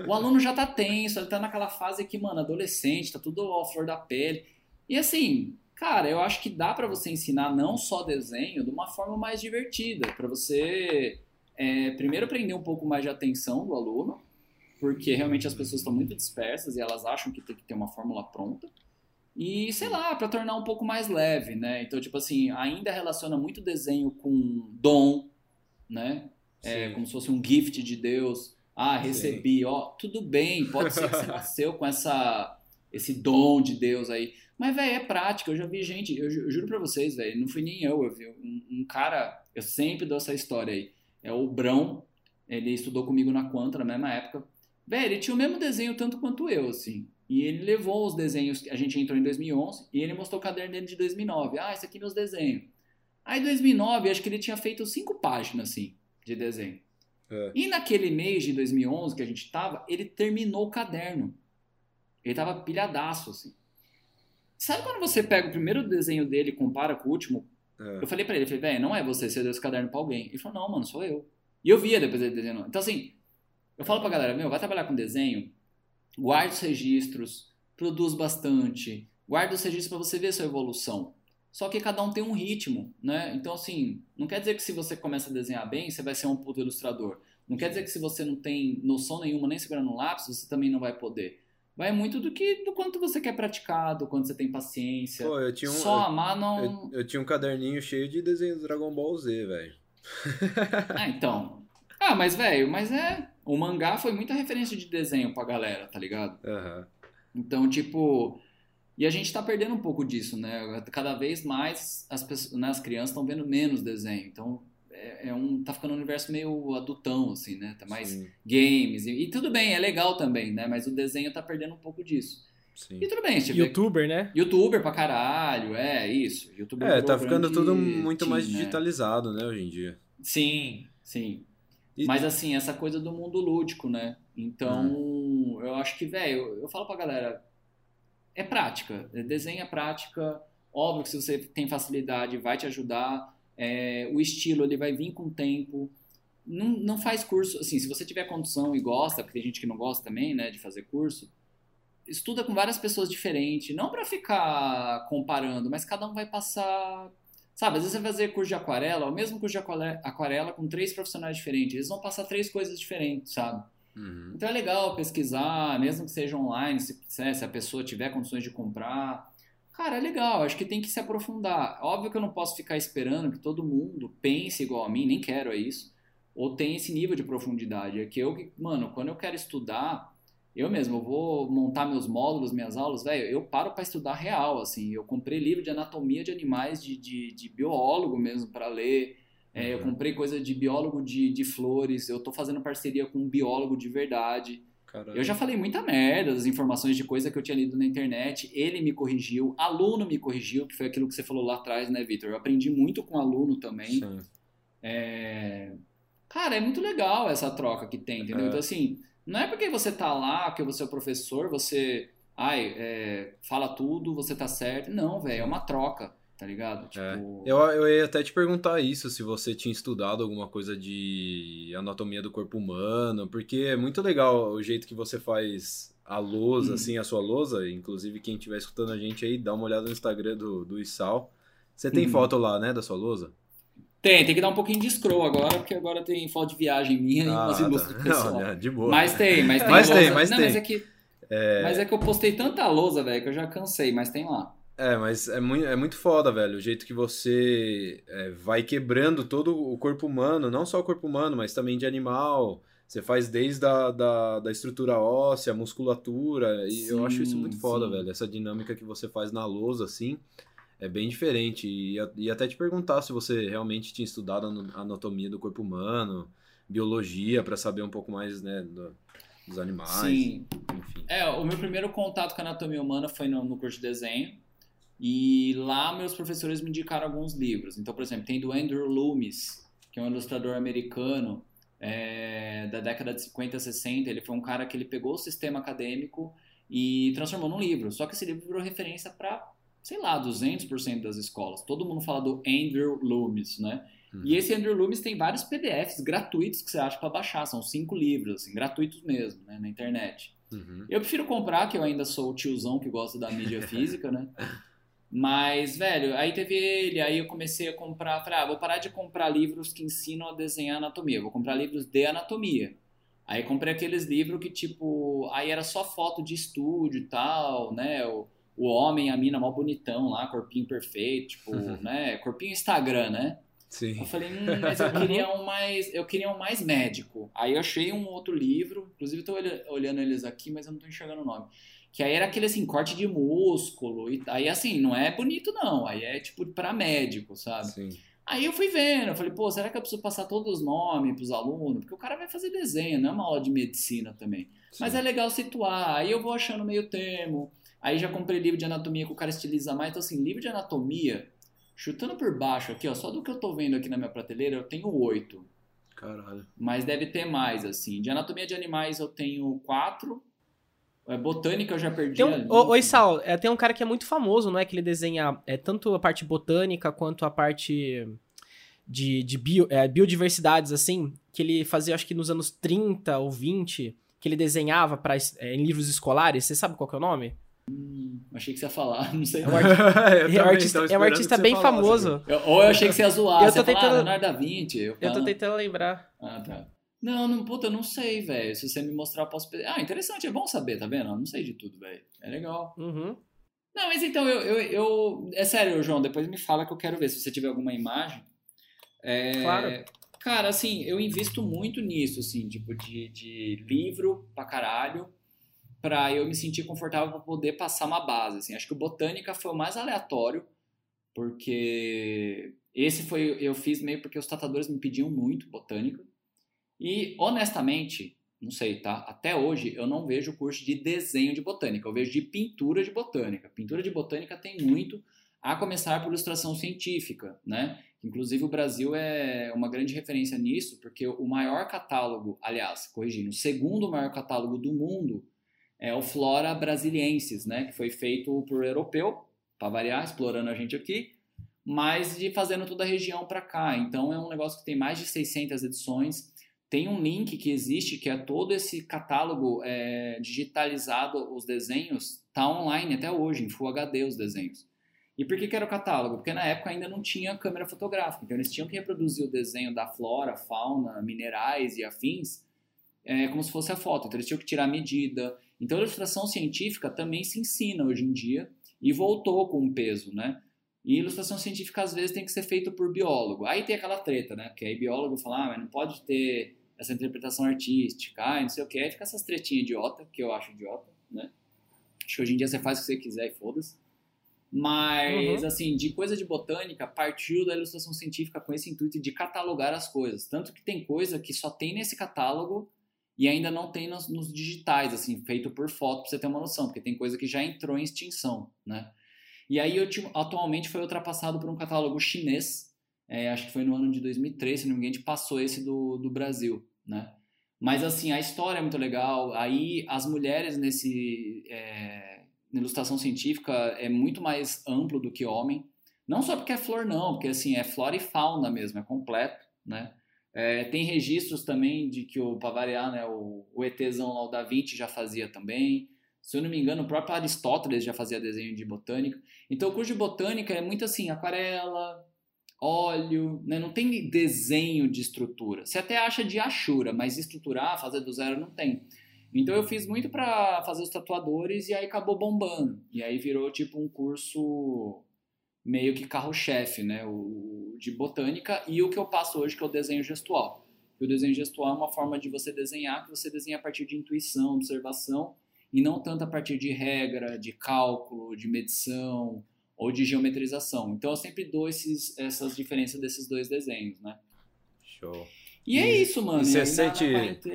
o aluno já tá tenso, ele tá naquela fase que, mano, adolescente, tá tudo ao flor da pele. E assim, cara, eu acho que dá pra você ensinar não só desenho de uma forma mais divertida, pra você é, primeiro prender um pouco mais de atenção do aluno, porque realmente as pessoas estão muito dispersas e elas acham que tem que ter uma fórmula pronta. E, sei lá, pra tornar um pouco mais leve, né? Então, tipo assim, ainda relaciona muito desenho com dom, né? É, Sim. como se fosse um gift de Deus. Ah, recebi, ó, tudo bem, pode ser que você <laughs> nasceu com essa, esse dom de Deus aí. Mas, velho, é prática. Eu já vi gente, eu, ju- eu juro pra vocês, velho, não fui nem eu, eu vi um, um cara, eu sempre dou essa história aí. É o Brão, ele estudou comigo na Quanta na mesma época. Velho, ele tinha o mesmo desenho tanto quanto eu, assim. E ele levou os desenhos, a gente entrou em 2011, e ele mostrou o caderno dele de 2009. Ah, esse aqui é meus desenhos. Aí em 2009, acho que ele tinha feito cinco páginas, assim, de desenho. É. E naquele mês de 2011 que a gente tava, ele terminou o caderno. Ele tava pilhadaço, assim. Sabe quando você pega o primeiro desenho dele e compara com o último? É. Eu falei pra ele, eu falei, velho, não é você, você deu esse caderno pra alguém. Ele falou, não, mano, sou eu. E eu via depois ele desenhando. Então, assim, eu falo pra galera, meu, vai trabalhar com desenho, guarda os registros, produz bastante, guarda os registros pra você ver a sua evolução. Só que cada um tem um ritmo, né? Então, assim, não quer dizer que se você começa a desenhar bem, você vai ser um puto ilustrador. Não quer dizer que se você não tem noção nenhuma, nem segurando um lápis, você também não vai poder. Vai muito do que do quanto você quer praticar, do quanto você tem paciência. Pô, um, Só eu, amar não. eu- eu tinha um caderninho cheio de desenhos do Dragon Ball Z, velho. <laughs> Ah, então. Ah, mas, velho, mas é. O mangá foi muita referência de desenho pra galera, tá ligado? Aham. Então, tipo. E a gente tá perdendo um pouco disso, né? Cada vez mais as, pessoas, né, as crianças estão vendo menos desenho. Então, é, é um. Tá ficando um universo meio adultão, assim, né? Tá mais Sim, games. E, e tudo bem, é legal também, né? Mas o desenho tá perdendo um pouco disso. sim. E tudo bem, se tiver. Youtuber, né? Youtuber pra caralho, é isso. Youtuber É, tá ficando tudo muito team, mais né? digitalizado, né, hoje em dia. Sim, sim. E- Mas assim, essa coisa do mundo lúdico, né? Então, eu acho que, velho, eu, eu falo pra galera, é prática. Desenho é prática. Óbvio que se você tem facilidade, vai te ajudar. É, o estilo, ele vai vir com o tempo. Não, não faz curso, assim, se você tiver condição e gosta, porque tem gente que não gosta também, né, de fazer curso, estuda com várias pessoas diferentes, não pra ficar comparando, mas cada um vai passar Sabe, às vezes você vai fazer curso de aquarela, o mesmo curso de aquare- aquarela com três profissionais diferentes. Eles vão passar três coisas diferentes, sabe? Uhum. Então é legal pesquisar, mesmo que seja online, se, se se a pessoa tiver condições de comprar. Cara, é legal, acho que tem que se aprofundar. Óbvio que eu não posso ficar esperando que todo mundo pense igual a mim, nem quero é isso, ou tenha esse nível de profundidade. É que eu, mano, quando eu quero estudar, eu mesmo, eu vou montar meus módulos, minhas aulas, velho, eu paro para estudar real, assim. Eu comprei livro de anatomia de animais, de, de, de biólogo mesmo, para ler. É, eu Uhum. comprei coisa de biólogo de, de flores, eu tô fazendo parceria com um biólogo de verdade. Caralho. Eu já falei muita merda das informações de coisa que eu tinha lido na internet, ele me corrigiu, aluno me corrigiu, que foi aquilo que você falou lá atrás, né, Vitor? Eu aprendi muito com aluno também. Sim. É... Cara, é muito legal essa troca que tem, entendeu? É. Então, assim, não é porque você tá lá, que você é o professor, você, ai, é, fala tudo, você tá certo. Não, velho, é uma troca, tá ligado? Tipo, Eu, eu ia até te perguntar isso, se você tinha estudado alguma coisa de anatomia do corpo humano, porque é muito legal o jeito que você faz a lousa, Hum. assim, a sua lousa. Inclusive, quem estiver escutando a gente aí, dá uma olhada no Instagram do, do Isal. Você tem Uhum. foto lá, né, da sua lousa? Tem, tem que dar um pouquinho de scroll agora, porque agora tem foto de viagem minha e umas tá. ilustres do pessoal. Não, de boa. Mas tem, mas tem. Mas tem, lousa. mas não, tem. Mas é, que, mas é que eu postei tanta lousa, velho, que eu já cansei, mas tem lá. É, mas é muito, é muito foda, velho. O jeito que você é, vai quebrando todo o corpo humano, não só o corpo humano, mas também de animal. Você faz desde a da, da estrutura óssea, musculatura. E eu acho isso Sim, muito foda, sim. velho. Essa dinâmica que você faz na lousa, assim, é bem diferente. E, e até te perguntar se você realmente tinha estudado a anatomia do corpo humano, biologia, pra saber um pouco mais, né, do- dos animais. Sim. Enfim. É, o meu primeiro contato com a anatomia humana foi no, no curso de desenho. E lá meus professores me indicaram alguns livros. Então, por exemplo, tem do Andrew Loomis, que é um ilustrador americano é, da década de 50, 60. Ele foi um cara que ele pegou o sistema acadêmico e transformou num livro. Só que esse livro virou referência para, sei lá, 200% das escolas. Todo mundo fala do Andrew Loomis, né? Uhum. E esse Andrew Loomis tem vários PDFs gratuitos que você acha para baixar. São cinco livros, assim, gratuitos mesmo, né, na internet. Uhum. Eu prefiro comprar, que eu ainda sou o tiozão que gosta da mídia <laughs> física, né? Mas, velho, aí teve ele, aí eu comecei a comprar, falei, ah, vou parar de comprar livros que ensinam a desenhar anatomia, vou comprar livros de anatomia. Aí comprei aqueles livros que, tipo, aí era só foto de estúdio e tal, né? O, o homem, a mina, mó bonitão lá, corpinho perfeito, tipo, né? Corpinho Instagram, né? Sim. Eu falei, hum, mas eu queria um mais, eu queria um mais médico. Aí eu achei um outro livro, inclusive estou olhando eles aqui, mas eu não estou enxergando o nome. Que aí era aquele assim, corte de músculo. E aí assim, não é bonito não, aí é tipo para médico, sabe? Sim. Aí eu fui vendo, eu falei, pô, será que eu preciso passar todos os nomes pros alunos? Porque o cara vai fazer desenho, não é uma aula de medicina também. Mas Sim. é legal situar, aí eu vou achando meio termo. Aí já comprei livro de anatomia que o cara estiliza mais. Então, assim, livro de anatomia, chutando por baixo aqui, ó, só do que eu tô vendo aqui na minha prateleira, eu tenho oito. Caralho. Mas deve ter mais, assim. De anatomia de animais eu tenho quatro. É, botânica eu já perdi. Um, ô, oi. Sal, é, tem um cara que é muito famoso, não é? Que ele desenha é, tanto a parte botânica quanto a parte de, de bio, é, biodiversidades, assim, que ele fazia, acho que nos anos 30 ou 20, que ele desenhava pra, é, em livros escolares. Você sabe qual que é o nome? Achei que você ia falar, <laughs> não sei. É um, <laughs> arti- Eu é um também artista, é um artista bem falasse. famoso. Eu- ou eu achei que você ia zoar. Eu tô falar, tentando- ah, Leonardo da Vinci. Eu, Eu tô tentando lembrar. Ah, tá. Não, não, puta, eu não sei, velho. Se você me mostrar, eu posso. Ah, interessante, é bom saber, tá vendo? Eu não sei de tudo, velho. É legal. Uhum. Não, mas então, eu, eu, eu- É sério, João, depois me fala que eu quero ver se você tiver alguma imagem. É, Claro. Cara, assim, eu invisto muito nisso, assim, tipo, de, de livro pra caralho, pra eu me sentir confortável pra poder passar uma base, assim. Acho que o Botânica foi o mais aleatório, porque esse foi, eu fiz meio porque os tratadores me pediam muito Botânica. E, honestamente, não sei, tá? Até hoje eu não vejo curso de desenho de botânica, eu vejo de pintura de botânica. Pintura de botânica tem muito, a começar por ilustração científica, né? Inclusive o Brasil é uma grande referência nisso, porque o maior catálogo, aliás, corrigindo, o segundo maior catálogo do mundo é o Flora Brasiliensis, né? Que foi feito por europeu, para variar, explorando a gente aqui, mas de fazendo toda a região para cá. Então é um negócio que tem mais de 600 edições. Tem um link que existe que é todo esse catálogo é, digitalizado, os desenhos, tá online até hoje, em Full HD os desenhos. E por que, que era o catálogo? Porque na época ainda não tinha câmera fotográfica, então eles tinham que reproduzir o desenho da flora, fauna, minerais e afins é, como se fosse a foto. Então eles tinham que tirar medida. Então a ilustração científica também se ensina hoje em dia e voltou com um peso, né? E ilustração científica às vezes tem que ser feito por biólogo. Aí tem aquela treta, né? Que aí biólogo fala, ah, mas não pode ter essa interpretação artística, ah, não sei o que. Aí fica essas tretinhas idiota, que eu acho idiota, né? Acho que hoje em dia você faz o que você quiser e foda-se. Mas, uhum. assim, de coisa de botânica, partiu da ilustração científica com esse intuito de catalogar as coisas. Tanto que tem coisa que só tem nesse catálogo e ainda não tem nos, nos digitais, assim, feito por foto, pra você ter uma noção, porque tem coisa que já entrou em extinção, né? E aí, atualmente, foi ultrapassado por um catálogo chinês, é, acho que foi no ano de 2003, se não me engano, passou esse do, do Brasil, né? Mas, assim, a história é muito legal, aí as mulheres nesse... É, na ilustração científica é muito mais amplo do que homem. Não só porque é flor, não, porque assim, é flora e fauna mesmo, é completo, né? É, tem registros também de que o, para variar, né, o, o ETzão lá, o Da Vinci já fazia também. Se eu não me engano, o próprio Aristóteles já fazia desenho de botânica. Então, o curso de botânica é muito assim, aquarela, óleo, né? não tem desenho de estrutura. Você até acha de achura, mas estruturar, fazer do zero, não tem. Então eu fiz muito para fazer os tatuadores e aí acabou bombando. E aí virou tipo um curso meio que carro-chefe, né? O, de botânica e o que eu passo hoje que é o desenho gestual. O desenho gestual é uma forma de você desenhar que você desenha a partir de intuição, observação e não tanto a partir de regra, de cálculo, de medição ou de geometrização. Então eu sempre dou esses, essas diferenças desses dois desenhos, né? Show. E, é e é isso, mano. E você sente...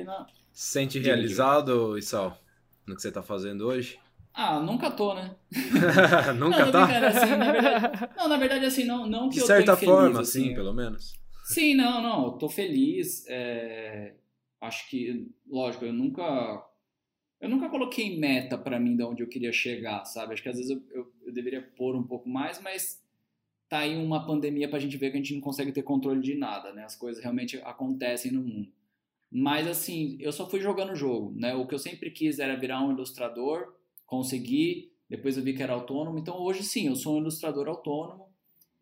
Na, Sente realizado, Isal, no que você tá fazendo hoje? Ah, nunca tô, né? <laughs> nunca não, tá? Assim, na verdade, não, na verdade, assim, não, não que De eu certa forma, feliz, assim, pelo menos. Sim, não, não, eu tô feliz. É... Acho que, lógico, eu nunca eu nunca coloquei meta para mim de onde eu queria chegar, sabe? Acho que às vezes eu, eu, eu, deveria pôr um pouco mais, mas tá aí uma pandemia pra gente ver que a gente não consegue ter controle de nada, né? As coisas realmente acontecem no mundo. Mas assim, eu só fui jogando o jogo, né? O que eu sempre quis era virar um ilustrador, consegui, depois eu vi que era autônomo. Então hoje sim, eu sou um ilustrador autônomo.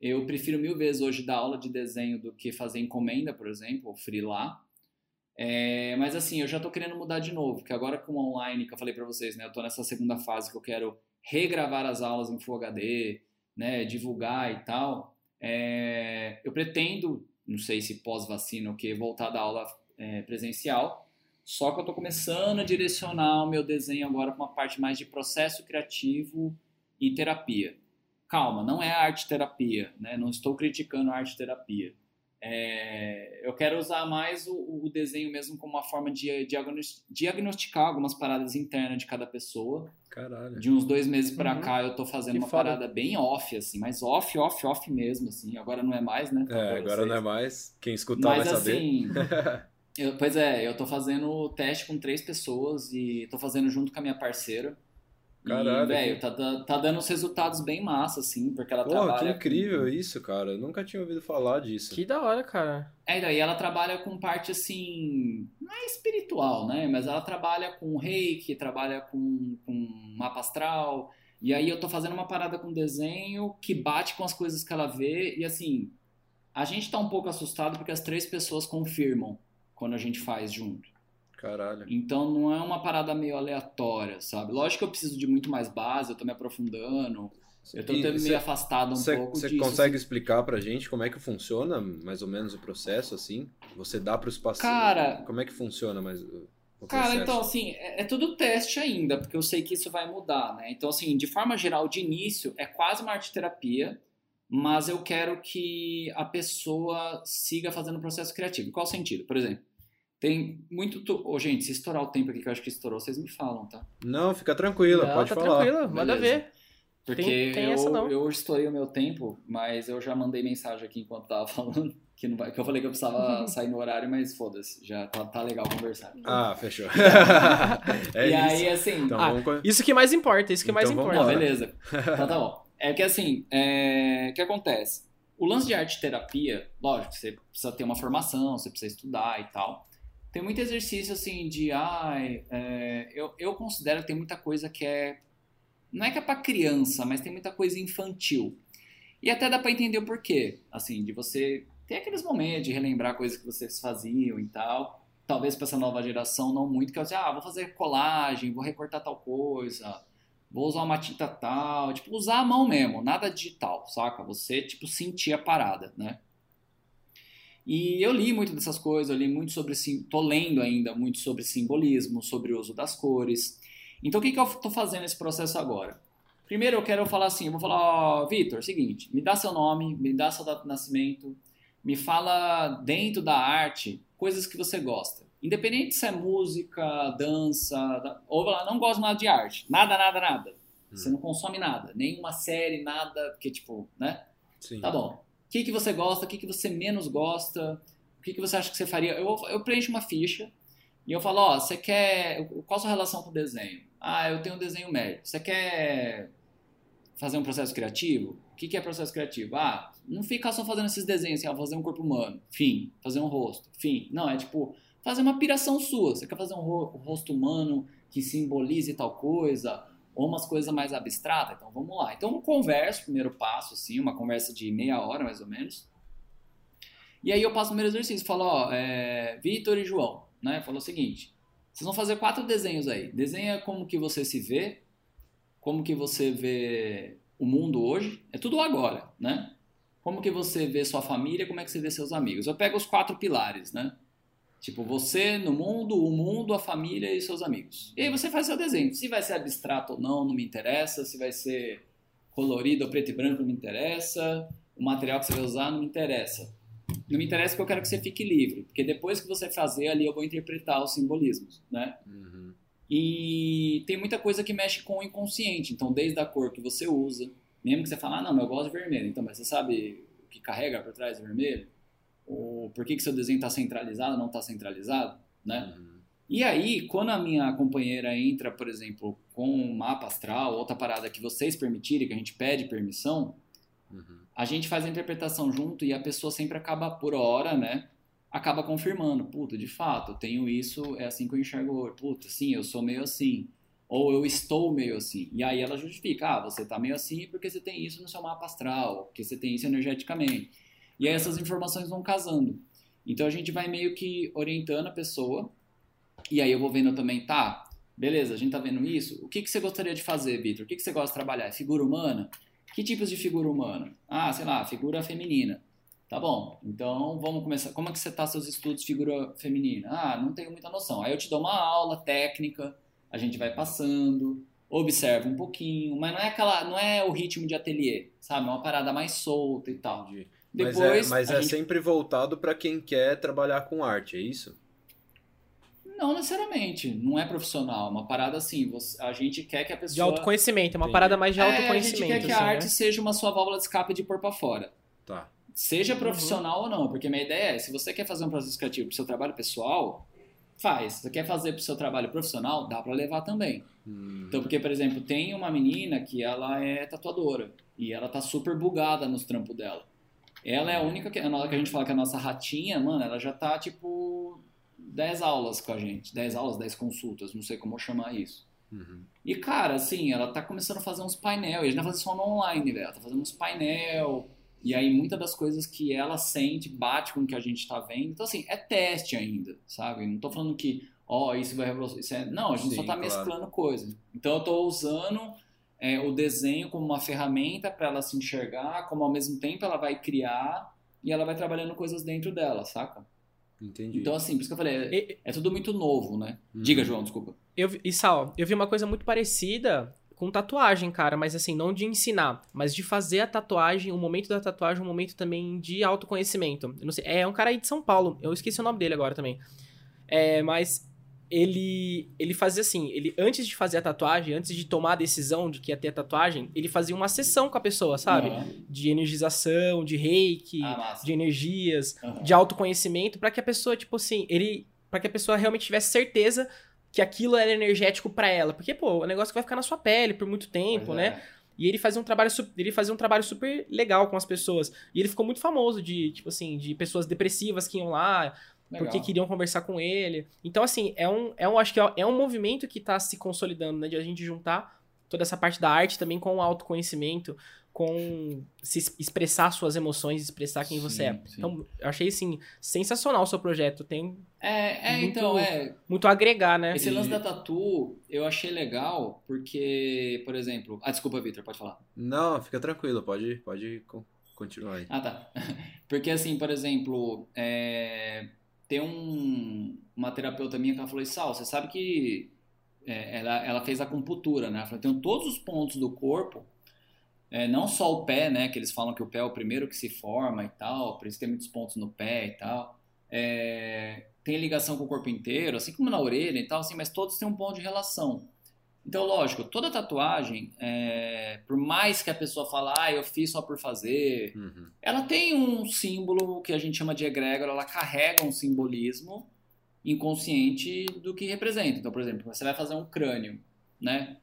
Eu prefiro mil vezes hoje dar aula de desenho do que fazer encomenda, por exemplo, ou freelar. É, mas assim, eu já tô querendo mudar de novo, que agora com o online, que eu falei para vocês, né? Eu tô nessa segunda fase que eu quero regravar as aulas em Full HD, né? Divulgar e tal. É, eu pretendo, não sei se pós-vacina ou que, voltar da aula é, presencial. Só que eu estou começando a direcionar o meu desenho agora para uma parte mais de processo criativo e terapia. Calma, não é arte terapia, né? Não estou criticando a arte terapia. É, eu quero usar mais o, o, desenho mesmo como uma forma de diagnosticar algumas paradas internas de cada pessoa. Caralho. De uns dois meses para uhum. cá eu tô fazendo que uma foda. parada bem off, assim, mas off, off, off mesmo, assim. Agora não é mais, né? É, agora vocês. não é mais. Quem escutar mas, vai assim, saber. <laughs> Eu, pois é, eu tô fazendo o teste com três pessoas e tô fazendo junto com a minha parceira. Caralho. E, velho, tá, tá dando uns resultados bem massa, assim, porque ela Porra, trabalha. que incrível com... isso, cara. Eu nunca tinha ouvido falar disso. Que da hora, cara. É, daí ela trabalha com parte, assim, não é espiritual, né? Mas ela trabalha com reiki, trabalha com, com mapa astral. E aí eu tô fazendo uma parada com desenho que bate com as coisas que ela vê. E assim, a gente tá um pouco assustado porque as três pessoas confirmam quando a gente faz junto. Caralho. Então não é uma parada meio aleatória, sabe? Lógico que eu preciso de muito mais base, eu tô me aprofundando. Eu tô meio cê, afastado um cê, pouco Você consegue assim. explicar pra gente como é que funciona mais ou menos o processo, assim? Você dá para os pacientes... Cara... Como é que funciona mais o Cara, então, assim, é, é, tudo teste ainda, porque eu sei que isso vai mudar, né? Então, assim, de forma geral, de início, é quase uma arte terapia, mas eu quero que a pessoa siga fazendo o processo criativo. Em qual sentido? Por exemplo, tem muito. Oh, gente, se estourar o tempo aqui que eu acho que estourou, vocês me falam, tá? Não, fica tranquila, pode tá falar. Tranquila, manda ver. Porque tem, tem eu, eu estourei o meu tempo, mas eu já mandei mensagem aqui enquanto tava <laughs> falando. Que, não vai, que eu falei que eu precisava <laughs> sair no horário, mas foda-se, já tá, tá legal conversar. Ah, fechou. <laughs> é e isso. aí, assim. Então, ah, vamos... Isso que mais importa, isso que então mais importa. Não, beleza. Então tá bom. É que assim, é... o que acontece? O lance de arte terapia, lógico, você precisa ter uma formação, você precisa estudar e tal. Tem muito exercício assim de, ai, é... eu, eu considero que tem muita coisa que é, não é que é para criança, mas tem muita coisa infantil. E até dá para entender o porquê, assim, de você ter aqueles momentos de relembrar coisas que vocês faziam e tal. Talvez para essa nova geração não muito, que é assim, ah, vou fazer colagem, vou recortar tal coisa, vou usar uma tinta tal, tipo, usar a mão mesmo, nada digital, saca? Você, tipo, sentir a parada, né? E eu li muito dessas coisas, eu li muito sobre, tô lendo ainda muito sobre simbolismo, sobre o uso das cores. Então, o que, que eu tô fazendo nesse processo agora? Primeiro, eu quero falar assim, eu vou falar, ó, Vitor, seguinte, me dá seu nome, me dá seu data de nascimento, me fala dentro da arte coisas que você gosta. Independente se é música, dança, ou lá, não gosto nada de arte. Nada, nada, nada. Hum. Você não consome nada. Nenhuma série, nada, porque, tipo, né? Sim. Tá bom. O que, que você gosta, o que, que você menos gosta, o que, que você acha que você faria. Eu, eu preencho uma ficha e eu falo, ó, você quer. Qual a sua relação com o desenho? Ah, eu tenho um desenho médio. Você quer fazer um processo criativo? O que, que é processo criativo? Ah, não ficar só fazendo esses desenhos assim, ó, fazer um corpo humano, fim, fazer um rosto, fim. Não, é tipo, fazer uma piração sua. Você quer fazer um rosto humano que simbolize tal coisa, ou umas coisas mais abstratas? Então vamos lá. Então converso, primeiro passo, assim, uma conversa de meia hora mais ou menos. E aí eu passo o primeiro exercício, falo, ó, é, Vitor e João, né? Falou o seguinte: vocês vão fazer quatro desenhos aí. Desenha como que você se vê, como que você vê o mundo hoje, é tudo agora, né? Como que você vê sua família, como é que você vê seus amigos. Eu pego os quatro pilares, né? Tipo, você no mundo, o mundo, a família e seus amigos. E aí você faz seu desenho. Se vai ser abstrato ou não, não me interessa. Se vai ser colorido ou preto e branco, não me interessa. O material que você vai usar, não me interessa. Não me interessa porque eu quero que você fique livre. Porque depois que você fazer ali, eu vou interpretar os simbolismos, né? Uhum. E tem muita coisa que mexe com o inconsciente. Então, desde a cor que você usa, mesmo que você fale, ah, não, eu gosto de vermelho. Então, mas você sabe o que carrega por trás do vermelho? O por que, que seu desenho está centralizado não está centralizado, né? Uhum. E aí, quando a minha companheira entra, por exemplo, com um mapa astral, outra parada que vocês permitirem, que a gente pede permissão, uhum. a gente faz a interpretação junto e a pessoa sempre acaba, por hora, né? Acaba confirmando, puta, de fato, eu tenho isso, é assim que eu enxergo, puta, sim, eu sou meio assim, ou eu estou meio assim. E aí ela justifica, ah, você está meio assim porque você tem isso no seu mapa astral, porque você tem isso energeticamente. E aí essas informações vão casando. Então a gente vai meio que orientando a pessoa. E aí eu vou vendo também, tá, beleza, a gente tá vendo isso. O que, que você gostaria de fazer, Vitor? O que, que você gosta de trabalhar? Figura humana? Que tipos de figura humana? Ah, sei lá, figura feminina. Tá bom, então vamos começar. Como é que você tá seus estudos de figura feminina? Ah, não tenho muita noção. Aí eu te dou uma aula técnica, a gente vai passando, observa um pouquinho, mas não é aquela, não é o ritmo de ateliê, sabe? É uma parada mais solta e tal. De depois, mas é, mas é gente... sempre voltado para quem quer trabalhar com arte, é isso? Não necessariamente, não é profissional, é uma parada assim, você, a gente quer que a pessoa... De autoconhecimento, é uma Entendi. parada mais de autoconhecimento. É, a gente quer que assim, a arte né? seja uma sua válvula de escape de pôr pra fora. Tá. Seja uhum. profissional uhum. ou não, porque minha ideia é, se você quer fazer um processo criativo pro seu trabalho pessoal, faz. Se você quer fazer pro seu trabalho profissional, dá para levar também. Hum. Então, porque, por exemplo, tem uma menina que ela é tatuadora, e ela tá super bugada nos trampos dela. Ela é a única que, na hora que a gente fala que é a nossa ratinha, mano, ela já tá tipo 10 aulas com a gente. 10 aulas, 10 consultas, não sei como chamar isso. Uhum. E, cara, assim, ela tá começando a fazer uns painel. E a gente vai fazer só no online, velho. Ela tá fazendo uns painel. E aí, muitas das coisas que ela sente bate com o que a gente tá vendo. Então, assim, é teste ainda, sabe? Não tô falando que, ó, oh, isso vai revolucionar. É... Não, a gente Sim, só tá claro. mesclando coisas. Então, eu tô usando é, o desenho como uma ferramenta para ela se enxergar, como ao mesmo tempo ela vai criar e ela vai trabalhando coisas dentro dela, saca? Entendi. Então, assim, por isso que eu falei, é, é tudo muito novo, né? Uhum. Diga, João, desculpa. Eu, e Sal, eu vi uma coisa muito parecida com tatuagem, cara, mas assim, não de ensinar, mas de fazer a tatuagem, o momento da tatuagem, um momento também de autoconhecimento. Eu não sei, é um cara aí de São Paulo, eu esqueci o nome dele agora também. É, mas ele ele fazia assim, ele antes de fazer a tatuagem, antes de tomar a decisão de que ia ter a tatuagem, ele fazia uma sessão com a pessoa, sabe? Uhum. De energização, de reiki, ah, de energias, uhum. de autoconhecimento, para que a pessoa, tipo assim, ele para que a pessoa realmente tivesse certeza que aquilo era energético para ela, porque pô, o negócio que vai ficar na sua pele por muito tempo, pois né? É. E ele fazia um trabalho ele fazia um trabalho super legal com as pessoas. E ele ficou muito famoso de, tipo assim, de pessoas depressivas que iam lá, Legal. porque queriam conversar com ele. Então, assim, é um, é um acho que é, é um movimento que está se consolidando, né? De a gente juntar toda essa parte da arte também com o autoconhecimento, com se expressar suas emoções, expressar quem sim, você é. Sim. Então, eu achei, assim, sensacional o seu projeto. Tem. É, é muito, então, é. Muito a agregar, né? Esse lance da tatu eu achei legal porque, por exemplo. Ah, desculpa, Victor, pode falar. Não, fica tranquilo, pode, pode continuar aí. Ah, tá. <laughs> Porque, assim, por exemplo, é... tem um... uma terapeuta minha que ela falou: Sal, você sabe que. É, ela, ela fez a acupuntura, né? Ela falou: tem todos os pontos do corpo é, não só o pé, né? Que eles falam que o pé é o primeiro que se forma e tal, por isso tem muitos pontos no pé e tal. É, tem ligação com o corpo inteiro, assim como na orelha e tal, assim, mas todos têm um ponto de relação. Então, lógico, toda tatuagem, é, por mais que a pessoa fale, ah, eu fiz só por fazer, uhum. ela tem um símbolo que a gente chama de egrégora, ela carrega um simbolismo inconsciente do que representa. Então, por exemplo, você vai fazer um crânio, né?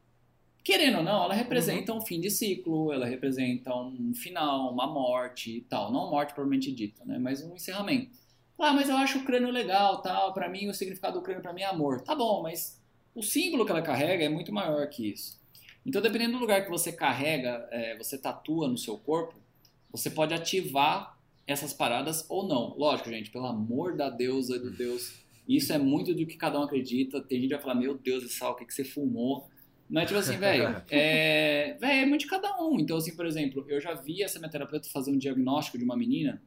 querendo ou não, ela representa uhum. um fim de ciclo, ela representa um final, uma morte e tal. Não morte propriamente dita, né? Mas um encerramento. Ah, mas eu acho o crânio legal, tal. Para mim, o significado do crânio para mim é amor. Tá bom, mas o símbolo que ela carrega é muito maior que isso. Então, dependendo do lugar que você carrega, é, você tatua no seu corpo, você pode ativar essas paradas ou não. Lógico, gente, pelo amor da deusa do Deus, isso é muito do que cada um acredita. Tem gente que vai falar, meu Deus do céu, o que, que você fumou? Mas, tipo assim, velho, <laughs> é, véio, é muito de cada um. Então, assim, por exemplo, eu já vi essa minha terapeuta fazer um diagnóstico de uma menina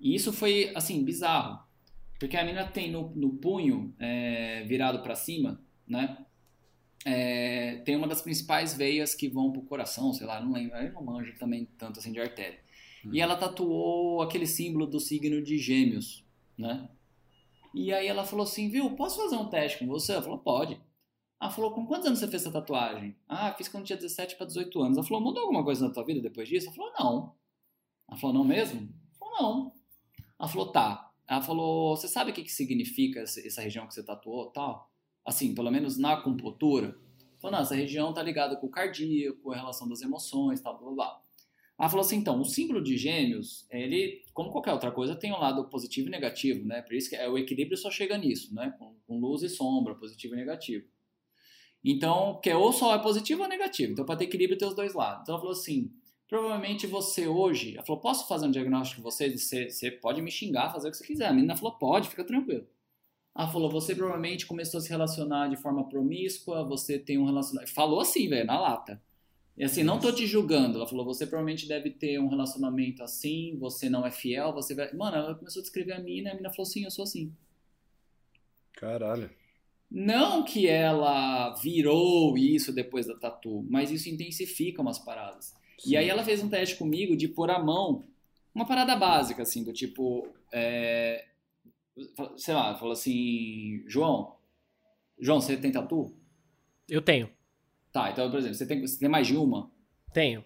e isso foi, assim, bizarro. Porque a menina tem no, no punho é, virado para cima, né? É, tem uma das principais veias que vão pro coração, sei lá, não lembro, eu não manjo também tanto assim de artéria. Hum. E ela tatuou aquele símbolo do signo de gêmeos, né? E aí ela falou assim, viu, posso fazer um teste com você? Ela falou, pode. Ela falou, com quantos anos você fez essa tatuagem? Ah, fiz quando tinha 17 para 18 anos. Ela falou, mudou alguma coisa na tua vida depois disso? Ela falou, não. Ela falou, não mesmo? Ela falou, não. Ela falou, tá. Ela falou, você sabe o que, que significa essa região que você tatuou tal? Assim, pelo menos na. Ela falou, não, essa região tá ligada com o cardíaco, a relação das emoções, tal, blá, blá. Ela falou assim, então, o símbolo de gêmeos, ele, como qualquer outra coisa, tem um lado positivo e negativo, né? Por isso que é, o equilíbrio só chega nisso, né? Com, com luz e sombra, positivo e negativo. Então, que é ou só é positivo ou negativo. Então, para ter equilíbrio, tem os dois lados. Então, ela falou assim: provavelmente você hoje. Ela falou: posso fazer um diagnóstico com? Você, você pode me xingar, fazer o que você quiser. A menina falou: pode, fica tranquilo. Ela falou: você provavelmente começou a se relacionar de forma promíscua, você tem um relacionamento. Falou assim, velho, na lata. E assim, não tô te julgando. Ela falou: você provavelmente deve ter um relacionamento assim, você não é fiel, você vai. Mano, ela começou a descrever a mina e a mina falou: sim, eu sou assim. Caralho. Não que ela virou isso depois da tatu, mas isso intensifica umas paradas. Sim. E aí ela fez um teste comigo de pôr a mão, uma parada básica, assim, do tipo. É, sei lá, falou assim: João, João, você tem tatu? Eu tenho. Tá, então, por exemplo, você tem, você tem mais de uma? Tenho.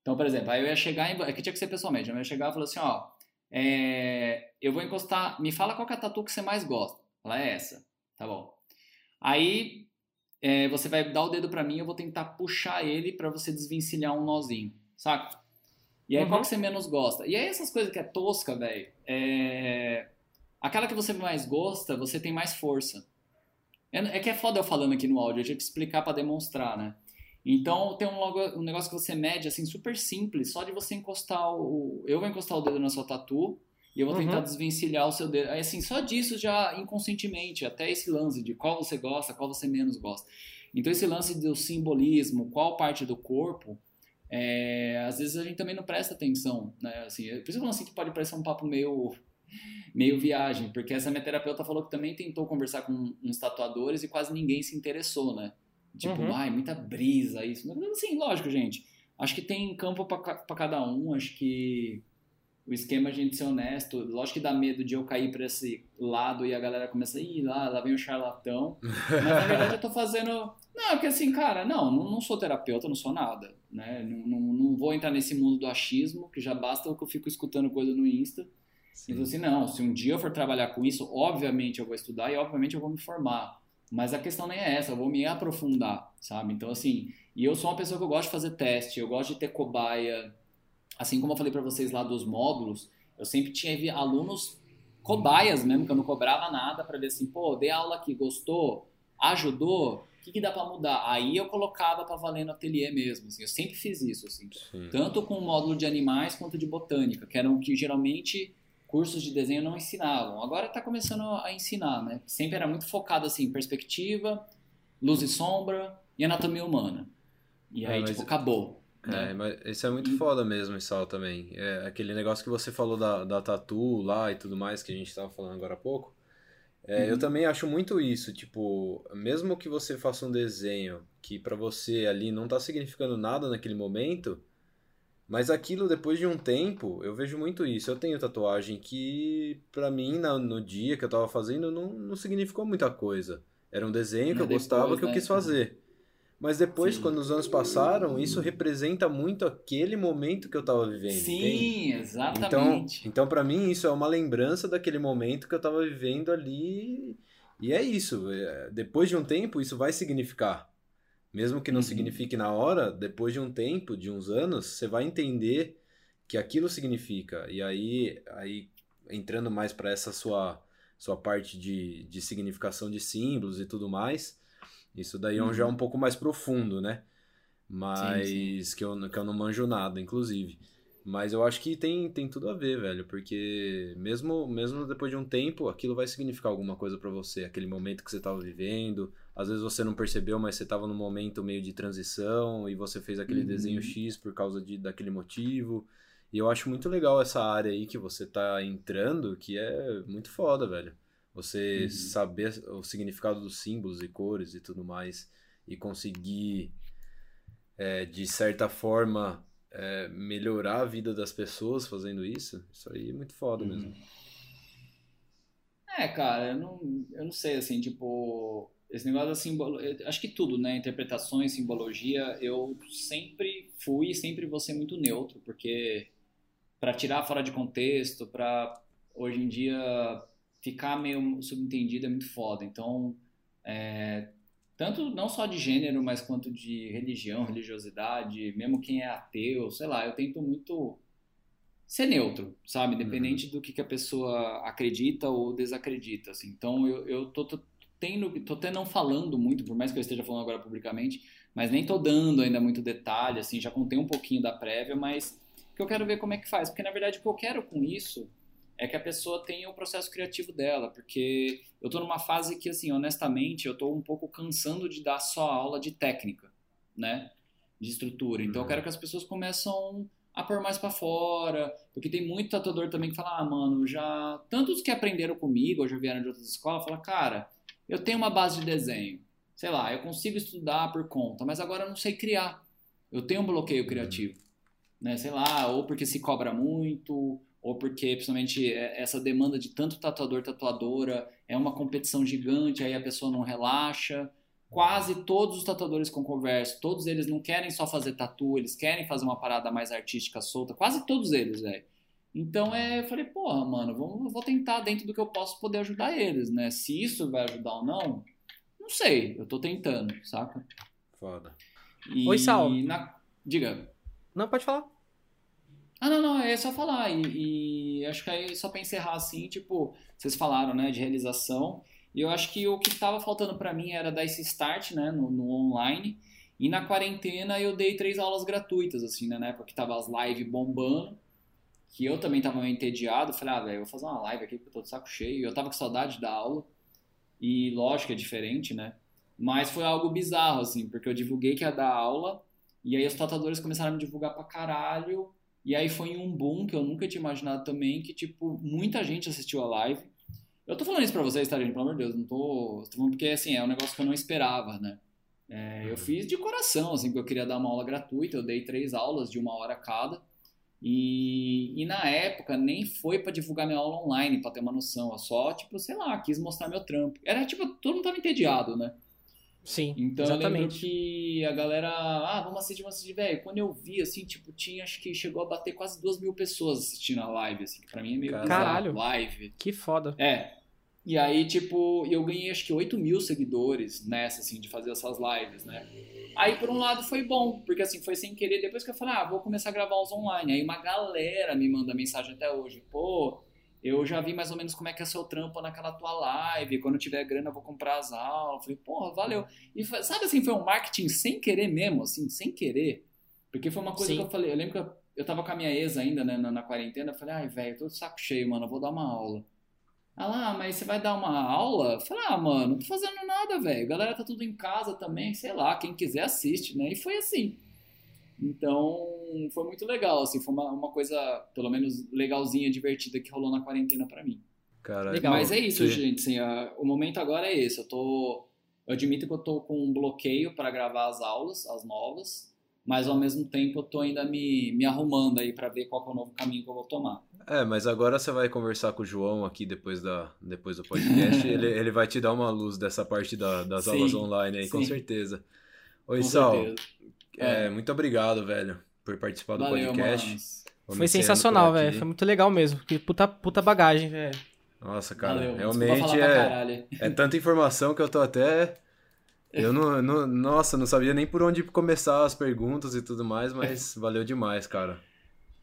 Então, por exemplo, aí eu ia chegar em. É que tinha que ser pessoalmente. Eu ia chegar e falar assim: ó, é, eu vou encostar. Me fala qual é a tatu que você mais gosta. Ela é essa. Tá bom. Aí é, você vai dar o dedo para mim, eu vou tentar puxar ele para você desvencilhar um nozinho, saca? E aí uhum. qual que você menos gosta? E aí essas coisas que é tosca, velho, é... aquela que você mais gosta, você tem mais força. É, é que é foda eu falando aqui no áudio, eu tinha que explicar para demonstrar, né? Então tem um, um negócio que você mede assim super simples, só de você encostar o eu vou encostar o dedo na sua tatu e eu vou tentar uhum. desvencilhar o seu dedo. Aí, assim, só disso já inconscientemente, até esse lance de qual você gosta, qual você menos gosta. Então, esse lance do simbolismo, qual parte do corpo, é, às vezes a gente também não presta atenção, né? Assim, por isso eu falo assim que pode parecer um papo meio, meio viagem, porque essa minha terapeuta falou que também tentou conversar com uns tatuadores e quase ninguém se interessou, né? Tipo, uhum. ai, muita brisa, isso. Assim, lógico, gente. Acho que tem campo para cada um, acho que o esquema é a gente ser honesto. Lógico que dá medo de eu cair para esse lado e a galera começa a ir lá, lá vem o charlatão. Mas na verdade eu tô fazendo. Não, porque assim, cara, não, não, sou terapeuta, não sou nada. Né? Não, não, não, vou entrar nesse mundo do achismo, que já basta o que eu fico escutando coisa no Insta. Sim. Então, assim, não, se um dia eu for trabalhar com isso, obviamente eu vou estudar e obviamente eu vou me formar. Mas a questão nem é essa, eu vou me aprofundar, sabe? Então, assim, e eu sou uma pessoa que eu gosto de fazer teste, eu gosto de ter cobaia, assim como eu falei para vocês lá dos módulos, eu sempre tinha alunos cobaias mesmo, que eu não cobrava nada para ver assim, pô, dei aula aqui, gostou, ajudou, O que, que dá para mudar? Aí eu colocava para valer no ateliê mesmo. Assim, eu sempre fiz isso, assim. Sim. Tanto com o módulo de animais quanto de botânica, que eram que geralmente cursos de desenho não ensinavam. Agora está começando a ensinar, né? Sempre era muito focado assim, perspectiva, luz e sombra e anatomia humana. E É, aí, mas- tipo, acabou. É, né? mas isso é muito foda mesmo, Sal, também. É aquele negócio que você falou da, da tatu lá e tudo mais, que a gente tava falando agora há pouco. É, Eu Uhum. também acho muito isso, tipo, mesmo que você faça um desenho que pra você ali não tá significando nada naquele momento, mas aquilo depois de um tempo, eu vejo muito isso. Eu tenho tatuagem que pra mim na- no dia que eu tava fazendo não, não significou muita coisa. Era um desenho que Mas eu gostava depois, que eu né? quis fazer. Mas depois, Sim. quando os anos passaram, isso representa muito aquele momento que eu tava vivendo. entende? Sim, Então, exatamente. então para mim isso é uma lembrança daquele momento que eu tava vivendo ali. E é isso. é, Depois de um tempo, isso vai significar. Mesmo que não Uhum. signifique na hora, depois de um tempo, de uns anos, você vai entender que aquilo significa. E aí, aí entrando mais para essa sua, sua parte de, de significação de símbolos e tudo mais, isso daí é um- Uhum. já é um pouco mais profundo, né? Mas Que, eu, que eu não manjo nada, inclusive. Mas eu acho que tem, tem tudo a ver, velho, porque mesmo, mesmo depois de um tempo, aquilo vai significar alguma coisa pra você, aquele momento que você tava vivendo. Às vezes você não percebeu, mas você tava num momento meio de transição e você fez aquele Uhum. desenho X por causa de, daquele motivo. E eu acho muito legal essa área aí que você tá entrando, que é muito foda, velho. Você Uhum. saber o significado dos símbolos e cores e tudo mais, e conseguir, é, de certa forma, é, melhorar a vida das pessoas fazendo isso, isso aí é muito foda mesmo. Uhum. É, cara, eu não, eu não sei, assim, tipo, esse negócio da simbologia, acho que tudo, né, interpretações, simbologia, eu sempre fui e sempre vou ser muito neutro, porque para tirar fora de contexto, para hoje em dia ficar meio subentendido é muito foda, então, é, tanto não só de gênero, mas quanto de religião, religiosidade, mesmo quem é ateu, sei lá, eu tento muito ser neutro, sabe? Independente do que, que a pessoa acredita ou desacredita, assim. Então, eu, eu tô, tô, tendo, tô até não falando muito, por mais que eu esteja falando agora publicamente, mas nem tô dando ainda muito detalhe, assim, já contei um pouquinho da prévia, mas que eu quero ver como é que faz, porque na verdade o que eu quero com isso é que a pessoa tenha o processo criativo dela, porque eu tô numa fase que, assim, honestamente, eu tô um pouco cansando de dar só aula de técnica, né? De estrutura. Então, eu quero que as pessoas começam a pôr mais pra fora, porque tem muito tatuador também que fala, ah, mano, já... Tantos que aprenderam comigo ou já vieram de outras escolas, fala, cara, eu tenho uma base de desenho, sei lá, eu consigo estudar por conta, mas agora eu não sei criar. Eu tenho um bloqueio criativo, né? Sei lá, ou porque se cobra muito, ou porque, principalmente, essa demanda de tanto tatuador, tatuadora, é uma competição gigante, aí a pessoa não relaxa. Quase todos os tatuadores com converso, todos eles não querem só fazer tatu, eles querem fazer uma parada mais artística solta, quase todos eles, velho. Então é, eu falei, porra, mano, vamos, vou tentar dentro do que eu posso poder ajudar eles, né? Se isso vai ajudar ou não, não sei, eu tô tentando, saca? Foda. E Oi, Sal. Na... Diga. Não, pode falar. Ah, não, não, é só falar. E, e acho que aí, só pra encerrar assim, tipo, vocês falaram, né, de realização. E eu acho que o que tava faltando para mim era dar esse start, né, no, no, online. E na quarentena eu dei três aulas gratuitas, assim, né, na época que tava as lives bombando. Que eu também tava meio entediado. Falei, ah, velho, vou fazer uma live aqui porque eu tô de saco cheio. Eu tava com saudade da aula. E lógico, é diferente, né? Mas foi algo bizarro, assim, porque eu divulguei que ia dar aula. E aí os tatuadores começaram a me divulgar pra caralho. E aí foi um boom que eu nunca tinha imaginado também, que, tipo, muita gente assistiu a live. Eu tô falando isso pra vocês, tá, gente? Pelo amor de Deus, não tô... tô porque, assim, é um negócio que eu não esperava, né? É, eu fiz de coração, assim, porque eu queria dar uma aula gratuita, eu dei três aulas de uma hora cada. E, e na época nem foi para divulgar minha aula online, para ter uma noção. Eu só, tipo, sei lá, quis mostrar meu trampo. Era tipo, todo mundo tava entediado, né? Sim, Então eu lembro exatamente. que a galera, ah, vamos assistir, vamos assistir, velho. Quando eu vi, assim, tipo, tinha, acho que chegou a bater quase duas mil pessoas assistindo a live, assim, que pra mim é meio Caralho. bizarro, live. Que foda. É. E aí, tipo, eu ganhei acho que 8 mil seguidores nessa, assim, de fazer essas lives, né? Aí, por um lado, foi bom, porque assim, foi sem querer. Depois que eu falei, ah, vou começar a gravar os online. Aí uma galera me manda mensagem até hoje, pô, eu já vi mais ou menos como é que é seu trampo naquela tua live, quando tiver grana eu vou comprar as aulas. Falei, porra, valeu. E foi, sabe assim, foi um marketing sem querer mesmo, assim, sem querer. Porque foi uma coisa Sim. que eu falei, eu lembro que eu, eu tava com a minha ex ainda, né, na, na quarentena, eu falei, ai, velho, tô de saco cheio, mano, eu vou dar uma aula. Ah, mas você vai dar uma aula? Eu falei, ah, mano, não tô fazendo nada, velho. Galera tá tudo em casa também, sei lá, quem quiser assiste, né? E foi assim. Então, foi muito legal, assim, foi uma, uma coisa, pelo menos, legalzinha, divertida que rolou na quarentena para mim. Cara, legal. Mas é isso, sim. gente, assim, a, o momento agora é esse, eu tô... Eu admito que eu tô com um bloqueio para gravar as aulas, as novas, mas ao mesmo tempo eu tô ainda me, me arrumando aí para ver qual é o novo caminho que eu vou tomar. É, mas agora você vai conversar com o João aqui depois, da, depois do podcast, ele, <laughs> ele vai te dar uma luz dessa parte da, das sim, aulas online aí, sim. com certeza. Oi, com Sal, certeza. É, é, muito obrigado, velho, por participar do Valeu, podcast. Foi sensacional, velho. Foi muito legal mesmo. Que puta, puta bagagem, velho. Nossa, cara, Valeu. realmente é, é tanta informação que eu tô até. Eu não, não. Nossa, não sabia nem por onde começar as perguntas e tudo mais, mas <laughs> valeu demais, cara.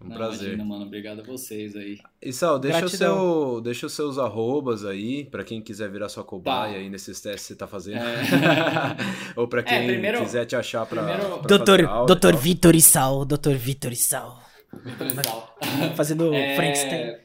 Um Não, prazer. Imagina, mano. Obrigado a vocês aí. E Sal, deixa, o seu, deixa os seus arrobas aí, para quem quiser virar sua cobaia tá. aí nesses testes que você tá fazendo. É. <laughs> Ou para é, quem é, primeiro, quiser te achar pra. Primeiro... pra doutor doutor Vitor e Sal, doutor Vitor e Sal. <laughs> Fazendo é... Frankenstein.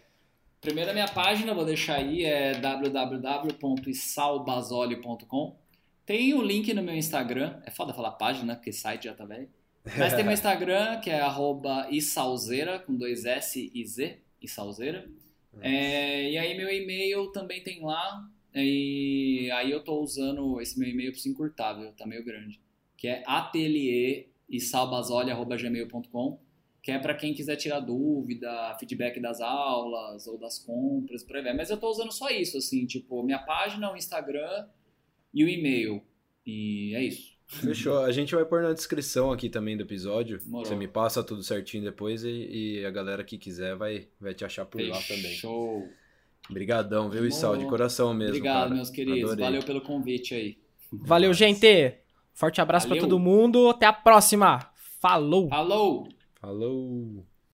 Primeiro a minha página, vou deixar aí, é www.salbasoli.com. Tem o um link no meu Instagram. É foda falar página? Porque site já tá velho. Mas tem meu <laughs> Instagram, que é arroba isalzeira, com dois S e Z, isalzeira. É, e aí meu e-mail também tem lá. E aí eu tô usando esse meu e-mail para encurtável, tá meio grande. Que é atelierissalbasoli.gmail.com que é para quem quiser tirar dúvida, feedback das aulas ou das compras, por aí Mas eu tô usando só isso, assim, tipo, minha página, o Instagram e o e-mail. E é isso. Fechou. A gente vai pôr na descrição aqui também do episódio. Morou. Você me passa tudo certinho depois e, e, a galera que quiser vai, vai te achar por Fechou. lá também. Show. Obrigadão, viu, Issal? De coração mesmo. Obrigado, cara. meus queridos. Adorei. Valeu pelo convite aí. Valeu, gente. Forte abraço para todo mundo. Até a próxima. Falou. Falou. Falou.